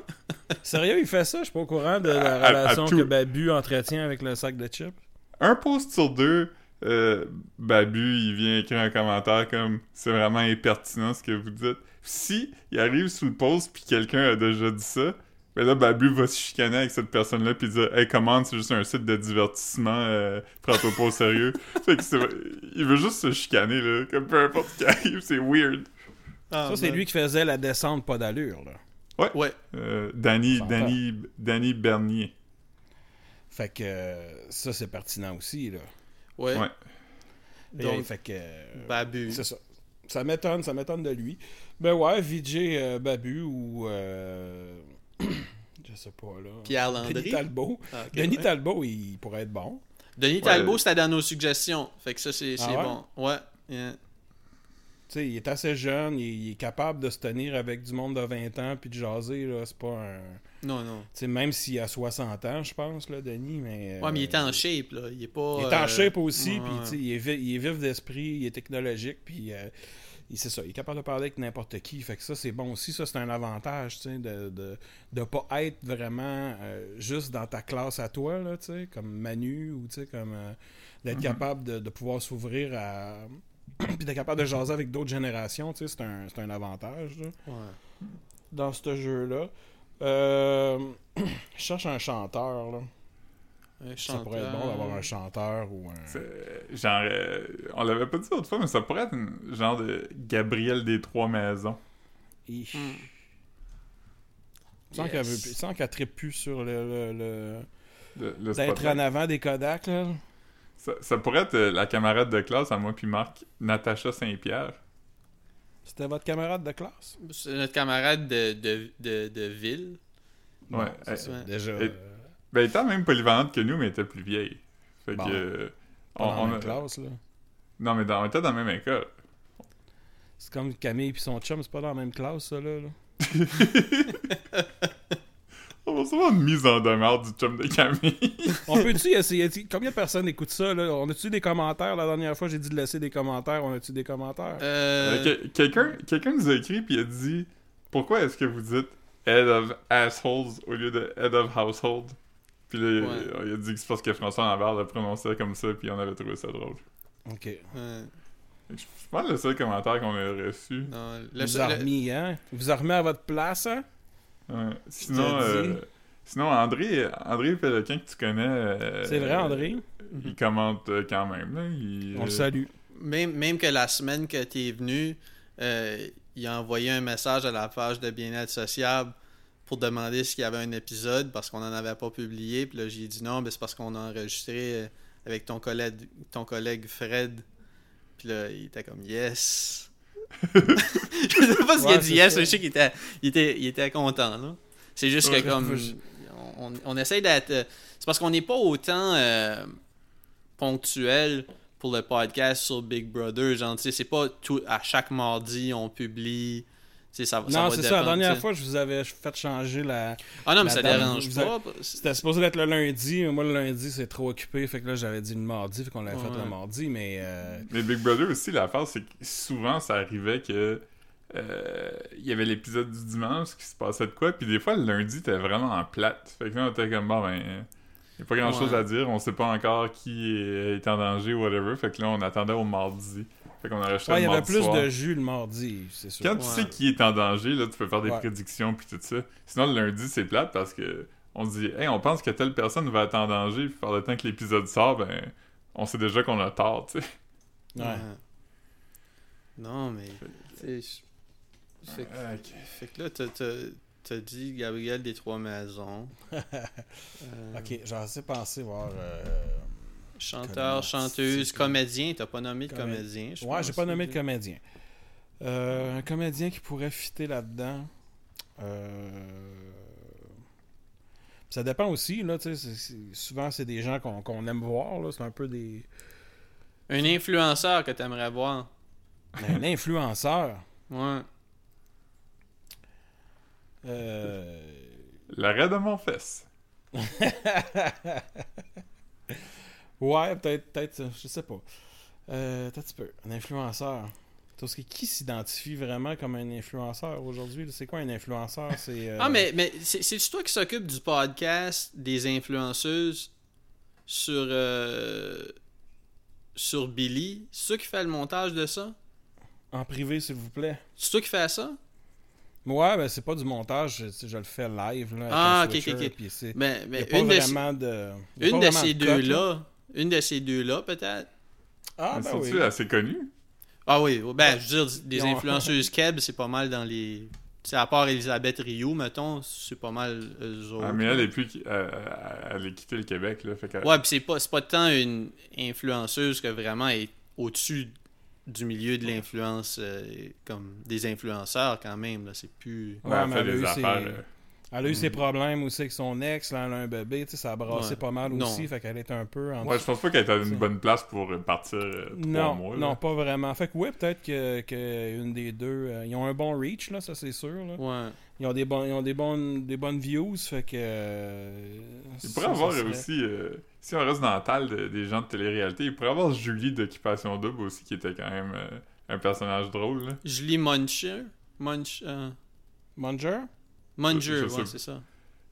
Sérieux, il fait ça? Je suis pas au courant de la À- à- à relation que Babu entretient avec le sac de chips. Un post sur deux, euh, Babu, il vient écrire un commentaire comme « C'est vraiment impertinent ce que vous dites. » Si il arrive sous le post puis quelqu'un a déjà dit ça, ben là, Babu va se chicaner avec cette personne-là puis dire « Hey, commande, c'est juste un site de divertissement, euh, prends-toi pas au sérieux. » Fait que c'est... Il veut juste se chicaner, là, comme peu importe ce qui arrive, c'est weird. Ah, ça, c'est lui qui faisait la descente pas d'allure. là. ouais Euh, Danny. Danny, Danny Bernier. Fait que euh, ça, c'est pertinent aussi. Là. ouais, Ouais. Donc, donc fait que, euh, Babu c'est ça. Ça m'étonne, ça m'étonne de lui. Ben ouais, VJ euh, Babu ou... euh, je sais pas, là. Pierre Denis Landry Talbot. Ah, Denis ouais. Talbot, il pourrait être bon. Denis Talbot, c'était dans nos suggestions. Fait que ça, c'est Ah ouais? bon. Ouais. yeah. Tu sais, il est assez jeune, il, il est capable de se tenir avec du monde de 20 ans puis de jaser, là. C'est pas un... Non, non. Tu sais, même s'il a 60 ans, je pense, là, Denis, mais... Ouais, mais il est euh, en shape, là. Il est pas. Il est en euh, shape aussi, ouais. puis tu sais, il, il est vif d'esprit, il est technologique, puis euh, c'est ça, il est capable de parler avec n'importe qui. Fait que ça, c'est bon aussi. Ça, c'est un avantage, tu sais, de, de, de pas être vraiment euh, juste dans ta classe à toi, là, tu sais, comme Manu, ou tu sais, comme euh, d'être capable de, de pouvoir s'ouvrir à. puis d'être capable de jaser avec d'autres générations, tu sais, c'est un, un avantage, là, Ouais. dans ce jeu-là. Euh, je cherche un chanteur, là. Un Ça pourrait être bon d'avoir un chanteur ou un. Genre, euh, on l'avait pas dit l'autre fois, mais ça pourrait être une, genre de Gabriel des Trois Maisons. Ich. Hmm. Sans Yes. qu'elle qu'elle trippe plus sur le, le- le- Le, le d'être en avant des Kodak là. ça, ça pourrait être euh, la camarade de classe à moi puis Marc, Natacha Saint-Pierre. C'était votre camarade de classe? C'est notre camarade de, de, de, de ville. Ouais. Bon, déjà. Euh, Ben, elle était même polyvalente que nous, mais elle était plus vieille. Fait Bon. que. euh, pas dans la même a- classe là. Non, mais dans, on était dans la même école. C'est comme Camille et son chum, c'est pas dans la même classe ça là. là. On va savoir une mise en demeure du chum de Camille. On peut-tu essayer combien de personnes écoutent ça là? On a-tu des commentaires? La dernière fois j'ai dit de laisser des commentaires, on a-tu des commentaires? Euh, Euh, que- Quelqu'un quelqu'un nous a écrit puis a dit Pourquoi est-ce que vous dites Head of Assholes au lieu de Head of Household Puis là, Ouais. il a dit que c'est parce que François Lambert l'a prononcé comme ça, puis on avait trouvé ça drôle. Ok. Ouais. Je pense que le seul commentaire qu'on a reçu. Non, le, vous a le- remis, hein? Vous a remis à votre place, hein? Ouais. Sinon, euh, sinon André, André Péloquin que tu connais. euh, C'est vrai, André? Il commente euh, quand même. Là. Il, On le euh, salue. même, même que la semaine que tu es venu, euh, il a envoyé un message à la page de bien-être sociable pour demander s'il y avait un épisode parce qu'on n'en avait pas publié. Puis là, j'ai dit non, mais c'est parce qu'on a enregistré euh, avec ton collègue, ton collègue Fred. Puis là, il était comme yes. je sais pas s'il Ouais, a dit yes, mais je sais qu'il était, il était, il était content. là. C'est juste Ouais, que comme je- on, on essaye d'être. euh, C'est parce qu'on n'est pas autant euh, ponctuel pour le podcast sur Big Brother. Genre, c'est pas tout, à chaque mardi on publie. Ça, ça Non, c'est ça. La dernière fois, je vous avais fait changer la. Ah non, mais la ça dérange pas. C'était supposé être le lundi, mais moi, le lundi, c'est trop occupé. Fait que là, j'avais dit le mardi, fait qu'on l'avait fait le mardi, mais. euh, Mais Big Brother aussi, l'affaire, c'est que souvent, ça arrivait que. euh, Il y avait l'épisode du dimanche qui se passait de quoi, puis des fois, le lundi, t'es vraiment en plate. Fait que là, on était comme, bon, ben. Il a pas grand chose à dire, on sait pas encore qui est, est en danger ou whatever. Fait que là, on attendait au mardi. Fait qu'on enregistrait Ouais, il y avait plus de jus le mardi, c'est sûr. Quand tu sais qui est en danger, là, tu peux faire des Ouais. prédictions puis tout ça. Sinon, le lundi, c'est plate parce que on se dit, hey, on pense que telle personne va être en danger, puis par le temps que l'épisode sort, ben, on sait déjà qu'on a tort, tu sais. Ouais. Non, mais. je- Fait, que- fait que là, t'as- t'as t'as dit Gabriel des Trois Maisons. Euh, Ok, j'en sais penser voir. euh, Chanteur, chanteuse, comédien. T'as pas nommé de Comé- comédien. je Ouais, j'ai pas nommé de comédien. Euh, un comédien qui pourrait fitter là-dedans. Euh, Ça dépend aussi, là, tu sais. Souvent, c'est des gens qu'on qu'on aime voir, là. C'est un peu des. Un influenceur que t'aimerais voir. Un influenceur. Ouais. Euh, L'arrêt de mon fesse. Ouais, peut-être, peut-être, je sais pas. Euh, petit peu. Un influenceur. Parce que qui s'identifie vraiment comme un influenceur aujourd'hui? C'est quoi un influenceur? C'est, euh, Ah, mais, mais c'est toi qui s'occupe du podcast des influenceuses sur, euh, sur Billy? C'est toi qui fais le montage de ça? En privé, s'il vous plaît. C'est toi qui fais ça? Ouais, ben c'est pas du montage, je, je le fais live. Là, Ah, ok, ok, ok. mais pas une de, vraiment de. une de ces deux-là, une de ces deux-là, peut-être? Ah, ben oui. assez connus? Ah oui, ben, je veux dire, des influenceuses keb, c'est pas mal dans les... C'est à part Elisabeth Rio, mettons, c'est pas mal eux autres. Ah, mais elle est plus. qui- euh, elle a quitté le Québec, là. Fait que. Ouais, pis c'est pas, c'est pas tant une influenceuse que vraiment est au-dessus du milieu de l'influence, euh, comme des influenceurs quand même, là, c'est plus... Ouais, Ouais, elle mais fait des affaires. Ses-. Elle a eu ses Mm. problèmes aussi avec son ex, là, elle a un bébé, tu sais, ça a brassé Ouais. pas mal Non. aussi, fait qu'elle est un peu en Ouais, je pense pas qu'elle est à une bonne place pour euh, partir euh, trois Non, mois. non, là. pas vraiment. Fait que ouais, peut-être que, que une des deux, euh, ils ont un bon reach là, ça c'est sûr. Là. Ouais. Ils ont des bons, ils ont des bonnes, des bonnes views, fait que. euh, Il pourrait avoir serait- aussi, euh, si on reste dans la talle de- des gens de télé-réalité, il pourrait avoir Julie d'Occupation Double aussi, qui était quand même euh, un personnage drôle. Là. Julie Muncher? Munch, euh, Munger? Munger, ouais, c'est ça.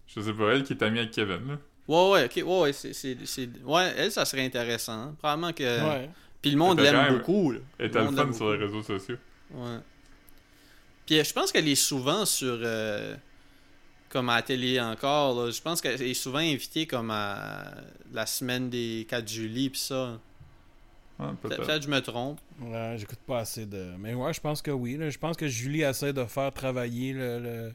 Je sais pas, elle qui est amie avec Kevin. Là. Ouais, ouais, ok, ouais, ouais, c'est, c'est, c'est- Ouais, elle, ça serait intéressant. hein. Probablement que... ouais. Puis le monde l'aime beaucoup, là. Elle Le était le monde fun sur les réseaux sociaux. Ouais. Puis euh, je pense qu'elle est souvent sur. euh, comme à la télé encore. là. Je pense qu'elle est souvent invitée comme à la semaine des 4 juillet, pis ça. Ouais, Peut- peut-être. Peut-être que je me trompe. Ouais, j'écoute pas assez de. Mais ouais, je pense que oui. là. Je pense que Julie essaie de faire travailler le, le,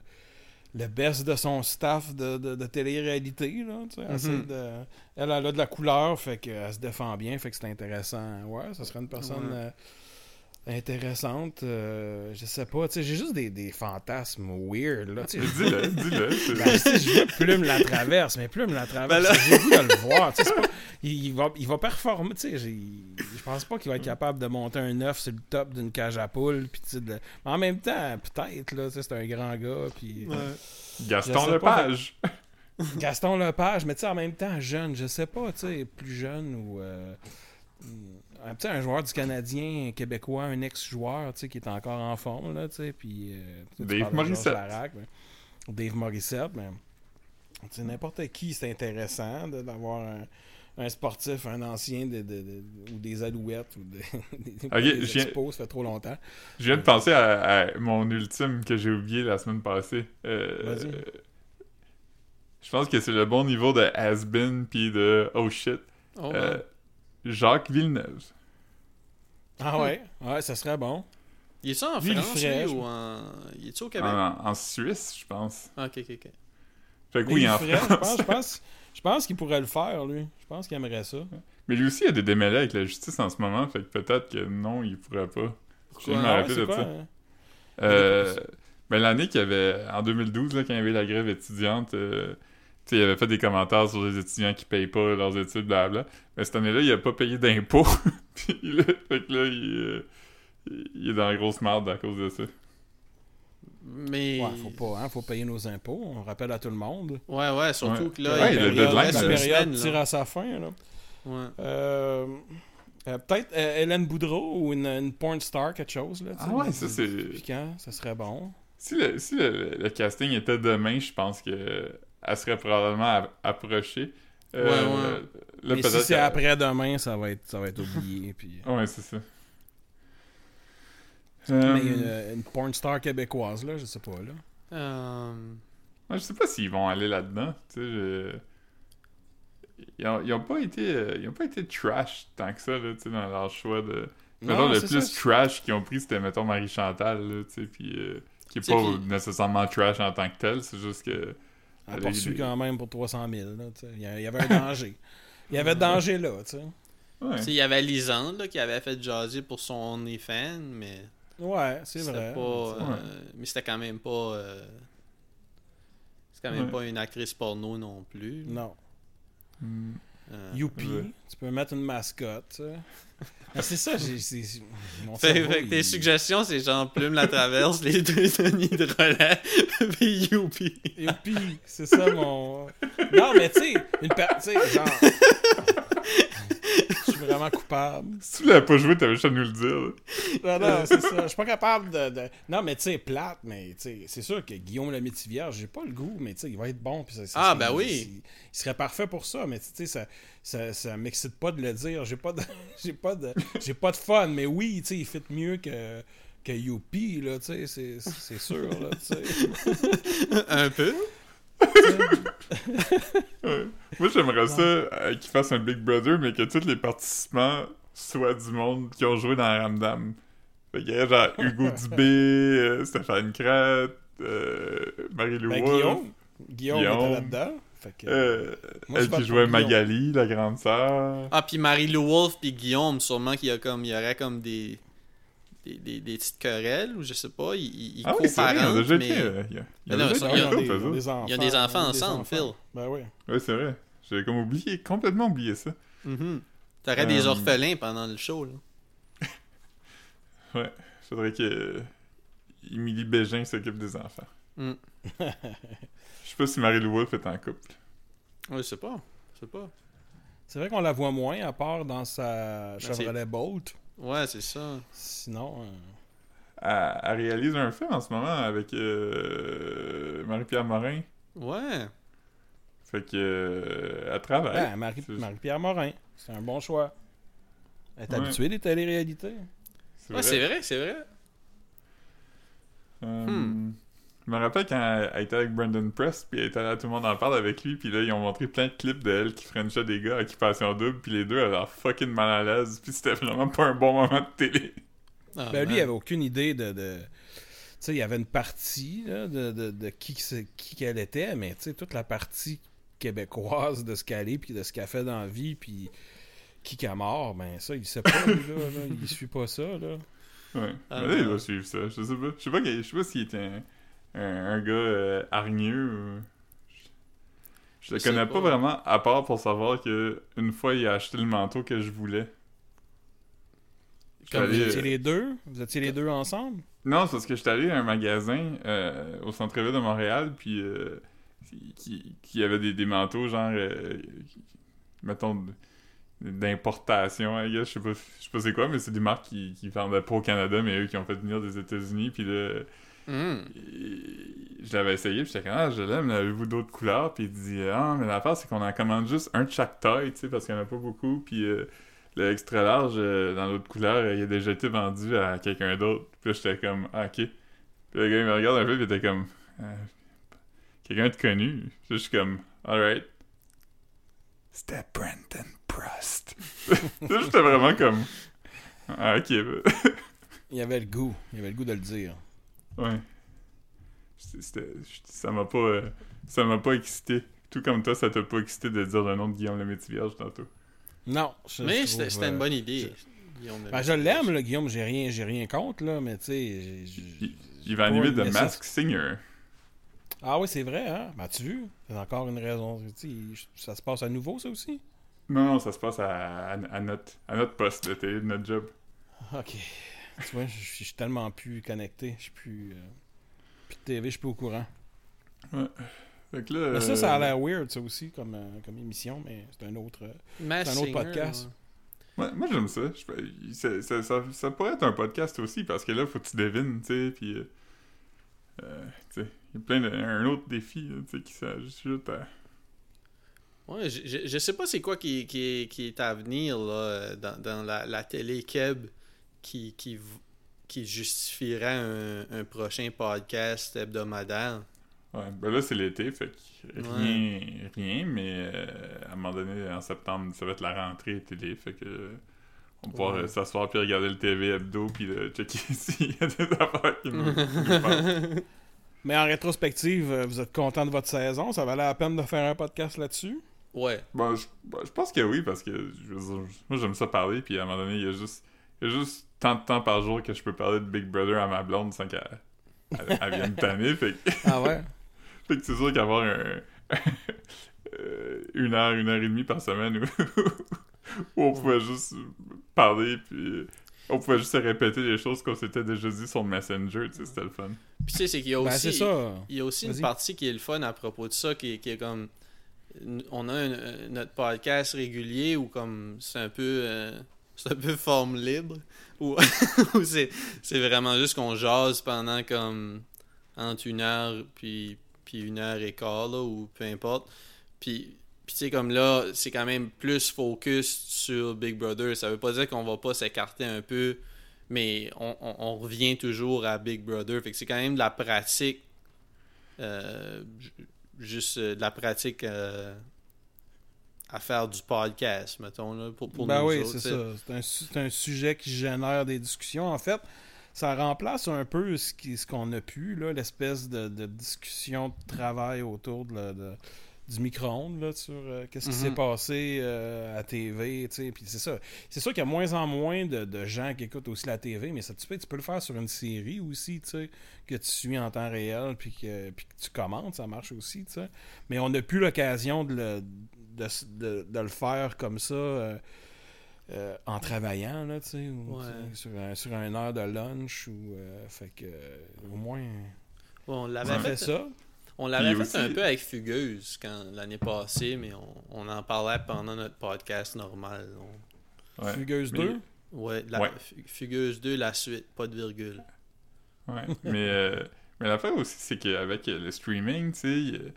le best de son staff de, de, de télé-réalité. Là, tu sais, elle, essaie de... elle, elle a de la couleur, fait qu'elle se défend bien, fait que c'est intéressant. Ouais, ça serait une personne euh, intéressante. euh, je sais pas, tu sais, j'ai juste des, des fantasmes weird. Là, tu sais. Dis-le, dis-le. Ben, je veux Plume la traverse, mais Plume la traverse. Ben là- J'ai voulu de le voir. tu sais, c'est pas- il, il va, il va performer. tu sais, j'ai- Je pense pas qu'il va être capable de monter un œuf sur le top d'une cage à poules. puis tu sais, de- Mais en même temps, peut-être. là, tu sais, C'est un grand gars. Puis... Je Gaston Lepage. Gaston Lepage, mais tu sais, en même temps, jeune, je sais pas, tu sais, plus jeune ou. euh, un, tu sais, un joueur du Canadien, un Québécois, un ex-joueur, tu sais, qui est encore en forme, là, puis... euh, Dave Morissette. Larac, mais- Dave Morissette, mais... Tu sais, n'importe qui, c'est intéressant de- d'avoir un, un sportif, un ancien de, de- de- ou des alouettes ou de- des, Ok, des je viens- expos, ça fait trop longtemps. Je viens de penser à, à mon ultime que j'ai oublié la semaine passée. Euh, Vas-y. je pense que c'est le bon niveau de has-been puis de oh shit. Oh, Euh. Jacques Villeneuve. Ah ouais? Ouais, ça serait bon. Il est-tu en lui, il France, lui, je- ou en... Il est-tu au Québec? En, en Suisse, je pense. Ah, ok, ok, ok. Fait que Mais oui, en je France. pense, je pense, je pense qu'il pourrait le faire, lui. Je pense qu'il aimerait ça. Mais lui aussi, il a des démêlés avec la justice en ce moment, fait que peut-être que non, il pourrait pas. Pourquoi? Ah ouais, arrêté c'est de quoi, ça. hein? Euh, l'année qu'il y avait, en 2012, là, quand il y avait la grève étudiante, euh, tu sais, il avait fait des commentaires sur les étudiants qui payent pas leurs études, blabla. Mais cette année-là, il a pas payé d'impôts. Puis là, fait que là, il, euh, il est dans la grosse merde à cause de ça. Mais... Ouais, faut pas, hein, faut payer nos impôts. On rappelle à tout le monde. Ouais, ouais, surtout Ouais. que là, Ouais, il le deadline, reste la période tire à sa fin. Là. Ouais. Euh, euh, Peut-être euh, Hélène Boudreau ou une, une porn star, quelque chose. Là. Ah ouais, ça c'est... Piquant, ça serait bon. Si, le, si le, le casting était demain, je pense que elle serait probablement approchée. Euh, Ouais, ouais. Là, Mais si c'est après-demain, ça va être, ça va être oublié. puis... Ouais, c'est ça. Mais Euh, une, une porn star québécoise, là, je sais pas. Là. Euh, moi, je sais pas s'ils vont aller là-dedans. Tu sais, je- Ils, ont, ils ont pas été euh, ils ont pas été trash tant que ça là, tu sais, dans leur choix de mettons le plus ça. trash qu'ils ont pris c'était mettons Marie Chantal là, tu sais puis euh, qui est pas nécessairement trash en tant que tel c'est juste que a des- quand même pour 300 000. Là, tu sais. il, y avait un danger. Il y avait danger là. Ouais. il y avait Lisande là, qui avait fait jaser pour son OnlyFans, mais Ouais, c'est c'était vrai. pas. Ouais. euh, Mais c'était quand même pas. euh, C'est quand même Ouais. pas une actrice porno non plus. Non. Hmm. Euh, Youpi, Ouais. tu peux mettre une mascotte. Ah, c'est ça, j'ai. mon Fait, cerveau, fait que tes il- suggestions, c'est genre Plume la traverse, les deux Denis de relais, puis Youpi. Youpi, c'est ça mon. Non, mais tu sais, une per... tu sais, genre. Vraiment coupable. si tu l'avais pas joué t'avais juste à nous le dire là. Non, non, c'est ça. Je suis pas capable de. de- Non, mais tu sais, plate, mais tu sais, c'est sûr que Guillaume le Vierge, j'ai pas le goût, mais tu sais, il va être bon. Puis ça, ça- Ah, ben oui. Il serait parfait pour ça, mais tu sais, ça, ça, ça m'excite pas de le dire. J'ai pas de. J'ai pas de. J'ai pas de fun, mais oui, tu sais, il fit mieux que. Que Youpi, là, tu sais, c'est- c'est sûr, là, tu sais. Un peu. Ouais. Moi, j'aimerais ça euh, qu'ils fassent un Big Brother, mais que tous les participants soient du monde qui ont joué dans Ramdam. Fait qu'il y a genre Hugo Dubé, euh, Stéphane Crête, euh, Marie-Lou Ben, Wolfe, Guillaume. Guillaume était Guillaume. là-dedans. Fait que. euh, Moi, elle qui jouait Guillaume. Magali, la grande sœur. Ah, puis Marie-Lou Wolfe puis Guillaume, sûrement qu'il y, a comme, il y aurait comme des, des, des, des petites querelles, ou je sais pas, ils, ils Ah oui, c'est vrai, ils ont coparentent, déjà mais... euh, il y a- il y a non, ils ont des, enfants. Il y a des enfants des ensemble, enfants. Phil. Ben oui. Ouais, c'est vrai. J'avais comme oublié, complètement oublié ça. Mhm. T'aurais des Euh, orphelins pendant le show, là. Ouais. Faudrait que euh, Émilie Bégin s'occupe des enfants. Mm. Je sais pas si Marie-Lou Wolfe est en couple. Ouais, je sais pas. Je sais pas. C'est vrai qu'on la voit moins, à part dans sa Ben, Chevrolet Bolt. Ouais, c'est ça. Sinon. euh, Elle, elle réalise un film en ce moment avec euh, Marie-Pierre Morin. Ouais. Fait que euh, elle travaille. ben, Marie- Marie-Pierre Morin. C'est un bon choix. Elle est Ouais. habituée des téléréalités. C'est Ouais, c'est vrai, c'est vrai. Euh, Hmm. Je me rappelle quand elle, était avec Brandon Press, puis elle était là, tout le monde en parle avec lui, puis là, ils ont montré plein de clips d'elle qui frenchait des gars à Occupation Double, puis les deux avaient fucking mal à l'aise, puis c'était vraiment pas un bon moment de télé. Ah, Ben, lui, il avait aucune idée de. de... Tu sais, il y avait une partie là, de, de, de qui, qui qu'elle était, mais tu sais, toute la partie québécoise de ce qu'elle est, puis de ce qu'elle fait dans la vie, puis qui qu'elle mort, ben ça, il sait pas, lui, là, là, il suit pas ça, là. Ouais. Ah, Mais là, il doit suivre ça, je sais pas. Je sais pas, je sais pas s'il était un, un, un gars euh, hargneux ou... Je le Je connais pas. pas. vraiment, à part pour savoir que une fois, il a acheté le manteau que je voulais. Comme allé, Vous euh, étiez les deux? Vous étiez les deux ensemble? Non, c'est parce que j'étais allé à un magasin euh, au centre-ville de Montréal, puis euh, qui, qui avait des, des manteaux, genre, euh, mettons, d'importation, je sais pas, je sais pas c'est quoi, mais c'est des marques qui, qui vendaient pas au Canada, mais eux qui ont fait venir des États-Unis, puis là, Je l'avais essayé, puis j'étais comme, ah, je l'aime, mais avez-vous d'autres couleurs? Puis il dit, ah, mais l'affaire, c'est qu'on en commande juste un de chaque taille, tu sais, parce qu'il n'y en a pas beaucoup. Puis euh, le extra large, euh, dans l'autre couleur, euh, il a déjà été vendu à quelqu'un d'autre. Puis j'étais comme, ah, ok. Puis le gars, il me regarde un peu, puis il était comme, Euh, quelqu'un de connu. Puis je suis comme, alright. C'était Brendan Prost. j'étais vraiment comme, ah, ok. Il y avait le goût. Il y avait le goût de le dire. Ouais. Ça m'a pas euh, ça m'a pas excité. Tout comme toi, ça t'a pas excité de dire le nom de Guillaume le Métivierge tantôt. Non. je- Mais je c'était une euh, bonne idée. Guillaume Ben, je l'aime, là, Guillaume. J'ai rien, j'ai rien contre, là, mais tu sais. Il, il va animer The Mask Singer. Ah oui, c'est vrai, hein? Ben, tu vu? C'est encore une raison. Tu sais, Ça se passe à nouveau, ça aussi? Non, non, ça se passe à, à, à notre, à notre poste de télé, de notre job. Ok. Tu vois, je suis tellement plus connecté. Je suis plus. euh, plus de TV, je suis plus au courant. Fait que là, Mais ça, ça a euh, l'air weird, ça aussi, comme, euh, comme émission, mais c'est un autre. euh, un autre podcast. ouais, moi, j'aime ça. Je- ça, ça, ça. ça pourrait être un podcast aussi, parce que là, faut que tu devines, tu sais, puis... euh, tu sais, il y a plein de... Un autre défi, là, tu sais, qui s'ajoute à... Ouais, je, je, je sais pas c'est quoi qui, qui, qui est à venir là, dans, dans la, la télé Keb qui, qui, justifierait un, un prochain podcast hebdomadaire. Ouais, ben là, c'est l'été, fait que rien, rien, mais euh, à un moment donné, en septembre, ça va être la rentrée télé, fait que on va pouvoir Ouais. euh, s'asseoir puis regarder le TV hebdo puis le checker s'il y a des affaires qui nous, qui. Mais en rétrospective, euh, vous êtes content de votre saison? Ça valait la peine de faire un podcast là-dessus? Ouais. Bon, je, bon, je pense que oui, parce que je moi j'aime ça parler, puis à un moment donné, il y a juste, il y a juste tant de temps par jour que je peux parler de Big Brother à ma blonde sans qu'elle elle, elle vienne tanner, fait que... Ah ouais? Fait que c'est sûr qu'avoir un... euh, une heure, une heure et demie par semaine où, où on pouvait juste parler, puis on pouvait juste se répéter les choses qu'on s'était déjà dit sur le Messenger, tu sais, c'était le fun. Puis tu sais, c'est qu'il y a Ben, aussi. ça. Il y a aussi une partie qui est le fun à propos de ça, qui est, qui est comme. On a un- notre podcast régulier où comme c'est un peu. euh, c'est un peu forme libre. Où c'est, c'est vraiment juste qu'on jase pendant comme. entre une heure puis, puis une heure et quart, là, ou peu importe. Puis. Puis tu sais, comme là, c'est quand même plus focus sur Big Brother. Ça veut pas dire qu'on va pas s'écarter un peu, mais on, on- revient toujours à Big Brother. Fait que c'est quand même de la pratique. euh, ju- juste euh, de la pratique euh, à faire du podcast, mettons, là, pour, pour ben nous oui, autres, c'est ça. C'est un, sujet qui génère des discussions. En fait, ça remplace un peu ce qu'on a pu, l'espèce de, de discussion de travail autour de, la- de- du micro-ondes sur euh, qu'est-ce qui s'est passé euh, à TV. Puis c'est ça. C'est sûr qu'il y a moins en moins de, de gens qui écoutent aussi la TV, mais ça, tu, peux, tu peux le faire sur une série aussi, que tu suis en temps réel, puis que, que tu commentes, ça marche aussi. tu sais. Mais on n'a plus l'occasion de le, de, de- de le faire comme ça. euh, euh, en travaillant, là, tu sais, ou, Ouais. sur, un, sur une heure de lunch, ou, euh, fait que, au moins, Bon, on l'avait fait fait, ça. on l'avait fait aussi- un peu avec Fugueuse quand l'année passée, mais on, on en parlait pendant notre podcast normal. On- Ouais. Fugueuse Mais- 2. Ouais, la, Ouais. Fugueuse 2, la suite, pas de virgule. Ouais, mais, euh, mais l'affaire aussi, c'est qu'avec le streaming, tu sais,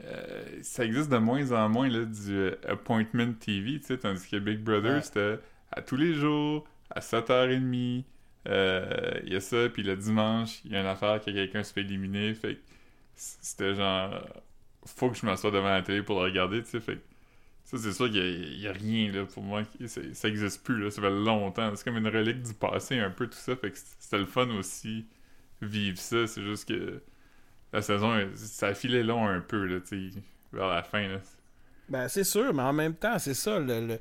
euh, ça existe de moins en moins là, du euh, appointment TV, tu sais, tandis que Big Brother, Ouais. c'était à tous les jours, à 7h30, euh, il y a ça, puis le dimanche, il y a une affaire que quelqu'un se fait éliminer, fait que c'était genre, faut que je m'assoie devant la télé pour le regarder, tu sais, fait que ça, c'est sûr qu'il y a- rien, là, pour moi, ça existe plus, là, ça fait longtemps, c'est comme une relique du passé, un peu, tout ça, fait que c'était le fun aussi vivre ça. C'est juste que la saison, ça a filé long un peu, là, tu sais, vers la fin, là. Ben, c'est sûr, mais en même temps, c'est ça, le...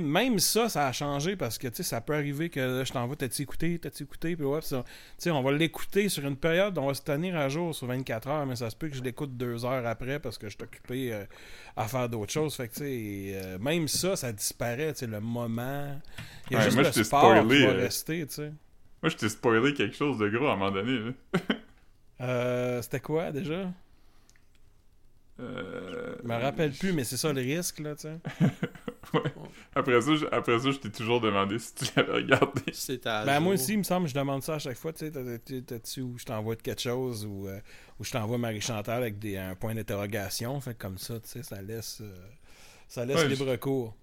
même ça, ça a changé parce que, tu sais, ça peut arriver que là, je t'envoie, t'as-tu écouté, t'as-tu écouté, puis ouais, ça- on va l'écouter sur une période, on va se tenir à jour sur 24 heures, mais ça se peut que je l'écoute deux heures après parce que je suis occupé euh, à faire d'autres choses. Fait que, euh, même ça, ça disparaît, tu sais, le moment. Il y a Ouais, juste moi, le sport qui spoilé, va euh, rester. Moi, je t'ai spoilé quelque chose de gros à un moment donné, là. Euh, C'était quoi déjà? Euh... Je me rappelle plus, mais c'est ça le risque, là, tu sais. Après ça, je, après ça, je t'ai toujours demandé si tu l'avais regardé. À Ben, moi aussi, il me semble, je demande ça à chaque fois. Tu sais, t'as- t'as- t'as-tu où je t'envoie de quelque chose ou euh, où je t'envoie Marie-Chantal avec des, un point d'interrogation. Fait comme ça, tu sais, ça laisse, euh, ça laisse Ouais, libre cours.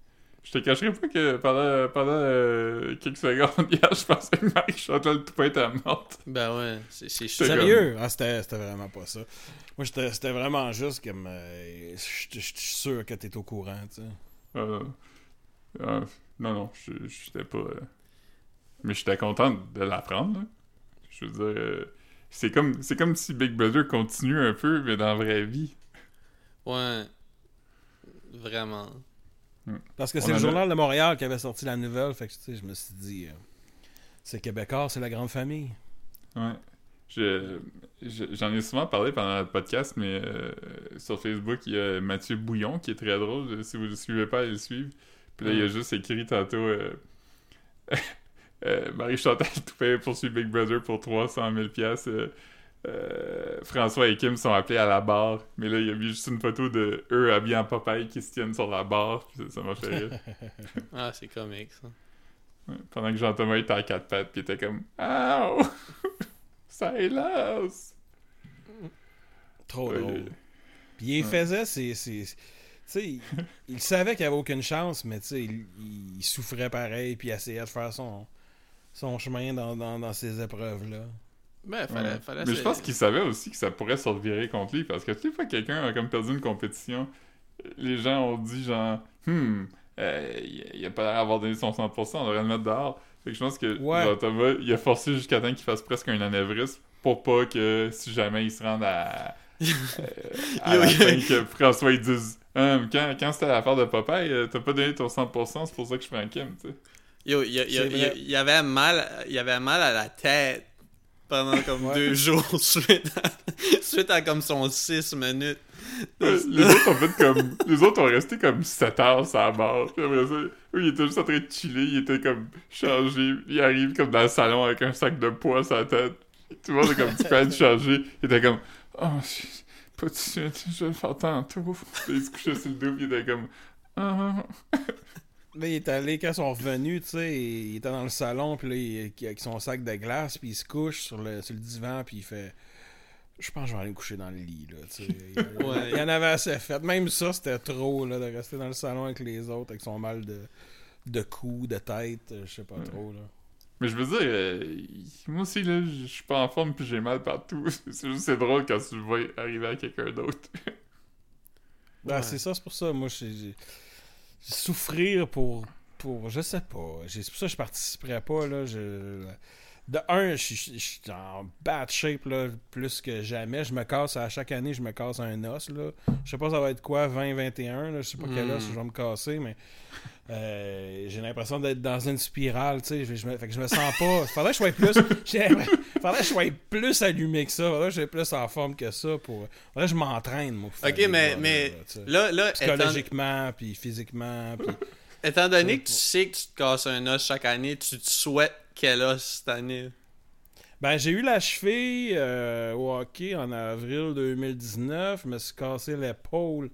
Je te cacherai pas que pendant, pendant euh, quelques secondes hier, je pensais que Marie-Chantal Toupin était morte. Ben ouais, c'est. Sérieux? Ah, c'était c'était vraiment pas ça. Moi, j'étais- c'était vraiment juste comme. euh, Je suis sûr que t'es au courant, tu sais. Euh, euh, non, non, je j'étais pas... Mais j'étais content de l'apprendre. Je veux dire... c'est comme, c'est comme si Big Brother continue un peu, mais dans la vraie vie. Ouais. Vraiment. Parce que c'est le Journal de Montréal qui avait sorti la nouvelle. Fait que, tu sais, je me suis dit. euh, c'est Québécois, c'est la grande famille. Ouais. Je- je- J'en ai souvent parlé pendant le podcast, mais euh, sur Facebook, il y a Mathieu Bouillon qui est très drôle. Si vous ne le suivez pas, allez le suivre. Puis là, il a juste écrit tantôt euh, euh, Marie-Chantal Toupin poursuit Big Brother pour 300 000 piastres. Euh, François et Kim sont appelés à la barre. Mais là, il y a mis juste une photo de eux habillés en Popeye qui se tiennent sur la barre. Puis ça m'a fait rire. Ah, c'est comique, ça. Ouais. Pendant que Jean-Thomas était à quatre pattes, puis il était comme « Ow! Ça hélas! Trop Ouais, drôle. euh, Puis il Ouais. faisait, c'est. c'est- Tu sais, il, il savait qu'il avait aucune chance, mais tu sais, il, il souffrait pareil, puis il essayait de faire son, son chemin dans, dans, dans ces épreuves-là. Ben, fallait. Ouais. fallait Mais je se- pense qu'il savait aussi que ça pourrait se revirer contre lui parce que toutes les fois que quelqu'un a comme perdu une compétition, les gens ont dit genre Hmm, euh, il a pas l'air d'avoir donné son 100%, on devrait le mettre dehors. Fait que je pense que Ouais. genre, Thomas, il a forcé jusqu'à temps qu'il fasse presque un anévrisme pour pas que si jamais il se rende à, euh, à la fin que François il dise Hum, quand, quand c'était l'affaire de Popeye, euh, t'as pas donné ton 100%, c'est pour ça que je prends Kim, tu sais. Yo, il y, avait mal, il y avait mal à la tête pendant comme Ouais. deux jours suite à, suite à comme son 6 minutes. Ouais, les autres ont fait comme. Les autres ont resté comme 7 heures la barre. Puis après ça, eux, ils étaient juste en train de chiller. Ils étaient comme changés. Ils arrivent comme dans le salon avec un sac de poids sur la tête. Tout le monde est comme tu peux être changé. Ils étaient comme. Oh, je- pas tout de suite, je vais le faire tantôt. Puis ils se couchaient sur le dos. Puis ils étaient comme. Ah. Là, il est allé, quand ils sont revenus, tu sais, il était dans le salon, puis là, il, avec son sac de glace, puis il se couche sur le, sur le divan, puis il fait Je pense que je vais aller me coucher dans le lit, là, tu sais. Il, Ouais. il en avait assez fait. Même ça, c'était trop, là, de rester dans le salon avec les autres, avec son mal de, de cou, de tête, euh, je sais pas Ouais. trop, là. Mais je veux dire, euh, moi aussi, là, je suis pas en forme. Puis j'ai mal partout. C'est juste c'est drôle quand tu le vois arriver à quelqu'un d'autre. Ben, Ouais. c'est ça, c'est pour ça, moi, j'ai- souffrir pour, pour, je sais pas, c'est pour ça que je participerais pas, là, je... De un, je suis- en bad shape, là, plus que jamais, je me casse, à chaque année, je me casse un os, là, je sais pas ça va être quoi, 20-21, là, je sais pas quel Hmm. os je vais me casser, mais euh, j'ai l'impression d'être dans une spirale, je, je me, fait que je me sens pas, faudrait que je sois plus, faudrait que je sois plus allumé que ça, faudrait que je sois plus en forme que ça, pour, faudrait que je m'entraîne, moi, Ok, mais, là, étant, psychologiquement, puis physiquement. Puis... étant donné que tu sais que tu te casses un os chaque année, tu te souhaites quel os cette année? Ben, j'ai eu la cheville euh, au hockey en avril 2019. Je me suis cassé l'épaule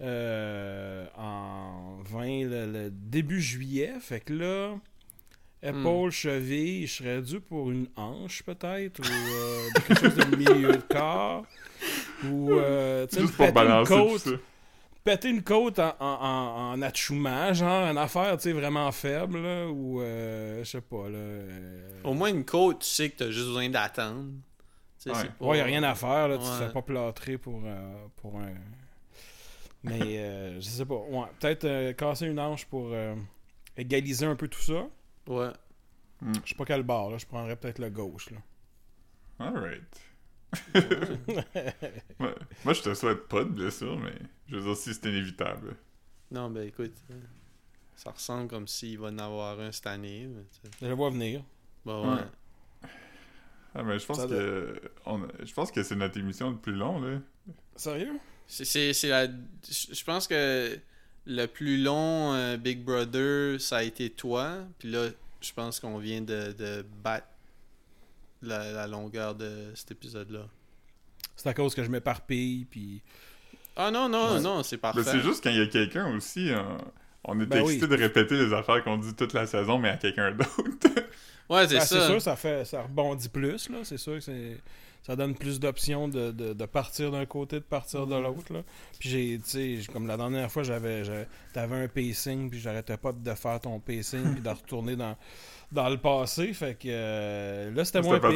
euh, en 20, le, le début juillet. Fait que là, épaule, cheville, je serais dû pour une hanche peut-être, ou euh, quelque chose de milieu de corps. Ou, euh, tu sais, Juste pour péter une balancer tout côte. Péter une côte en, en, en, en genre une affaire, tu sais, vraiment faible, là, ou, euh, je sais pas, là... euh, Au moins une côte, tu sais que t'as juste besoin d'attendre. Ouais. pas- Ouais, y a rien à faire, là, tu te fais pas plâtrer pour, euh, pour un... Mais, euh, je sais pas, ouais, peut-être euh, casser une hanche pour euh, égaliser un peu tout ça. Ouais. Je sais pas quel bord, là, je prendrais peut-être le gauche, là. Alright. Ouais. Moi, je te souhaite pas de blessure, mais je veux dire, si c'est inévitable. Non, ben écoute, ça ressemble comme s'il va en avoir un cette année. mais. Je le vois venir. Bon, ouais. Ouais. Ah, mais je pense Ça que on je pense que c'est notre émission le plus long, là. Sérieux? C'est- la. Je je pense que le plus long euh, Big Brother, ça a été toi. Puis là, je pense qu'on vient de, de battre la, la longueur de cet épisode-là. C'est à cause que je m'éparpille, puis... Ah non, non, Ouais. non, c'est Mais parfait. c'est juste quand il y a quelqu'un aussi en, on est Ben oui. excité de répéter les affaires qu'on dit toute la saison, mais à quelqu'un d'autre. Ouais, c'est Ah, ça. c'est sûr, ça fait ça rebondit plus, là. C'est sûr que c'est. Ça donne plus d'options de, de, de partir d'un côté, de partir de l'autre. là. Puis j'ai, tu sais, comme la dernière fois, j'avais, t'avais un pacing, puis j'arrêtais pas de faire ton pacing, puis de retourner dans, dans le passé. Fait que euh, là, c'était moins pire,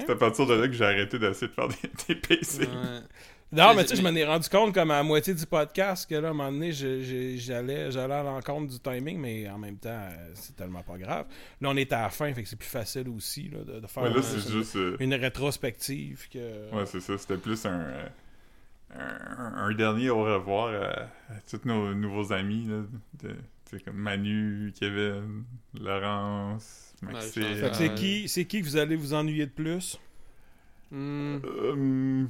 c'est à partir de là que j'ai arrêté d'essayer de faire des, des pacings. Ouais. Non, Mais- tu sais, je m'en ai rendu compte comme à la moitié du podcast que là, à un moment donné, j'allais j'allais à l'encontre du timing, mais en même temps, euh, c'est tellement pas grave. Là, on est à la fin, fait que c'est plus facile aussi là, de, de faire Ouais, là, un- c'est juste. euh, une rétrospective que. Ouais, c'est ça. C'était plus un, euh, un, un dernier au revoir à, à tous nos nouveaux amis. Là, de, tu sais, comme Manu, Kevin, Laurence, Maxime. Ouais, Euh, c'est qui, c'est qui que vous allez vous ennuyer de plus? Euh,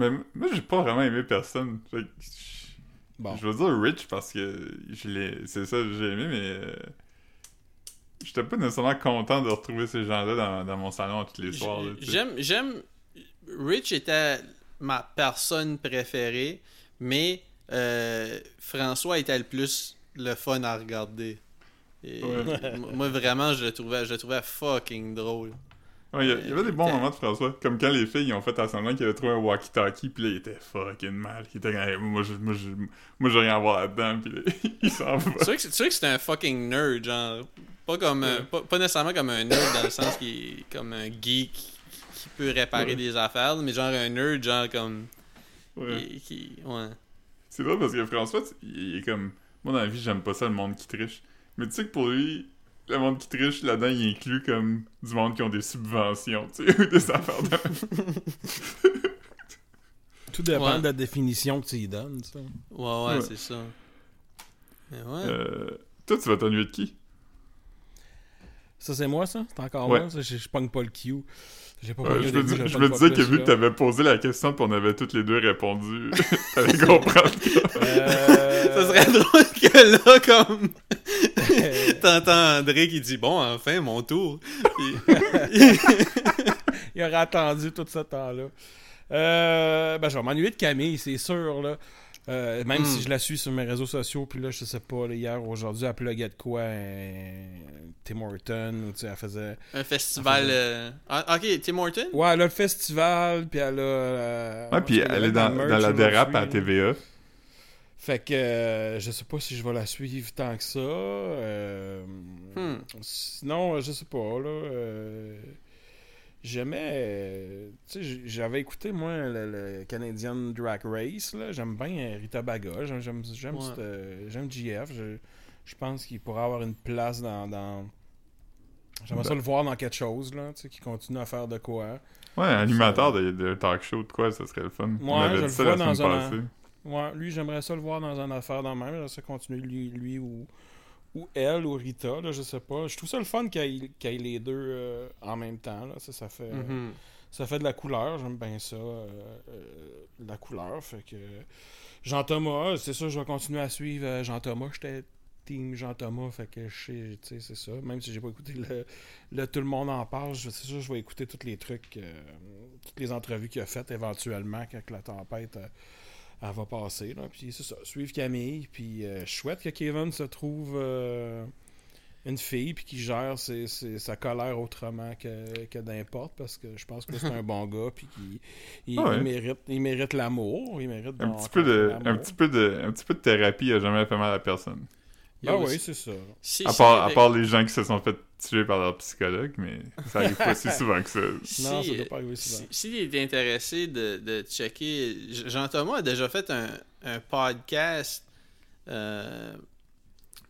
mais moi, j'ai pas vraiment aimé personne. Fait que je- Bon. Je veux dire Rich parce que je l'ai, c'est ça que j'ai aimé, mais euh, j'étais pas nécessairement content de retrouver ces gens-là dans, dans mon salon tous les soirs. là. J'aime, j'aime. Rich était ma personne préférée, mais euh, François était le plus le fun à regarder. Et Ouais. m- Moi, vraiment, je le trouvais, je le trouvais fucking drôle. Ouais, il y, avait des bons moments de François. Comme quand les filles ils ont fait à semblant qu'ils avaient trouvé un walkie-talkie, puis là, il était fucking mal. Il était comme, Hey, moi, je, moi, je, moi, j'ai rien à voir là-dedans, puis là, il s'en va. C'est vrai que c'est- c'est vrai que c'était un fucking nerd, genre. Pas comme pas, pas nécessairement comme un nerd dans le sens qu'il est comme un geek qui peut réparer Ouais. des affaires, mais genre un nerd, genre comme. Ouais. qui- qui- ouais. C'est drôle parce que François, il est comme. Moi, dans la vie, j'aime pas ça, le monde qui triche. Mais tu sais que pour lui, le monde qui triche, là-dedans, il inclut comme du monde qui ont des subventions, tu sais, ou des affaires de. Tout dépend Ouais. de la définition que tu y donnes. tu sais. Ouais, ouais, Ouais. c'est ça. Mais ouais. Euh, toi, tu vas t'ennuyer de qui? Ça, c'est moi, ça? C'est encore Ouais. moi? ça? Je, je pogne pas le Q. J'ai pas Ouais, je me, je disais que vu que t'avais posé la question puis on avait toutes les deux répondu, t'allais comprendre. Euh, Ça serait drôle que là, comme. T'entends André qui dit Bon, enfin, mon tour. Puis- Il aurait attendu tout ce temps-là. Euh, ben, je vais m'ennuyer de Camille, c'est sûr. Là. Euh, même Hmm. si je la suis sur mes réseaux sociaux, puis là, je sais pas, là, hier, aujourd'hui, elle pluguait de quoi un Tim Horton, ou tu sais, elle faisait. un festival. euh, Ah, ok, Tim Horton? Ouais, elle a le festival, puis elle a. euh, Ouais, puis elle est dans, merch dans la dérape à. TVA. Fait que euh, je sais pas si je vais la suivre tant que ça. euh, Hmm. Sinon, euh, je sais pas, là. euh, J'aimais. euh, tu sais, j'avais écouté, moi, le, le Canadian Drag Race, là. J'aime bien euh, Rita Baga. J'aime j'aime j'aime Ouais. cette, euh, j'aime. Je, je pense qu'il pourrait avoir une place dans. dans... J'aimerais ça Ben. le voir dans quelque chose, là. Tu sais, qui continue à faire de quoi. Ouais, animateur de, de talk show, de quoi, ça serait le fun. On Ouais, avait je dit le ça vois la dans semaine un- passée. Ouais, lui, j'aimerais ça le voir dans une affaire dans le même. J'aimerais ça continuer, lui, lui ou, ou elle ou Rita, là, je sais pas. Je trouve ça le fun qu'il y ait- qu'il y ait les deux euh, en même temps. Là. Ça, ça, fait, Mhm. ça fait de la couleur. J'aime bien ça. euh, euh, de la couleur. Fait que. Jean-Thomas, c'est ça, je vais continuer à suivre Jean-Thomas. J'étais team Jean-Thomas, fait que je sais, c'est ça. Même si j'ai pas écouté le, le Tout le monde en parle, c'est sûr, je vais écouter tous les trucs, euh, toutes les entrevues qu'il a faites éventuellement quand la tempête elle va passer. Là. Puis c'est ça, suivre Camille. Puis euh, souhaite que Kevin se trouve euh, une fille puis qu'il gère ses- ses- sa colère autrement que, que n'importe parce que je pense que c'est un bon gars puis qu'il il, Ah ouais. il mérite, il mérite l'amour. Il mérite Un petit, peu de, l'amour. un, petit peu de, un petit peu de thérapie a jamais fait mal à personne. Ah aussi- oui, c'est ça. Si- À si part, à avec- part les gens qui se sont fait tuer par leur psychologue, mais ça arrive pas si souvent que ça. si, Non, ça doit pas arriver souvent. si- S'il est intéressé de, de checker, Jean-Thomas a déjà fait un, un podcast. euh,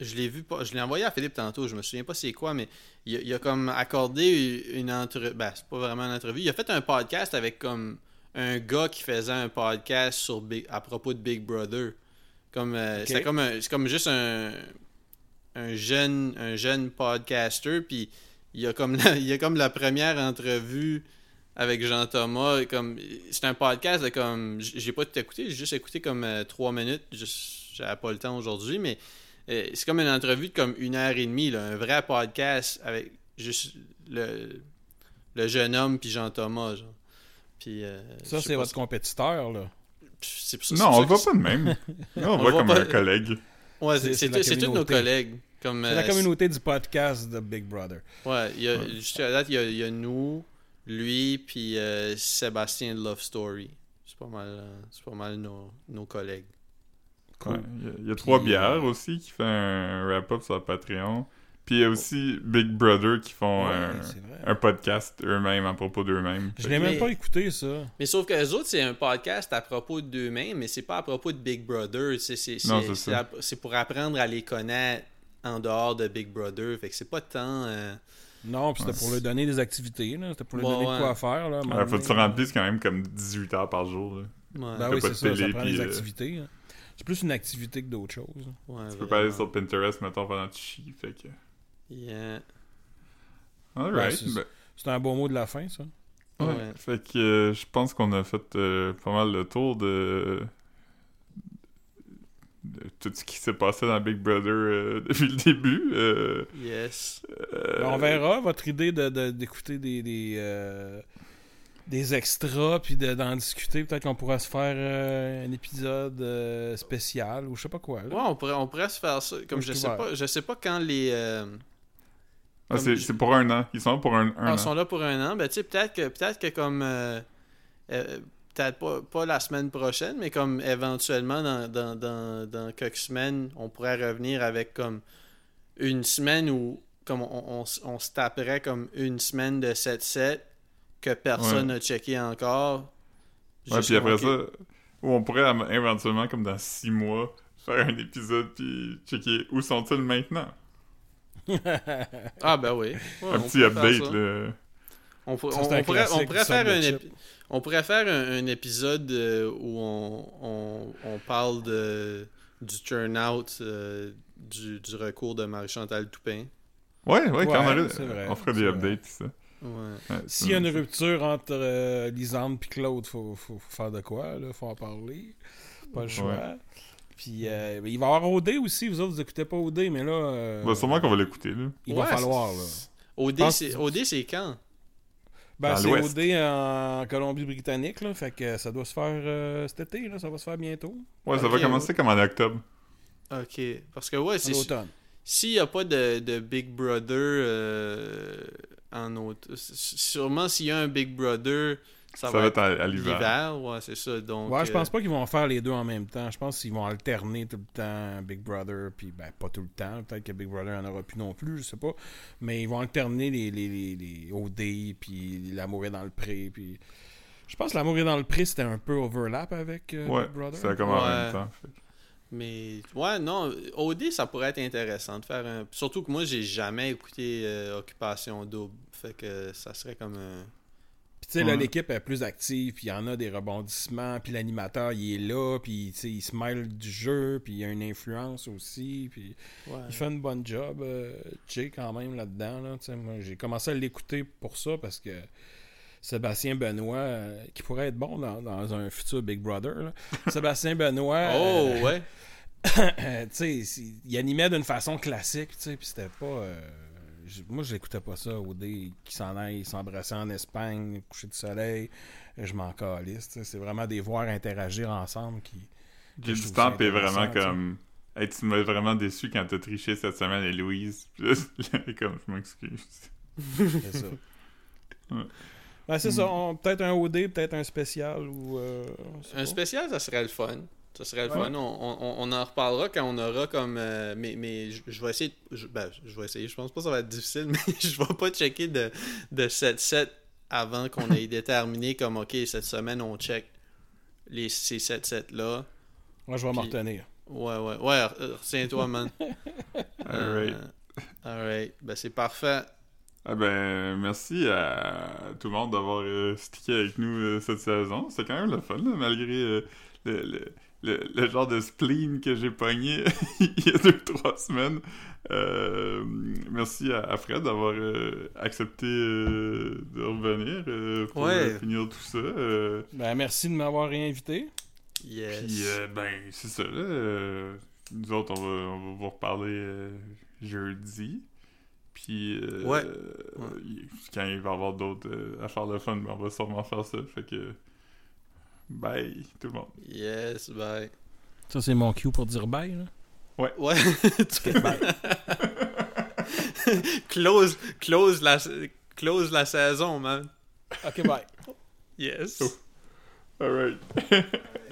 je l'ai vu, pas- je l'ai envoyé à Philippe tantôt, je me souviens pas c'est quoi, mais il a, il a comme accordé une entrevue. Ben, c'est pas vraiment une entrevue. Il a fait un podcast avec comme un gars qui faisait un podcast sur Big- à propos de Big Brother. Comme, euh, comme, un- c'est comme juste un, un jeune un jeune podcaster puis il y a comme la, il y a comme la première entrevue avec Jean Thomas comme c'est un podcast de comme j'ai pas tout écouté j'ai juste écouté comme euh, trois minutes juste j'avais pas le temps aujourd'hui mais euh, c'est comme une entrevue de comme une heure et demie là, un vrai podcast avec juste le le jeune homme puis Jean Thomas genre. puis euh, Ça, c'est votre compétiteur, là. Si- c'est pour ça- Non, on le voit pas de même. On, On le voit le comme un collègue. Ouais, C'est- tous- nos collègues. Comme, C'est la euh, communauté du podcast de Big Brother. Ouais, il y a, jusqu'à la date, il y a, il y a nous, lui, puis euh, Sébastien Love Story. C'est pas mal, euh, c'est pas mal nos, nos collègues. Cool. Ouais, Il y a, il y a trois bières aussi qui fait un wrap-up sur Patreon. Puis il y a aussi Big Brother qui font Ouais, un, podcast eux-mêmes à propos d'eux-mêmes. Je l'ai même pas écouté, ça. Mais sauf que les autres, c'est un podcast à propos d'eux-mêmes, mais c'est pas à propos de Big Brother. C'est, pour apprendre à les connaître en dehors de Big Brother. Fait que c'est pas tant. euh, Non, puis c'était Ouais, pour lui donner des activités, là. C'était pour lui Ouais, donner quoi faire, là. Ouais, faut que tu remplisses quand même comme 18 heures par jour. là. ouais, Ben oui, pas c'est de ça, ça prend des euh, activités. hein. C'est plus une activité que d'autres choses. ouais, Tu peux pas aller sur Pinterest, mettons, pendant que tu chies. Fait que... Yeah. Alright. c'est- ben, C'est un beau mot de la fin, ça. ouais. Ouais. Fait que euh, je pense qu'on a fait euh, pas mal le tour de... de tout ce qui s'est passé dans Big Brother euh, depuis le début. Euh, Yes. euh, Ben, on verra votre idée de, de- d'écouter des, des, euh, des extras puis de- d'en discuter. Peut-être qu'on pourra se faire euh, un épisode euh, spécial ou je sais pas quoi. là. Ouais, on pourrait, on pourrait se faire ça. Comme je sais pas, je sais pas quand les. euh, ah, c'est, pour un an. Ils sont là pour un, un Ah, an. ils sont là pour un an. Ben, tu sais, peut-être que, peut-être que comme. euh, euh, peut-être pas, pas la semaine prochaine, mais comme éventuellement dans, dans, dans, dans quelques semaines, on pourrait revenir avec comme une semaine où comme on, on, on se taperait comme une semaine de 7-7 que personne n'a checké encore. Ouais, puis après ça, ou on pourrait éventuellement, comme dans six mois, faire un épisode puis checker où sont-ils maintenant. Ah, ben oui. Ouais, un on petit update, là. On, pour- pourrait, on faire un de épi- on pourrait faire un, un épisode euh, où on, on, on parle de, du turnout euh, du, du recours de Marie-Chantal Toupin. Ouais, ouais, Ouais, quand on vrai, on ferait des updates, ça. Ouais. S'il y a une rupture entre euh, Lisande et Claude, faut, faut, faut faire de quoi, là? Faut en parler. Pas le choix. Puis euh, il va y avoir OD aussi, vous autres, vous écoutez pas OD, mais là. euh, Bah, sûrement qu'on va l'écouter, là. Il va falloir, là. OD, c'est que- OD, c'est quand? Ben, c'est. OD en Colombie-Britannique, là. Fait que ça doit se faire euh, cet été, là. Ça va se faire bientôt. Ouais, ça va commencer comme en octobre. Ok. Parce que, ouais, En c'est automne. s'il n'y a pas de, de Big Brother euh, en automne, sûrement s'il y a un Big Brother, ça, Ça, va être à, à l'hiver. l'hiver. Ouais, c'est ça. Donc, Ouais, je euh, pense pas qu'ils vont faire les deux en même temps. Je pense qu'ils vont alterner tout le temps Big Brother, puis ben pas tout le temps. Peut-être que Big Brother en aura plus non plus, je sais pas. Mais ils vont alterner les, les, les, les OD, puis l'amour est dans le pré, puis... Je pense que l'amour est dans le pré, c'était un peu overlap avec euh, Ouais, Big Brother. c'est comme en Ouais. même temps. fait Mais ouais, non, OD, ça pourrait être intéressant de faire un. Surtout que moi, j'ai jamais écouté euh, Occupation Double. Fait que ça serait comme un. Puis tu sais, là, Ouais. l'équipe est plus active, puis il y en a des rebondissements, puis l'animateur, il est là, puis tu sais, il se mêle du jeu, puis il a une influence aussi, puis... Ouais. Il fait une bonne job, euh, Jay, quand même, là-dedans. Là, Tu sais, moi, j'ai commencé à l'écouter pour ça parce que Sébastien Benoît, euh, qui pourrait être bon dans, dans un futur Big Brother, là. Sébastien Benoît, Oh, euh, ouais. euh, tu sais, il animait d'une façon classique, tu sais, puis c'était pas. Moi, je l'écoutais pas ça, au dé qui s'en aille s'embrasser en Espagne, coucher de soleil, je m'en calisse, C'est vraiment des voir interagir ensemble qui. Du temps, ça pis vraiment comme. Hey, tu m'as vraiment déçu quand t'as triché cette semaine, et Louise. Comme, je m'excuse. C'est ça. Ouais. Ben, c'est ça, on- peut-être un OD, peut-être un spécial ou. euh, Un pas. spécial, ça serait le fun. Ça serait le Ouais. fun. On, on- on en reparlera quand on aura comme. euh, mais mais je, je vais essayer. je, ben, je vais essayer. Je pense pas que ça va être difficile, mais je vais pas checker de, de 7-7 avant qu'on ait déterminé comme, ok, cette semaine, on check les, ces 7-7-là. Moi, je vais m'en retenir. Ouais, ouais. Ouais, re- retiens-toi, man. Alright. Euh, alright. Ben, c'est parfait. Ah ben, merci à tout le monde d'avoir euh, stické avec nous euh, cette saison. C'est quand même le fun, là, malgré euh, le, le, le, le genre de spleen que j'ai pogné il y a deux trois semaines. Euh, merci à, à Fred d'avoir euh, accepté euh, de revenir euh, pour Ouais. finir tout ça. euh, Ben, merci de m'avoir réinvité. Yes. Puis, euh, ben, c'est ça, là. euh, nous autres, on va, on va vous reparler euh, jeudi. Puis, euh, Ouais. euh, quand il va y avoir d'autres euh, affaires de fun, ben, on va sûrement faire ça. Fait que, bye, tout le monde. Yes, bye. Ça, c'est mon cue pour dire bye. Là. Ouais. Ouais. Tu bye. close, close, la, close la saison, man. Ok, bye. Yes. Alright.